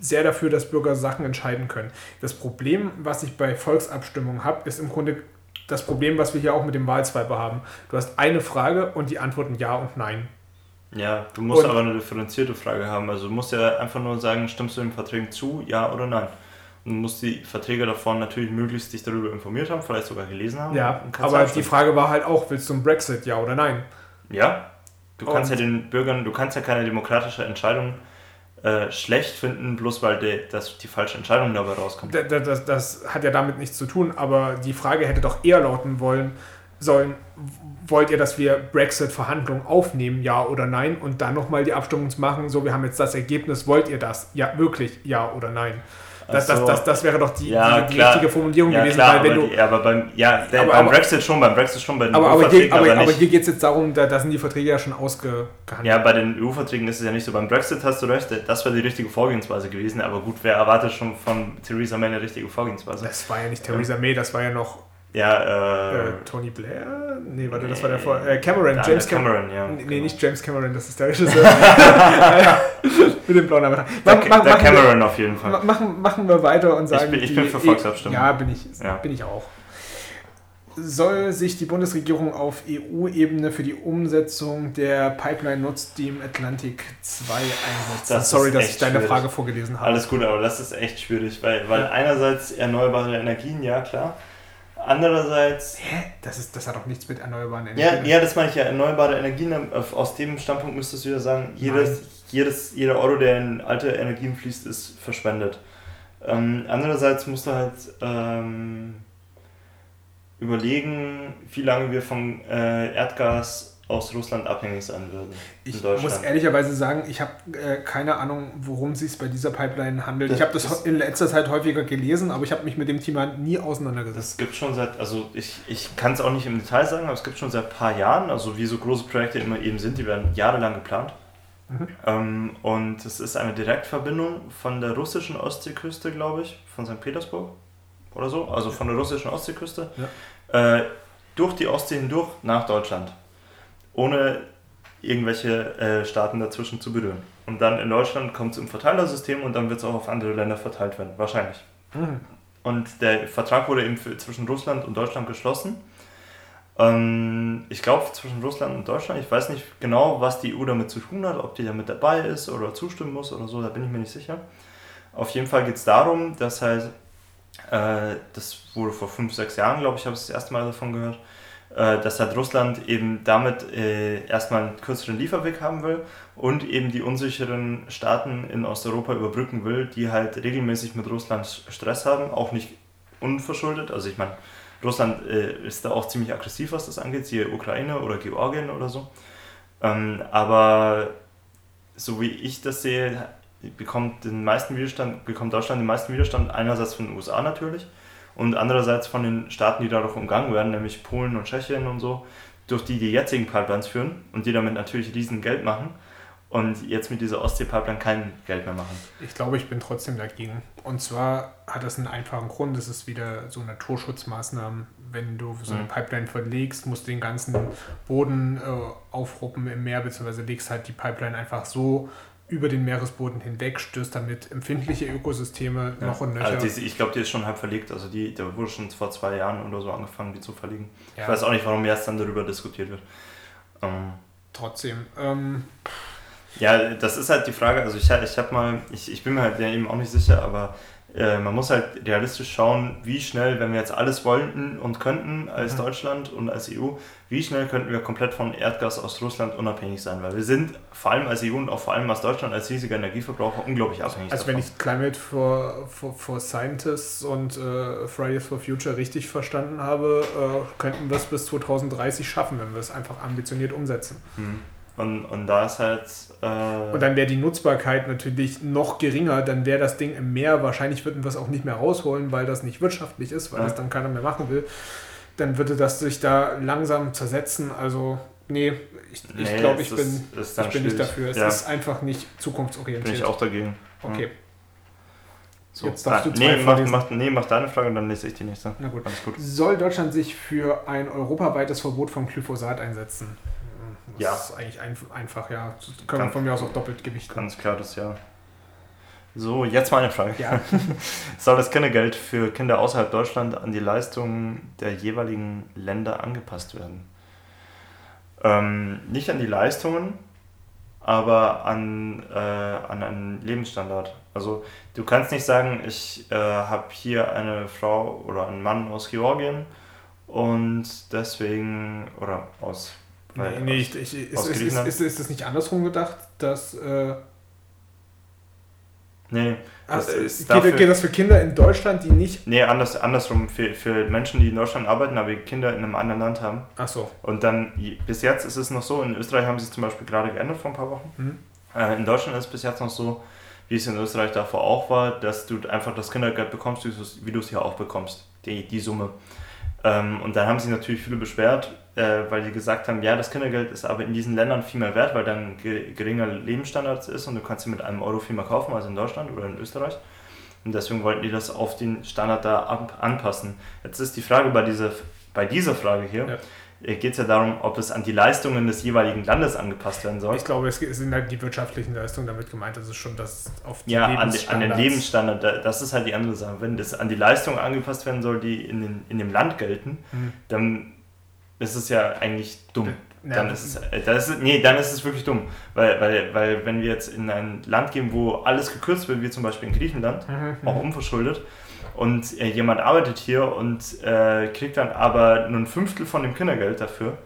sehr dafür, dass Bürger Sachen entscheiden können. Das Problem, was ich bei Volksabstimmungen habe, ist im Grunde das Problem, was wir hier auch mit dem Wahlzweiber haben. Du hast eine Frage und die Antworten Ja und Nein. Ja, du musst und aber eine differenzierte Frage haben. Also du musst ja einfach nur sagen, stimmst du den Verträgen zu, ja oder nein? Und du musst die Verträge davon natürlich möglichst dich darüber informiert haben, vielleicht sogar gelesen haben. Ja, aber die Frage war halt auch, willst du einen Brexit, ja oder nein? Ja, du kannst und ja den Bürgern, du kannst ja keine demokratische Entscheidung äh, schlecht finden, bloß weil die, das, die falsche Entscheidung dabei rauskommt. Das, das, das hat ja damit nichts zu tun, aber die Frage hätte doch eher lauten wollen, sollen, wollt ihr, dass wir Brexit-Verhandlungen aufnehmen, ja oder nein? Und dann nochmal die Abstimmung machen, so, wir haben jetzt das Ergebnis, wollt ihr das? Ja, wirklich, ja oder nein? Das, das, so. das, das wäre doch die, Ja, die, die richtige Formulierung ja, gewesen, klar, weil wenn aber, du. aber beim, ja, Aber- beim aber- Brexit schon, beim Brexit schon, bei den aber, EU-Verträgen aber, aber hier geht es jetzt darum, da, da sind die Verträge ja schon ausgehandelt. Ja, bei den EU-Verträgen ist es ja nicht so. Beim Brexit hast du recht, das wäre die richtige Vorgehensweise gewesen. Aber gut, wer erwartet schon von Theresa May eine richtige Vorgehensweise? Das war ja nicht Theresa May, das war ja noch Ja, äh, äh, Tony Blair? Nee, warte, das war der vor. Äh, Cameron, Ja, James Cameron. Cameron, ja, Nee, genau. nicht James Cameron, das ist der Regisseur. <laughs> Mit dem blauen Avatar. der, Mach- mach- der machen wir- Cameron auf jeden Fall. Ma- Machen, machen wir weiter und sagen. bin- ich die- bin für Volksabstimmung. Ja, bin ich, Ja. bin ich auch. Soll sich die Bundesregierung auf EU-Ebene für die Umsetzung der Pipeline Nord Stream Atlantic 2 einsetzen? Das Sorry, dass ich deine schwierig. Frage vorgelesen habe. Alles gut, aber das ist echt schwierig, weil, weil einerseits erneuerbare Energien, ja klar. Andererseits, Hä? Das, ist, das hat doch nichts mit erneuerbaren ja, Energien. ja, das meine ich ja, erneuerbare Energien, auf- aus dem Standpunkt müsstest du ja sagen, jedes, jedes, jeder Euro, der in alte Energien fließt, ist verschwendet. Ähm, andererseits musst du halt ähm, überlegen, wie lange wir von äh, Erdgas aus Russland abhängig sein würden. Ich muss ehrlicherweise sagen, ich habe äh, keine Ahnung, worum es sich bei dieser Pipeline handelt. Das ich habe das in letzter Zeit häufiger gelesen, aber ich habe mich mit dem Thema nie auseinandergesetzt. Es gibt schon seit, also ich, ich kann es auch nicht im Detail sagen, aber es gibt schon seit ein paar Jahren, also wie so große Projekte immer eben sind, die werden jahrelang geplant. Mhm. Ähm, und es ist eine Direktverbindung von der russischen Ostseeküste, glaube ich, von St. Petersburg oder so, also von der russischen Ostseeküste, äh, durch die Ostsee hindurch nach Deutschland, ohne irgendwelche äh, Staaten dazwischen zu berühren. Und dann in Deutschland kommt es im Verteilersystem und dann wird es auch auf andere Länder verteilt werden, wahrscheinlich. Mhm. Und der Vertrag wurde eben für, zwischen Russland und Deutschland geschlossen. Ähm, ich glaube zwischen Russland und Deutschland. Ich weiß nicht genau, was die EU damit zu tun hat, ob die damit dabei ist oder zustimmen muss oder so, da bin ich mir nicht sicher. Auf jeden Fall geht es darum, dass halt, äh, das wurde vor fünf, sechs Jahren, glaube ich, habe ich das erste Mal davon gehört, dass halt Russland eben damit äh, erstmal einen kürzeren Lieferweg haben will und eben die unsicheren Staaten in Osteuropa überbrücken will, die halt regelmäßig mit Russland Stress haben, auch nicht unverschuldet. Also ich meine, Russland äh, ist da auch ziemlich aggressiv, was das angeht, siehe Ukraine oder Georgien oder so. Ähm, aber so wie ich das sehe, bekommt, den meisten Widerstand, bekommt Deutschland den meisten Widerstand einerseits von den USA natürlich und andererseits von den Staaten, die dadurch umgangen werden, nämlich Polen und Tschechien und so, durch die die jetzigen Pipelines führen und die damit natürlich riesen Geld machen und jetzt mit dieser Ostsee-Pipeline kein Geld mehr machen. Ich glaube, ich bin trotzdem dagegen. Und zwar hat das einen einfachen Grund. Es ist wieder so Naturschutzmaßnahmen. Wenn du so eine Mhm. Pipeline verlegst, musst du den ganzen Boden äh, aufruppen im Meer, beziehungsweise legst halt die Pipeline einfach so über den Meeresboden hinweg, stößt damit empfindliche Ökosysteme noch und nöcher. Also die, ich glaube, die ist schon halb verlegt. Also die, da wurde schon vor zwei Jahren oder so angefangen, die zu verlegen. Ja. Ich weiß auch nicht, warum erst dann darüber diskutiert wird. Ähm, Trotzdem. Ähm, ja, das ist halt die Frage. Also ich, ich habe mal, ich, ich bin mir halt ja eben auch nicht sicher, aber äh, man muss halt realistisch schauen, wie schnell, wenn wir jetzt alles wollten und könnten als Mhm. Deutschland und als EU, wie schnell könnten wir komplett von Erdgas aus Russland unabhängig sein? Weil wir sind vor allem als EU und auch vor allem als Deutschland als riesiger Energieverbraucher unglaublich abhängig also wenn ich Climate for, for, for Scientists und äh, Fridays for Future richtig verstanden habe, äh, könnten wir es bis 2030 schaffen, wenn wir es einfach ambitioniert umsetzen. Hm. Und, und da ist halt. Äh, Und dann wäre die Nutzbarkeit natürlich noch geringer, dann wäre das Ding im Meer, wahrscheinlich würden wir es auch nicht mehr rausholen, weil das nicht wirtschaftlich ist, weil Ja. das dann keiner mehr machen will. Dann würde das sich da langsam zersetzen. Also, nee, ich, ich nee, glaube, es ich bin, ist ich bin nicht dafür. Es ja, ist einfach nicht bin zukunftsorientiert. ich auch dagegen. Okay, So. Jetzt darfst du Ah, zwei nee, mach, mach, nee, mach deine Frage und dann lese ich die nächste. na gut. Alles gut. Soll Deutschland sich für ein europaweites Verbot von Glyphosat einsetzen? Das Ja. ist eigentlich ein, einfach, ja. Das können wir Kann- von mir aus auch doppelt gewichten. Ganz klar, das ja. So, jetzt meine Frage. Ja, <laughs> Soll das Kindergeld für Kinder außerhalb Deutschland an die Leistungen der jeweiligen Länder angepasst werden? Ähm, nicht an die Leistungen, aber an, äh, an einen Lebensstandard. Also du kannst nicht sagen, ich äh, habe hier eine Frau oder einen Mann aus Georgien und deswegen, oder aus... nee, weil- nee, aus- ich, ich, ist, aus ist, ist, ist, ist es nicht andersrum gedacht, dass... Äh, nee, das ist geht, dafür, geht das für Kinder in Deutschland, die nicht. Nee, anders, andersrum. Für, für Menschen, die in Deutschland arbeiten, aber Kinder in einem anderen Land haben. Ach so. Und dann, bis jetzt ist es noch so, in Österreich haben sie es zum Beispiel gerade geändert vor ein paar Wochen. Mhm. Äh, in Deutschland ist es bis jetzt noch so, wie es in Österreich davor auch war, dass du einfach das Kindergeld bekommst, wie du es hier auch bekommst, die, die Summe. Ähm, und dann haben sich natürlich viele beschwert, äh, weil die gesagt haben, ja, das Kindergeld ist aber in diesen Ländern viel mehr wert, weil dann geringer Lebensstandard ist und du kannst sie mit einem Euro viel mehr kaufen als in Deutschland oder in Österreich. Und deswegen wollten die das auf den Standard da anpassen. Jetzt ist die Frage bei dieser, bei dieser Frage hier, ja äh, geht es ja darum, ob es an die Leistungen des jeweiligen Landes angepasst werden soll. Ich glaube, es sind halt die wirtschaftlichen Leistungen damit gemeint, das ist schon das auf die Ja, an, die, an, den Lebensstandard, das ist halt die andere Sache. Wenn das an die Leistungen angepasst werden soll, die in, den, in dem Land gelten, mhm. dann ist es ja eigentlich dumm. Ja, dann ist es, äh, das ist, nee, dann ist es wirklich dumm. Weil, weil, weil wenn wir jetzt in ein Land gehen, wo alles gekürzt wird, wie zum Beispiel in Griechenland, mhm. auch mhm. unverschuldet, und äh, jemand arbeitet hier und äh, kriegt dann aber nur ein Fünftel von dem Kindergeld dafür.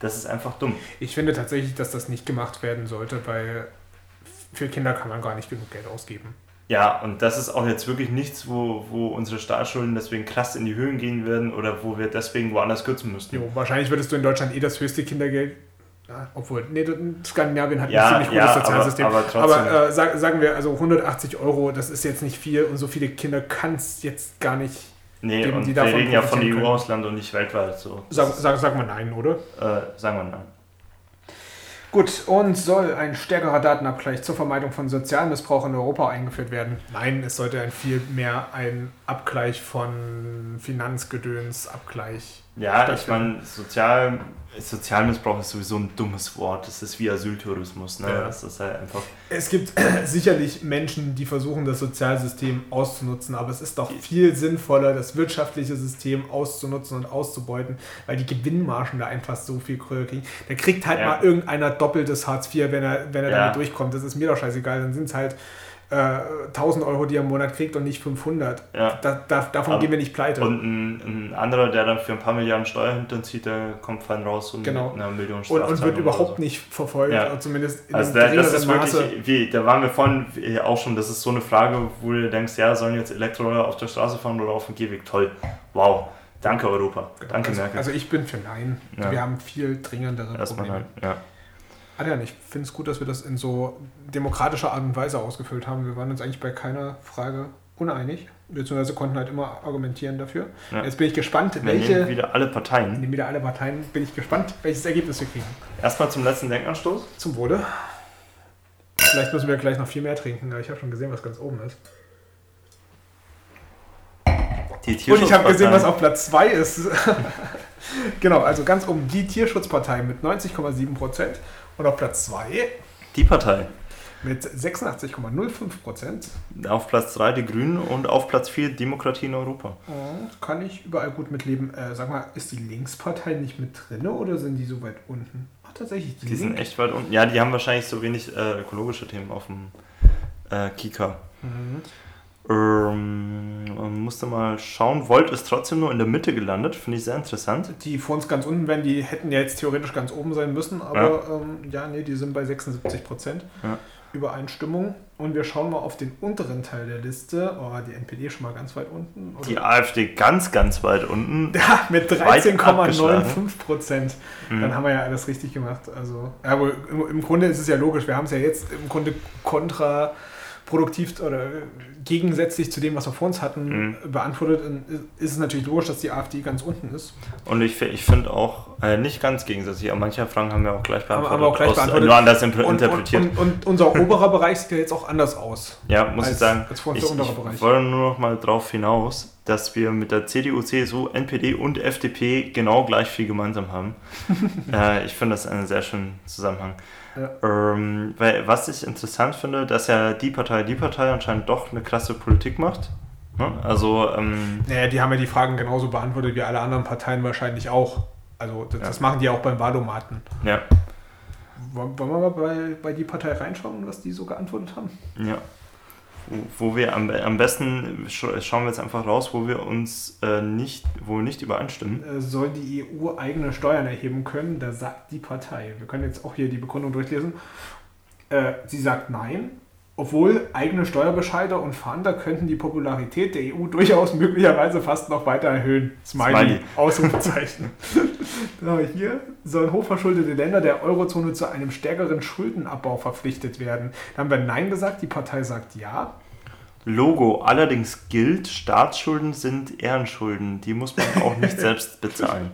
Das ist einfach dumm. Ich finde tatsächlich, dass das nicht gemacht werden sollte, weil für Kinder kann man gar nicht genug Geld ausgeben. Ja, und das ist auch jetzt wirklich nichts, wo, wo unsere Staatsschulden deswegen krass in die Höhen gehen werden oder wo wir deswegen woanders kürzen müssten. Jo, wahrscheinlich würdest du in Deutschland eh das höchste Kindergeld ja, obwohl, nee, Skandinavien hat ja, ein ziemlich gutes ja, Sozialsystem. Aber, aber, aber äh, sag, sagen wir, also 180 Euro, das ist jetzt nicht viel und so viele Kinder kann es jetzt gar nicht nee, geben, und die davon wir reden ja von EU-Ausland und nicht weltweit. So. Sag, sag, sag mal nein, oder? Äh, sagen wir nein. Gut, und soll ein stärkerer Datenabgleich zur Vermeidung von Sozialmissbrauch in Europa eingeführt werden? Nein, es sollte ein viel mehr ein Abgleich von Finanzgedöns, Abgleich. Ja, ich meine, Sozial Sozialmissbrauch ist sowieso ein dummes Wort. Das ist wie Asyltourismus. Ne? Ja. Das ist halt einfach es gibt <clears throat> sicherlich Menschen, die versuchen, das Sozialsystem auszunutzen, aber es ist doch viel sinnvoller, das wirtschaftliche System auszunutzen und auszubeuten, weil die Gewinnmargen da einfach so viel Kröll kriegen. Da kriegt halt ja. mal irgendeiner doppeltes Hartz IV, wenn er, wenn er ja. damit durchkommt. Das ist mir doch scheißegal. Dann sind es halt 1000 äh, Euro, die er im Monat kriegt und nicht 500. Ja. Da, da, davon Aber, gehen wir nicht pleite. Und ein, ein, anderer, der dann für ein paar Milliarden Steuern hinterzieht, der kommt fein raus und genau. mit einer Million und, und wird überhaupt so. nicht verfolgt, ja. zumindest in also da, das ist Maße. wirklich, wie, da waren wir vorhin auch schon, das ist so eine Frage, wo du denkst, ja, sollen jetzt Elektroroller auf der Straße fahren oder auf dem Gehweg? Toll. Wow. Danke Europa. Danke also, Merkel. Also ich bin für Nein. Ja. Wir haben viel dringendere Erstmal Probleme. Halt, ja. Adrian, ich finde es gut, dass wir das in so demokratischer Art und Weise ausgefüllt haben. Wir waren uns eigentlich bei keiner Frage uneinig, beziehungsweise konnten halt immer argumentieren dafür. Ja. Jetzt bin ich gespannt, wir welche. Nehmen wieder alle Parteien. Nehmen wieder alle Parteien. Bin ich gespannt, welches Ergebnis wir kriegen. Erstmal zum letzten Denkanstoß. Zum Wohle. Vielleicht müssen wir gleich noch viel mehr trinken, aber ich habe schon gesehen, was ganz oben ist. Und ich habe gesehen, was auf Platz 2 ist. <laughs> genau, also ganz oben die Tierschutzpartei mit 90,7 Prozent und auf Platz 2 die Partei. Mit 86,05 Prozent. Auf Platz 3 die Grünen und auf Platz 4 Demokratie in Europa. kann ich überall gut mitleben. Äh, sag mal, ist die Linkspartei nicht mit drin oder sind die so weit unten? Ach, tatsächlich. Die, die sind echt weit unten. Ja, die haben wahrscheinlich so wenig äh, ökologische Themen auf dem äh, Kika. Mhm. Ähm, man musste mal schauen. Volt ist trotzdem nur in der Mitte gelandet, finde ich sehr interessant. Die vor uns ganz unten wären, die hätten ja jetzt theoretisch ganz oben sein müssen, aber ja, ähm, ja nee, die sind bei 76 Prozent. Ja. Übereinstimmung. Und wir schauen mal auf den unteren Teil der Liste. Oh, die NPD schon mal ganz weit unten. Oder? Die AfD ganz, ganz weit unten. <laughs> Ja, mit 13,95 Prozent. Mhm. Dann haben wir ja alles richtig gemacht. Also, ja, im, im Grunde ist es ja logisch. Wir haben es ja jetzt im Grunde kontra produktiv oder gegensätzlich zu dem, was wir vor uns hatten, mhm. beantwortet, ist es natürlich logisch, dass die AfD ganz unten ist. Und ich, ich finde auch, äh, nicht ganz gegensätzlich, aber manche Fragen haben wir auch gleich beantwortet. Aber, aber auch gleich aus, beantwortet. Nur anders interpretiert. Und, und, und, unser oberer Bereich sieht ja jetzt auch anders aus. Ja, muss als, ich sagen. Als ich, ich wollte nur noch mal darauf hinaus, dass wir mit der CDU, CSU, NPD und FDP genau gleich viel gemeinsam haben. <laughs> äh, ich finde das einen sehr schönen Zusammenhang. Ja. Ähm, weil, was ich interessant finde, dass ja die Partei, die Partei anscheinend doch eine krasse Politik macht. Ne? Also, ähm, naja, die haben ja die Fragen genauso beantwortet wie alle anderen Parteien wahrscheinlich auch. Also das, ja. das machen die auch beim Wahlomaten. Ja. Wollen wir mal bei, bei die Partei reinschauen, was die so geantwortet haben? Ja wo wir am, am besten schauen wir jetzt einfach raus, wo wir uns äh, nicht, wo wir nicht übereinstimmen. Äh, soll die EU eigene Steuern erheben können? Da sagt die Partei. Wir können jetzt auch hier die Begründung durchlesen. Äh, sie sagt nein, obwohl eigene Steuerbescheide und Fahnder könnten die Popularität der EU durchaus möglicherweise fast noch weiter erhöhen. Smiley. Smiley. Ausrufezeichen. <laughs> hier sollen hochverschuldete Länder der Eurozone zu einem stärkeren Schuldenabbau verpflichtet werden. Da haben wir Nein gesagt, die Partei sagt Ja. Logo. Allerdings gilt, Staatsschulden sind Ehrenschulden. Die muss man auch nicht <laughs> selbst bezahlen.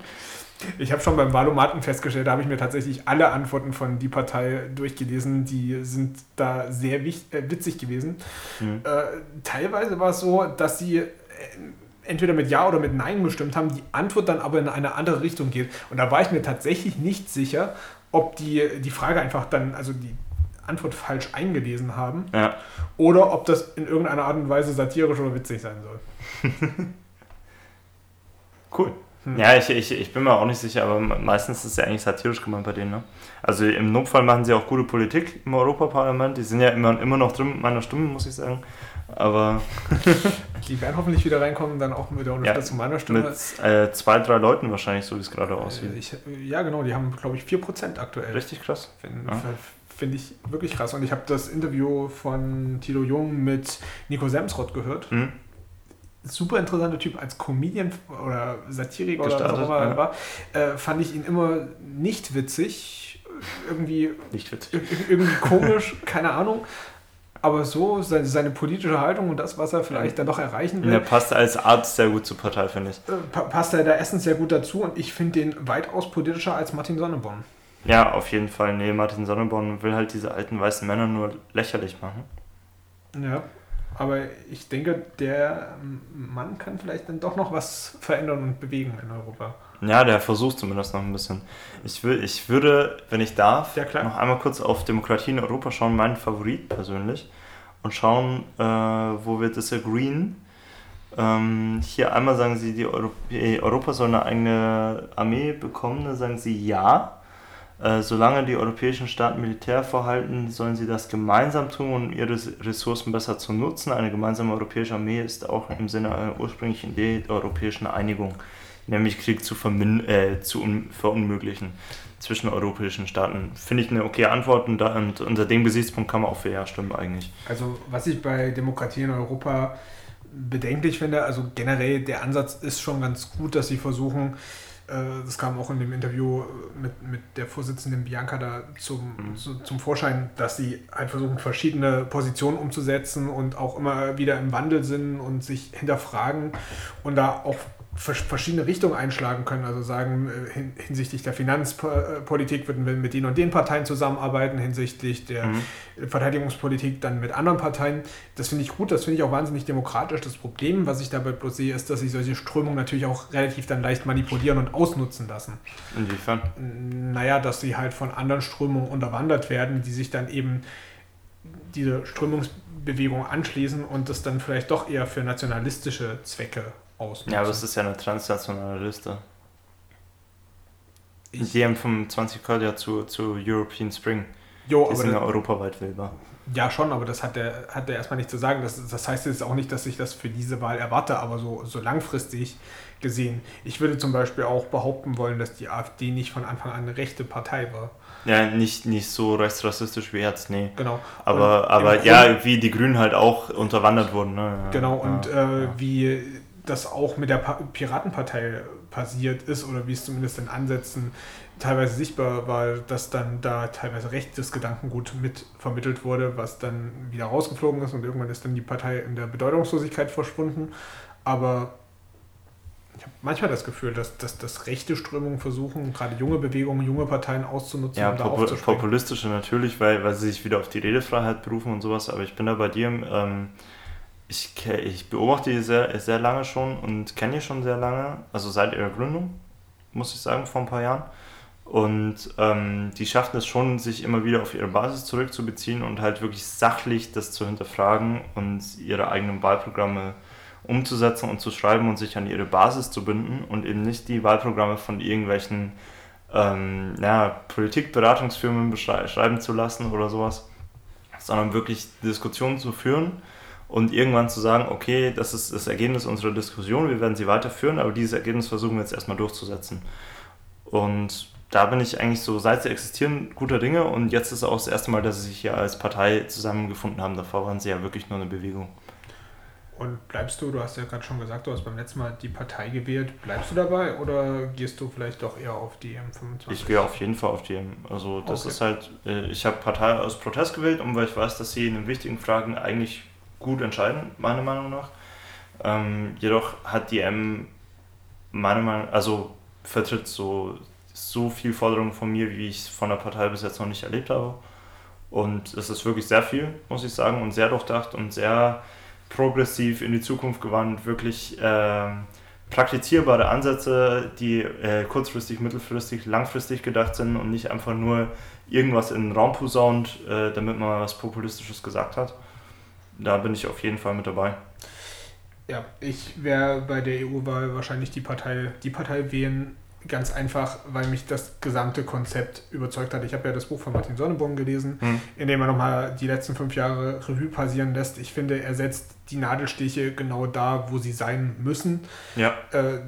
Ich habe schon beim Wahlomaten festgestellt, da habe ich mir tatsächlich alle Antworten von die Partei durchgelesen. Die sind da sehr äh, witzig gewesen. Mhm. Äh, teilweise war es so, dass sie äh, entweder mit Ja oder mit Nein bestimmt haben, die Antwort dann aber in eine andere Richtung geht. Und da war ich mir tatsächlich nicht sicher, ob die, die Frage einfach dann, also die Antwort falsch eingelesen haben ja. oder ob das in irgendeiner Art und Weise satirisch oder witzig sein soll. <laughs> cool. Hm. Ja, ich, ich, ich bin mir auch nicht sicher, aber meistens ist es ja eigentlich satirisch gemeint bei denen. Ne? Also im Notfall machen sie auch gute Politik im Europaparlament. Die sind ja immer, immer noch drin mit meiner Stimme, muss ich sagen. Aber. <laughs> die werden hoffentlich wieder reinkommen, dann auch mit der Unterstützung ja, meiner Stimme. Mit äh, zwei, drei Leuten wahrscheinlich, so wie es gerade aussieht. Ich, ja, genau, die haben, glaube ich, 4% aktuell. Richtig krass. Finde ja. find ich wirklich krass. Und ich habe das Interview von Tilo Jung mit Nico Semsrott gehört. Mhm super interessanter Typ als Comedian oder Satiriker oder was auch immer ja. war, äh, fand ich ihn immer nicht witzig, irgendwie, nicht witzig. irgendwie komisch, <laughs> keine Ahnung. Aber so, seine, seine, politische Haltung und das, was er vielleicht dann doch erreichen will. Er passt als Arzt sehr gut zur Partei, finde ich. Äh, passt er da erstens sehr gut dazu und ich finde den weitaus politischer als Martin Sonneborn. Ja, auf jeden Fall. Nee, Martin Sonneborn will halt diese alten weißen Männer nur lächerlich machen. Ja. Aber ich denke, der Mann kann vielleicht dann doch noch was verändern und bewegen in Europa. Ja, der versucht zumindest noch ein bisschen. Ich, will, ich würde, wenn ich darf, ja, noch einmal kurz auf Demokratie in Europa schauen, meinen Favorit persönlich, und schauen, äh, wo wir disagreeen. Ähm, hier einmal sagen sie, die Euro Europa soll eine eigene Armee bekommen, dann sagen sie ja. Äh, solange die europäischen Staaten Militär vorhalten, sollen sie das gemeinsam tun, um ihre Ressourcen besser zu nutzen. Eine gemeinsame europäische Armee ist auch im Sinne einer ursprünglichen Idee der europäischen Einigung, nämlich Krieg zu, äh, zu verunmöglichen zwischen europäischen Staaten. Finde ich eine okay Antwort und, da, und unter dem Gesichtspunkt kann man auch für Ja stimmen eigentlich. Also was ich bei Demokratie in Europa bedenklich finde, also generell der Ansatz ist schon ganz gut, dass sie versuchen, das kam auch in dem Interview mit, mit der Vorsitzenden Bianca da zum, mhm. zu, zum Vorschein, dass sie halt versuchen, verschiedene Positionen umzusetzen und auch immer wieder im Wandel sind und sich hinterfragen und da auch verschiedene Richtungen einschlagen können. Also sagen, äh, hinsichtlich der Finanzpolitik würden wir mit den und den Parteien zusammenarbeiten, hinsichtlich der mhm. Verteidigungspolitik dann mit anderen Parteien. Das finde ich gut, das finde ich auch wahnsinnig demokratisch. Das Problem, was ich dabei bloß sehe, ist, dass sich solche Strömungen natürlich auch relativ dann leicht manipulieren und ausnutzen lassen. Inwiefern? Naja, dass sie halt von anderen Strömungen unterwandert werden, die sich dann eben diese Strömungsbewegung anschließen und das dann vielleicht doch eher für nationalistische Zwecke ausnutzen. Ja, aber es ist ja eine transnationale Liste. Ich die haben vom 20 gehört ja zu, zu European Spring. Jo, die sind ja europaweit wählbar. Ja, schon, aber das hat der, hat der erstmal nicht zu sagen. Das, das heißt jetzt auch nicht, dass ich das für diese Wahl erwarte, aber so, so langfristig gesehen. Ich würde zum Beispiel auch behaupten wollen, dass die AfD nicht von Anfang an eine rechte Partei war. Ja, nicht, nicht so rechtsrassistisch wie jetzt, nee. Genau. Aber, aber ja, wie die Grünen halt auch unterwandert wurden. Ne? Genau, und ja, äh, ja. wie das auch mit der Piratenpartei passiert ist oder wie es zumindest in Ansätzen teilweise sichtbar war, dass dann da teilweise rechtes Gedankengut mit vermittelt wurde, was dann wieder rausgeflogen ist und irgendwann ist dann die Partei in der Bedeutungslosigkeit verschwunden. Aber ich habe manchmal das Gefühl, dass, dass, dass rechte Strömungen versuchen, gerade junge Bewegungen, junge Parteien auszunutzen. Ja, um Popul populistische natürlich, weil, weil sie sich wieder auf die Redefreiheit berufen und sowas, aber ich bin da bei dir. Ähm, ich, ich beobachte die sehr, sehr lange schon und kenne die schon sehr lange, also seit ihrer Gründung, muss ich sagen, vor ein paar Jahren. Und ähm, die schaffen es schon, sich immer wieder auf ihre Basis zurückzubeziehen und halt wirklich sachlich das zu hinterfragen und ihre eigenen Wahlprogramme umzusetzen und zu schreiben und sich an ihre Basis zu binden und eben nicht die Wahlprogramme von irgendwelchen ähm, ja, Politikberatungsfirmen schreiben zu lassen oder sowas, sondern wirklich Diskussionen zu führen und irgendwann zu sagen, okay, das ist das Ergebnis unserer Diskussion, wir werden sie weiterführen, aber dieses Ergebnis versuchen wir jetzt erstmal durchzusetzen. Und da bin ich eigentlich so, seit sie existieren, guter Dinge und jetzt ist auch das erste Mal, dass sie sich hier als Partei zusammengefunden haben. Davor waren sie ja wirklich nur eine Bewegung. Und bleibst du, du hast ja gerade schon gesagt, du hast beim letzten Mal die Partei gewählt, bleibst du dabei oder gehst du vielleicht doch eher auf die M25? Ich gehe auf jeden Fall auf die M. Also das okay. ist halt, äh, ich habe Partei aus Protest gewählt, und weil ich weiß, dass sie in den wichtigen Fragen eigentlich gut entscheiden, meiner Meinung nach. Ähm, jedoch hat die M meiner Meinung nach, also vertritt so, so viel Forderungen von mir, wie ich es von der Partei bis jetzt noch nicht erlebt habe. Und es ist wirklich sehr viel, muss ich sagen, und sehr durchdacht und sehr progressiv in die Zukunft gewandt, wirklich äh, praktizierbare Ansätze, die äh, kurzfristig, mittelfristig, langfristig gedacht sind und nicht einfach nur irgendwas in den Raum posaunt, äh, damit man was Populistisches gesagt hat. Da bin ich auf jeden Fall mit dabei. Ja, ich wäre bei der EU-Wahl wahrscheinlich die Partei, die Partei wählen, Ganz einfach, weil mich das gesamte Konzept überzeugt hat. Ich habe ja das Buch von Martin Sonneborn gelesen, mhm. in dem er nochmal die letzten fünf Jahre Revue passieren lässt. Ich finde, er setzt die Nadelstiche genau da, wo sie sein müssen. Ja. Äh,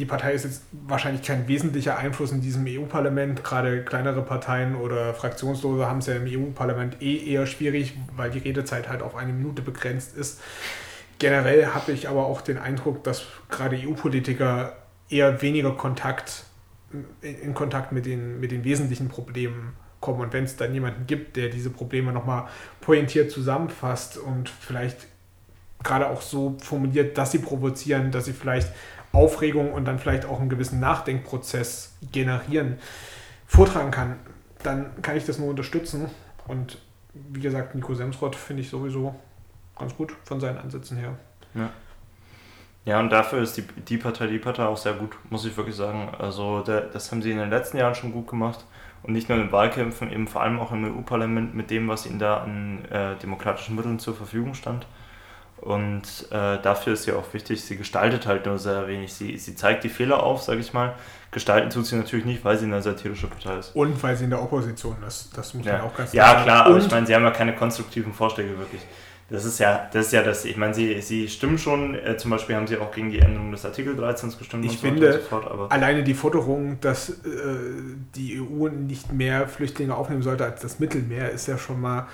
die Partei ist jetzt wahrscheinlich kein wesentlicher Einfluss in diesem EU-Parlament. Gerade kleinere Parteien oder Fraktionslose haben es ja im EU-Parlament eh eher schwierig, weil die Redezeit halt auf eine Minute begrenzt ist. Generell habe ich aber auch den Eindruck, dass gerade EU-Politiker eher weniger Kontakt, in Kontakt mit den, mit den wesentlichen Problemen kommen. Und wenn es dann jemanden gibt, der diese Probleme nochmal pointiert zusammenfasst und vielleicht gerade auch so formuliert, dass sie provozieren, dass sie vielleicht Aufregung und dann vielleicht auch einen gewissen Nachdenkprozess generieren, vortragen kann, dann kann ich das nur unterstützen. Und wie gesagt, Nico Semsrott finde ich sowieso ganz gut von seinen Ansätzen her. Ja. Ja, und dafür ist die, die Partei, die Partei auch sehr gut, muss ich wirklich sagen. Also der, das haben sie in den letzten Jahren schon gut gemacht. Und nicht nur in Wahlkämpfen, eben vor allem auch im EU-Parlament mit dem, was ihnen da an äh, demokratischen Mitteln zur Verfügung stand. Und äh, dafür ist sie auch wichtig, sie gestaltet halt nur sehr wenig. Sie, sie zeigt die Fehler auf, sage ich mal. Gestalten tut sie natürlich nicht, weil sie eine satirische Partei ist. Und weil sie in der Opposition ist. Das muss ja. man auch ganz klar sagen. Ja, klar, aber ich meine, sie haben ja keine konstruktiven Vorschläge wirklich. Das ist ja, das ist ja das, ich meine, sie, sie stimmen schon, äh, zum Beispiel haben sie auch gegen die Änderung des Artikel 13 gestimmt. Ich finde, so fort, alleine die Forderung, dass äh, die EU nicht mehr Flüchtlinge aufnehmen sollte als das Mittelmeer, ist ja schon mal,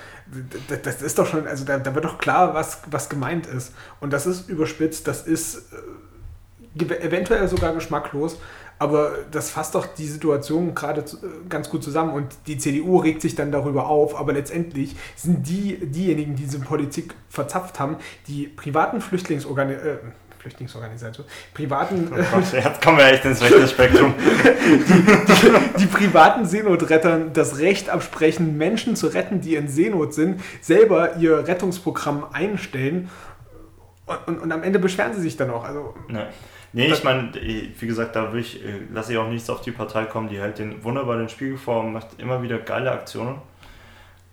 das, das ist doch schon, also da, da, wird doch klar, was, was gemeint ist. Und das ist überspitzt, das ist äh, eventuell sogar geschmacklos, aber das fasst doch die Situation gerade äh, ganz gut zusammen und die CDU regt sich dann darüber auf, aber letztendlich sind die diejenigen, die diese Politik verzapft haben, die privaten Flüchtlingsorganisationen, äh, Flüchtlingsorganisation, privaten. Oh Gott, jetzt kommen wir echt ins rechte <laughs> Spektrum. die, die, die, privaten Seenotrettern das Recht absprechen, Menschen zu retten, die in Seenot sind, selber ihr Rettungsprogramm einstellen und, und, und am Ende beschweren sie sich dann auch. Also, Nein. Nee, ich meine, wie gesagt, da ich, äh, lasse ich auch nichts auf die Partei kommen. Die hält den wunderbar den Spiegel vor und macht immer wieder geile Aktionen.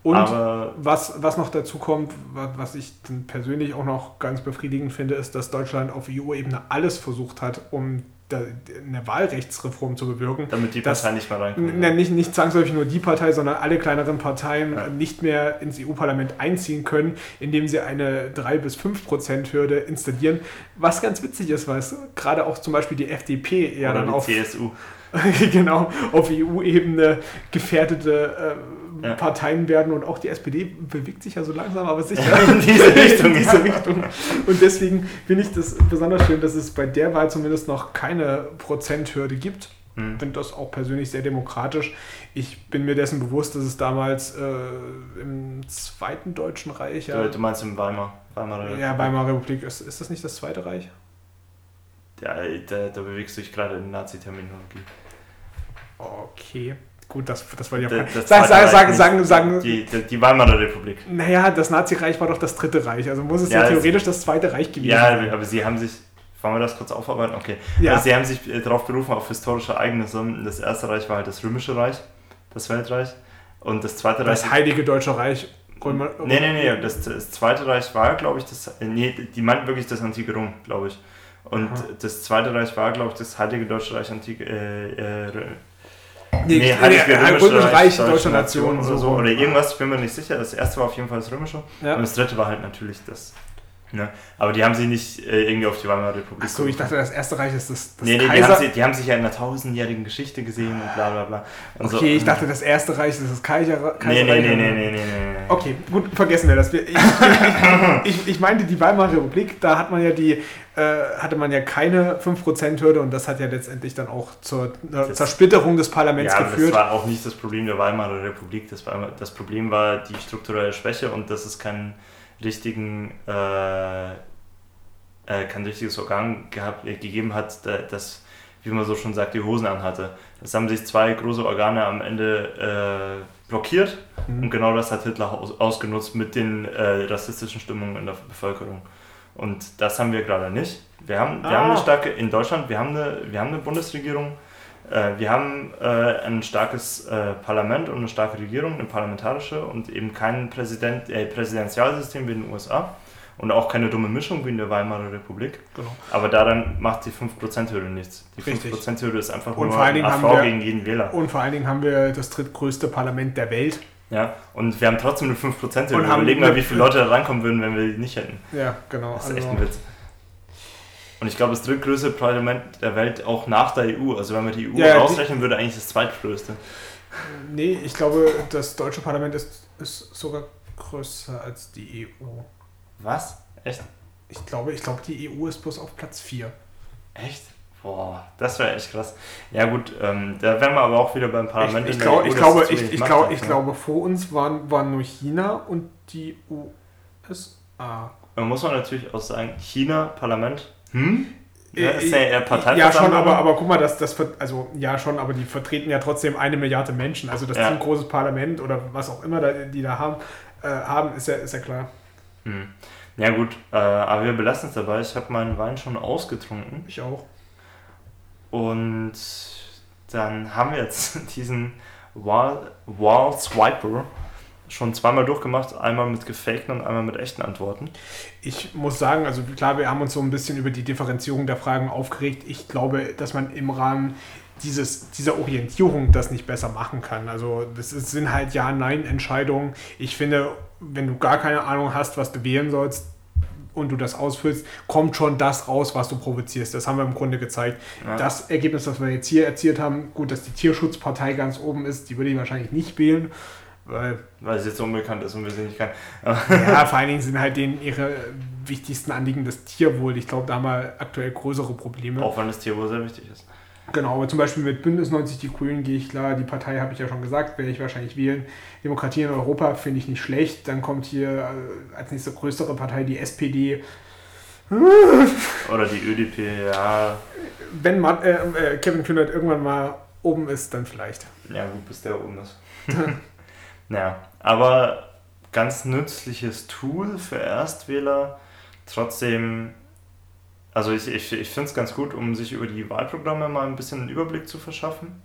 Und Aber was, was noch dazu kommt, was ich persönlich auch noch ganz befriedigend finde, ist, dass Deutschland auf EU-Ebene alles versucht hat, um eine Wahlrechtsreform zu bewirken. Damit die Partei nicht mehr reinkommt. Ne, nicht, nicht zwangsläufig nur die Partei, sondern alle kleineren Parteien ja. nicht mehr ins EU-Parlament einziehen können, indem sie eine 3 bis 5 Prozent Hürde installieren. Was ganz witzig ist, weil es gerade auch zum Beispiel die FDP ja Oder dann die auf CSU. <laughs> genau auf EU-Ebene gefährdete äh, ja. Parteien werden und auch die SPD bewegt sich ja so langsam, aber sicher in diese <laughs> Richtung. in diese Richtung. Und deswegen finde ich das besonders schön, dass es bei der Wahl zumindest noch keine Prozenthürde gibt. Ich hm. finde das auch persönlich sehr demokratisch. Ich bin mir dessen bewusst, dass es damals äh, im Zweiten Deutschen Reich. Ja, du meinst im Weimar, Weimarer Republik? Ja, Weimarer Republik. Ist, ist das nicht das Zweite Reich? Ja, da, da bewegst du dich gerade in Nazi-Terminologie. Okay. Gut, das, das war ja. Das, das sagen, sagen, sagen, sagen, sagen. Die, die, die Weimarer Republik. Naja, das Nazireich war doch das Dritte Reich. Also muss es ja, ja theoretisch das Zweite Reich gewesen ja, sein. Ja, aber sie haben sich. Wollen wir das kurz aufarbeiten? Okay. Ja. Also sie haben sich äh, darauf berufen, auf historische Ereignisse. Das Erste Reich war halt das Römische Reich, das Weltreich. Und das Zweite Reich. Das Heilige Deutsche Reich. Römer, nee, nee, nee. Das, das Zweite Reich war, glaube ich, das. Nee, die meinten wirklich das antike Rom, glaube ich. Und Aha. das Zweite Reich war, glaube ich, das Heilige Deutsche Reich antike. Äh, äh, Nee, nee Heilige nee, Römische, Römische Reich, Reich Deutsche Nation oder so. Oder irgendwas, ich bin mir nicht sicher. Das erste war auf jeden Fall das Römische. Ja. Und das dritte war halt natürlich das Ne? Aber die haben sie nicht äh, irgendwie auf die Weimarer Republik Achso, ich dachte, das Erste Reich ist das, das nee, nee, die haben, sie, die haben sich ja in einer tausendjährigen Geschichte gesehen und bla bla bla. Und okay, so, ich dachte, das Erste Reich ist das Kaiser, Kaiserreich. Nee, nee, nee, nee, nee, nee. Okay, gut, vergessen wir das. Ich, ich, ich, ich, meinte die Weimarer Republik, da hat man ja die, äh, hatte man ja keine 5%-Hürde und das hat ja letztendlich dann auch zur äh, Zersplitterung des Parlaments ja, geführt. Das war auch nicht das Problem der Weimarer Republik, das, war, das Problem war die strukturelle Schwäche und dass es keinen richtigen äh, äh, kein richtiges Organ gehabt, äh, gegeben hat, das, wie man so schon sagt, die Hosen anhatte. Es haben sich zwei große Organe am Ende äh, blockiert mhm. und genau das hat Hitler aus, ausgenutzt mit den äh, rassistischen Stimmungen in der Bevölkerung. Und das haben wir gerade nicht. Wir haben, wir ah. haben eine starke, in Deutschland, wir haben eine, wir haben eine Bundesregierung, wir haben äh, ein starkes Parlament und eine starke Regierung, eine parlamentarische und eben kein Präsident, Präsidentialsystem wie in den USA und auch keine dumme Mischung wie in der Weimarer Republik. Genau. Aber daran macht die 5%-Hürde nichts. Die 5%-Hürde ist einfach und nur ein AV wir, gegen jeden Wähler. Und vor allen Dingen haben wir das drittgrößte Parlament der Welt. Ja, und wir haben trotzdem eine 5%-Hürde. Und überlegen mal, wie viele Leute da rankommen würden, wenn wir die nicht hätten. Ja, genau. Das ist echt ein also Witz. Und ich glaube, das drittgrößte Parlament der Welt auch nach der EU. Also wenn man die EU ja, rausrechnen würde, eigentlich das zweitgrößte. Nee, ich glaube, das deutsche Parlament ist, ist sogar größer als die EU. Was? Echt? Ich glaube, ich glaube, die EU ist bloß auf Platz 4. Echt? Boah, das wäre echt krass. Ja gut, ähm, da wären wir aber auch wieder beim Parlament. Ich, ich, glaub, EU, ich glaube, ich, ich, glaub, ich ne? glaube, vor uns waren, waren nur China und die USA. Da muss man natürlich auch sagen, China, Parlament, hm? Ja, ist ja eher Ja, schon, aber, aber guck mal, das, das, also ja schon, aber die vertreten ja trotzdem eine Milliarde Menschen. Also das ja. Team großes Parlament oder was auch immer da, die da haben, äh, haben ist, ja, ist ja klar. Hm. Ja gut, äh, aber wir belassen es dabei. Ich habe meinen Wein schon ausgetrunken. Ich auch. Und dann haben wir jetzt <laughs> diesen Wall, Wall Swiper schon zweimal durchgemacht, einmal mit gefakten und einmal mit echten Antworten. Ich muss sagen, also klar, wir haben uns so ein bisschen über die Differenzierung der Fragen aufgeregt. Ich glaube, dass man im Rahmen dieses, dieser Orientierung das nicht besser machen kann. Also das sind halt Ja-Nein-Entscheidungen. Ich finde, wenn du gar keine Ahnung hast, was du wählen sollst und du das ausfüllst, kommt schon das raus, was du provozierst. Das haben wir im Grunde gezeigt. Ja. Das Ergebnis, das wir jetzt hier erzielt haben, gut, dass die Tierschutzpartei ganz oben ist, die würde ich wahrscheinlich nicht wählen. Weil, weil es jetzt unbekannt ist und wir sie nicht kennen. ja, <laughs> vor allen Dingen sind halt denen ihre wichtigsten Anliegen das Tierwohl. Ich glaube, da haben wir aktuell größere Probleme. Auch wenn das Tierwohl sehr wichtig ist. Genau, aber zum Beispiel mit Bündnis 90 Die Grünen gehe ich klar. Die Partei habe ich ja schon gesagt, werde ich wahrscheinlich wählen. Demokratie in Europa finde ich nicht schlecht. Dann kommt hier äh, als nächste größere Partei die SPD. <laughs> Oder die ÖDP, ja. Wenn man, äh, äh, Kevin Kühnert irgendwann mal oben ist, dann vielleicht. Ja, gut, bis der oben ist. <laughs> naja, aber ganz nützliches Tool für Erstwähler. Trotzdem also ich, ich, ich finde es ganz gut, um sich über die Wahlprogramme mal ein bisschen einen Überblick zu verschaffen.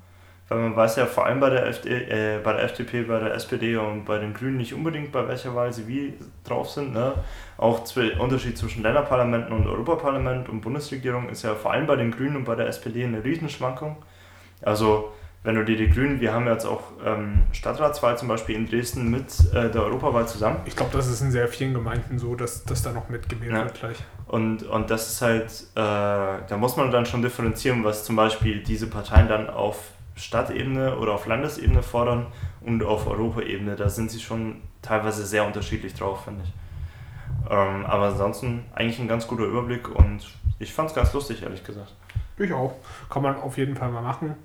Weil man weiß ja vor allem bei der, FD, äh, bei der FDP, bei der SPD und bei den Grünen nicht unbedingt, bei welcher Wahl sie wie drauf sind. Ne? Auch der Unterschied zwischen Länderparlamenten und Europaparlament und Bundesregierung ist ja vor allem bei den Grünen und bei der SPD eine Riesenschwankung. Also wenn du dir die Grünen, wir haben jetzt auch ähm, Stadtratswahl zum Beispiel in Dresden mit äh, der Europawahl zusammen. Ich glaube, das ist in sehr vielen Gemeinden so, dass das da noch mitgewählt ja. wird gleich. Und, und das ist halt, äh, da muss man dann schon differenzieren, was zum Beispiel diese Parteien dann auf Stadtebene oder auf Landesebene fordern und auf Europaebene. Da sind sie schon teilweise sehr unterschiedlich drauf, finde ich. Ähm, aber ansonsten eigentlich ein ganz guter Überblick und ich fand es ganz lustig, ehrlich gesagt. Ich auch. Kann man auf jeden Fall mal machen.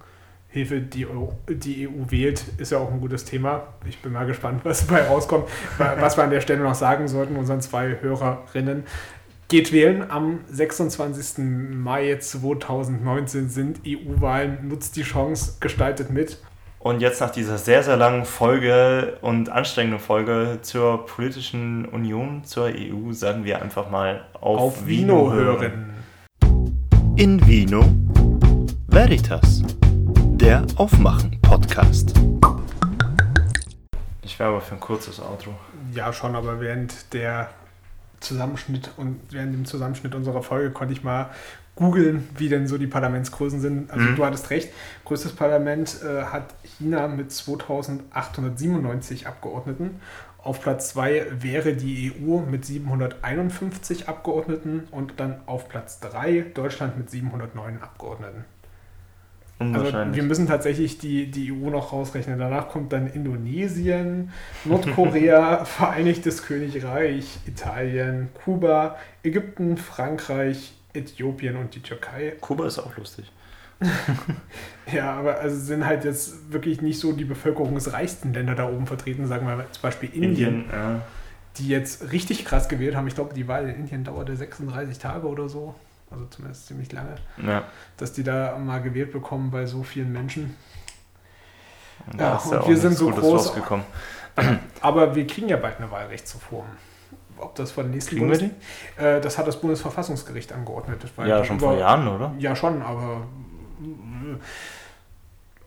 Hilfe, die, EU, die EU wählt, ist ja auch ein gutes Thema. Ich bin mal gespannt, was dabei rauskommt, was wir an der Stelle noch sagen sollten, unseren zwei Hörerinnen. Geht wählen am 26. Mai 2019 sind EU-Wahlen. Nutzt die Chance, gestaltet mit. Und jetzt nach dieser sehr, sehr langen Folge und anstrengenden Folge zur politischen Union, zur EU, sagen wir einfach mal auf, auf Vino, Vino hören. In Vino Veritas der Aufmachen-Podcast. Ich wäre aber für ein kurzes Outro. Ja, schon, aber während der Zusammenschnitt und während dem Zusammenschnitt unserer Folge konnte ich mal googeln, wie denn so die Parlamentsgrößen sind. Also mhm. du hattest recht, größtes Parlament äh, hat China mit 2897 Abgeordneten. Auf Platz 2 wäre die EU mit 751 Abgeordneten und dann auf Platz 3 Deutschland mit 709 Abgeordneten. Also wir müssen tatsächlich die, die EU noch rausrechnen. Danach kommt dann Indonesien, Nordkorea, <laughs> Vereinigtes Königreich, Italien, Kuba, Ägypten, Frankreich, Äthiopien und die Türkei. Kuba ist auch lustig. <laughs> ja, aber also sind halt jetzt wirklich nicht so die bevölkerungsreichsten Länder da oben vertreten, sagen wir mal zum Beispiel Indien, Indien ja. die jetzt richtig krass gewählt haben. Ich glaube, die Wahl in Indien dauerte 36 Tage oder so also zumindest ziemlich lange, ja. dass die da mal gewählt bekommen bei so vielen Menschen. Und ja, und ja wir sind so groß. Rausgekommen. <clears throat> Aber wir kriegen ja bald eine Wahlrechtsreform. Ob das von nächsten Bundes äh, Das hat das Bundesverfassungsgericht angeordnet. ja, schon über, vor Jahren, oder? Ja, schon, aber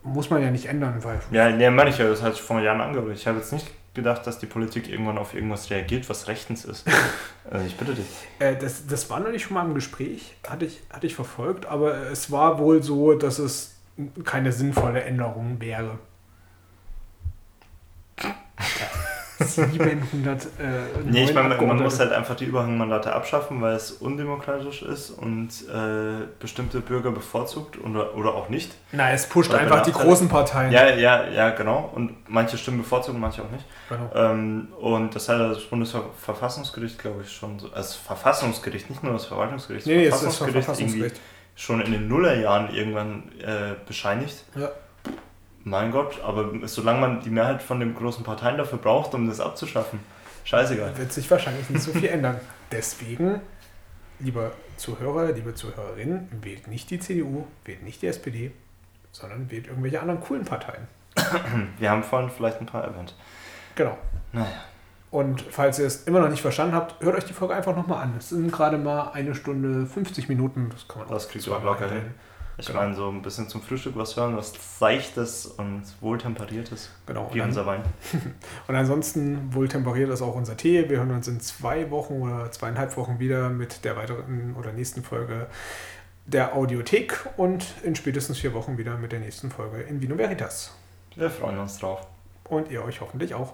muss man ja nicht ändern, weil. Ja, nee, meine ich ja, das hat sich vor Jahren angeordnet. Ich habe jetzt nicht gedacht, dass die Politik irgendwann auf irgendwas reagiert, was rechtens ist. <laughs> also ich bitte dich. Äh, das, das war natürlich schon mal im Gespräch, hatte ich, hatte ich verfolgt, aber es war wohl so, dass es keine sinnvolle Änderung wäre. <laughs> 700. Äh, nee, ich meine, man muss halt einfach die Überhangmandate abschaffen, weil es undemokratisch ist und äh, bestimmte Bürger bevorzugt oder, oder auch nicht. Na, es pusht oder einfach die großen Parteien. Ja, ja, ja, genau. Und manche Stimmen bevorzugen, manche auch nicht. Genau. Ähm, und das hat das Bundesverfassungsgericht, glaube ich, schon so. Also Verfassungsgericht, nicht nur das Verwaltungsgericht, das nee, Verfassungsgericht, das Verfassungsgericht. schon in den Nullerjahren irgendwann äh, bescheinigt. Ja mein Gott, aber solange man die Mehrheit von den großen Parteien dafür braucht, um das abzuschaffen, scheißegal. Wird sich wahrscheinlich nicht so viel ändern. Deswegen, lieber Zuhörer, liebe Zuhörerinnen, wählt nicht die CDU, wählt nicht die SPD, sondern wählt irgendwelche anderen coolen Parteien. <clears throat> Wir haben vorhin vielleicht ein paar erwähnt. Genau. Naja. Und falls ihr es immer noch nicht verstanden habt, hört euch die Folge einfach nochmal an. Es sind gerade mal eine Stunde 50 Minuten. Das kann man das kriegst du auch locker hin. Ich genau. meine, so ein bisschen zum Frühstück was hören, was Seichtes und Wohltemperiertes. Genau. Wie unser Wein. <laughs> und ansonsten wohltemperiert ist auch unser Tee. Wir hören uns in zwei Wochen oder zweieinhalb Wochen wieder mit der weiteren oder nächsten Folge der Audiothek und in spätestens vier Wochen wieder mit der nächsten Folge in Vino Veritas. Wir freuen uns drauf. Und ihr euch hoffentlich auch.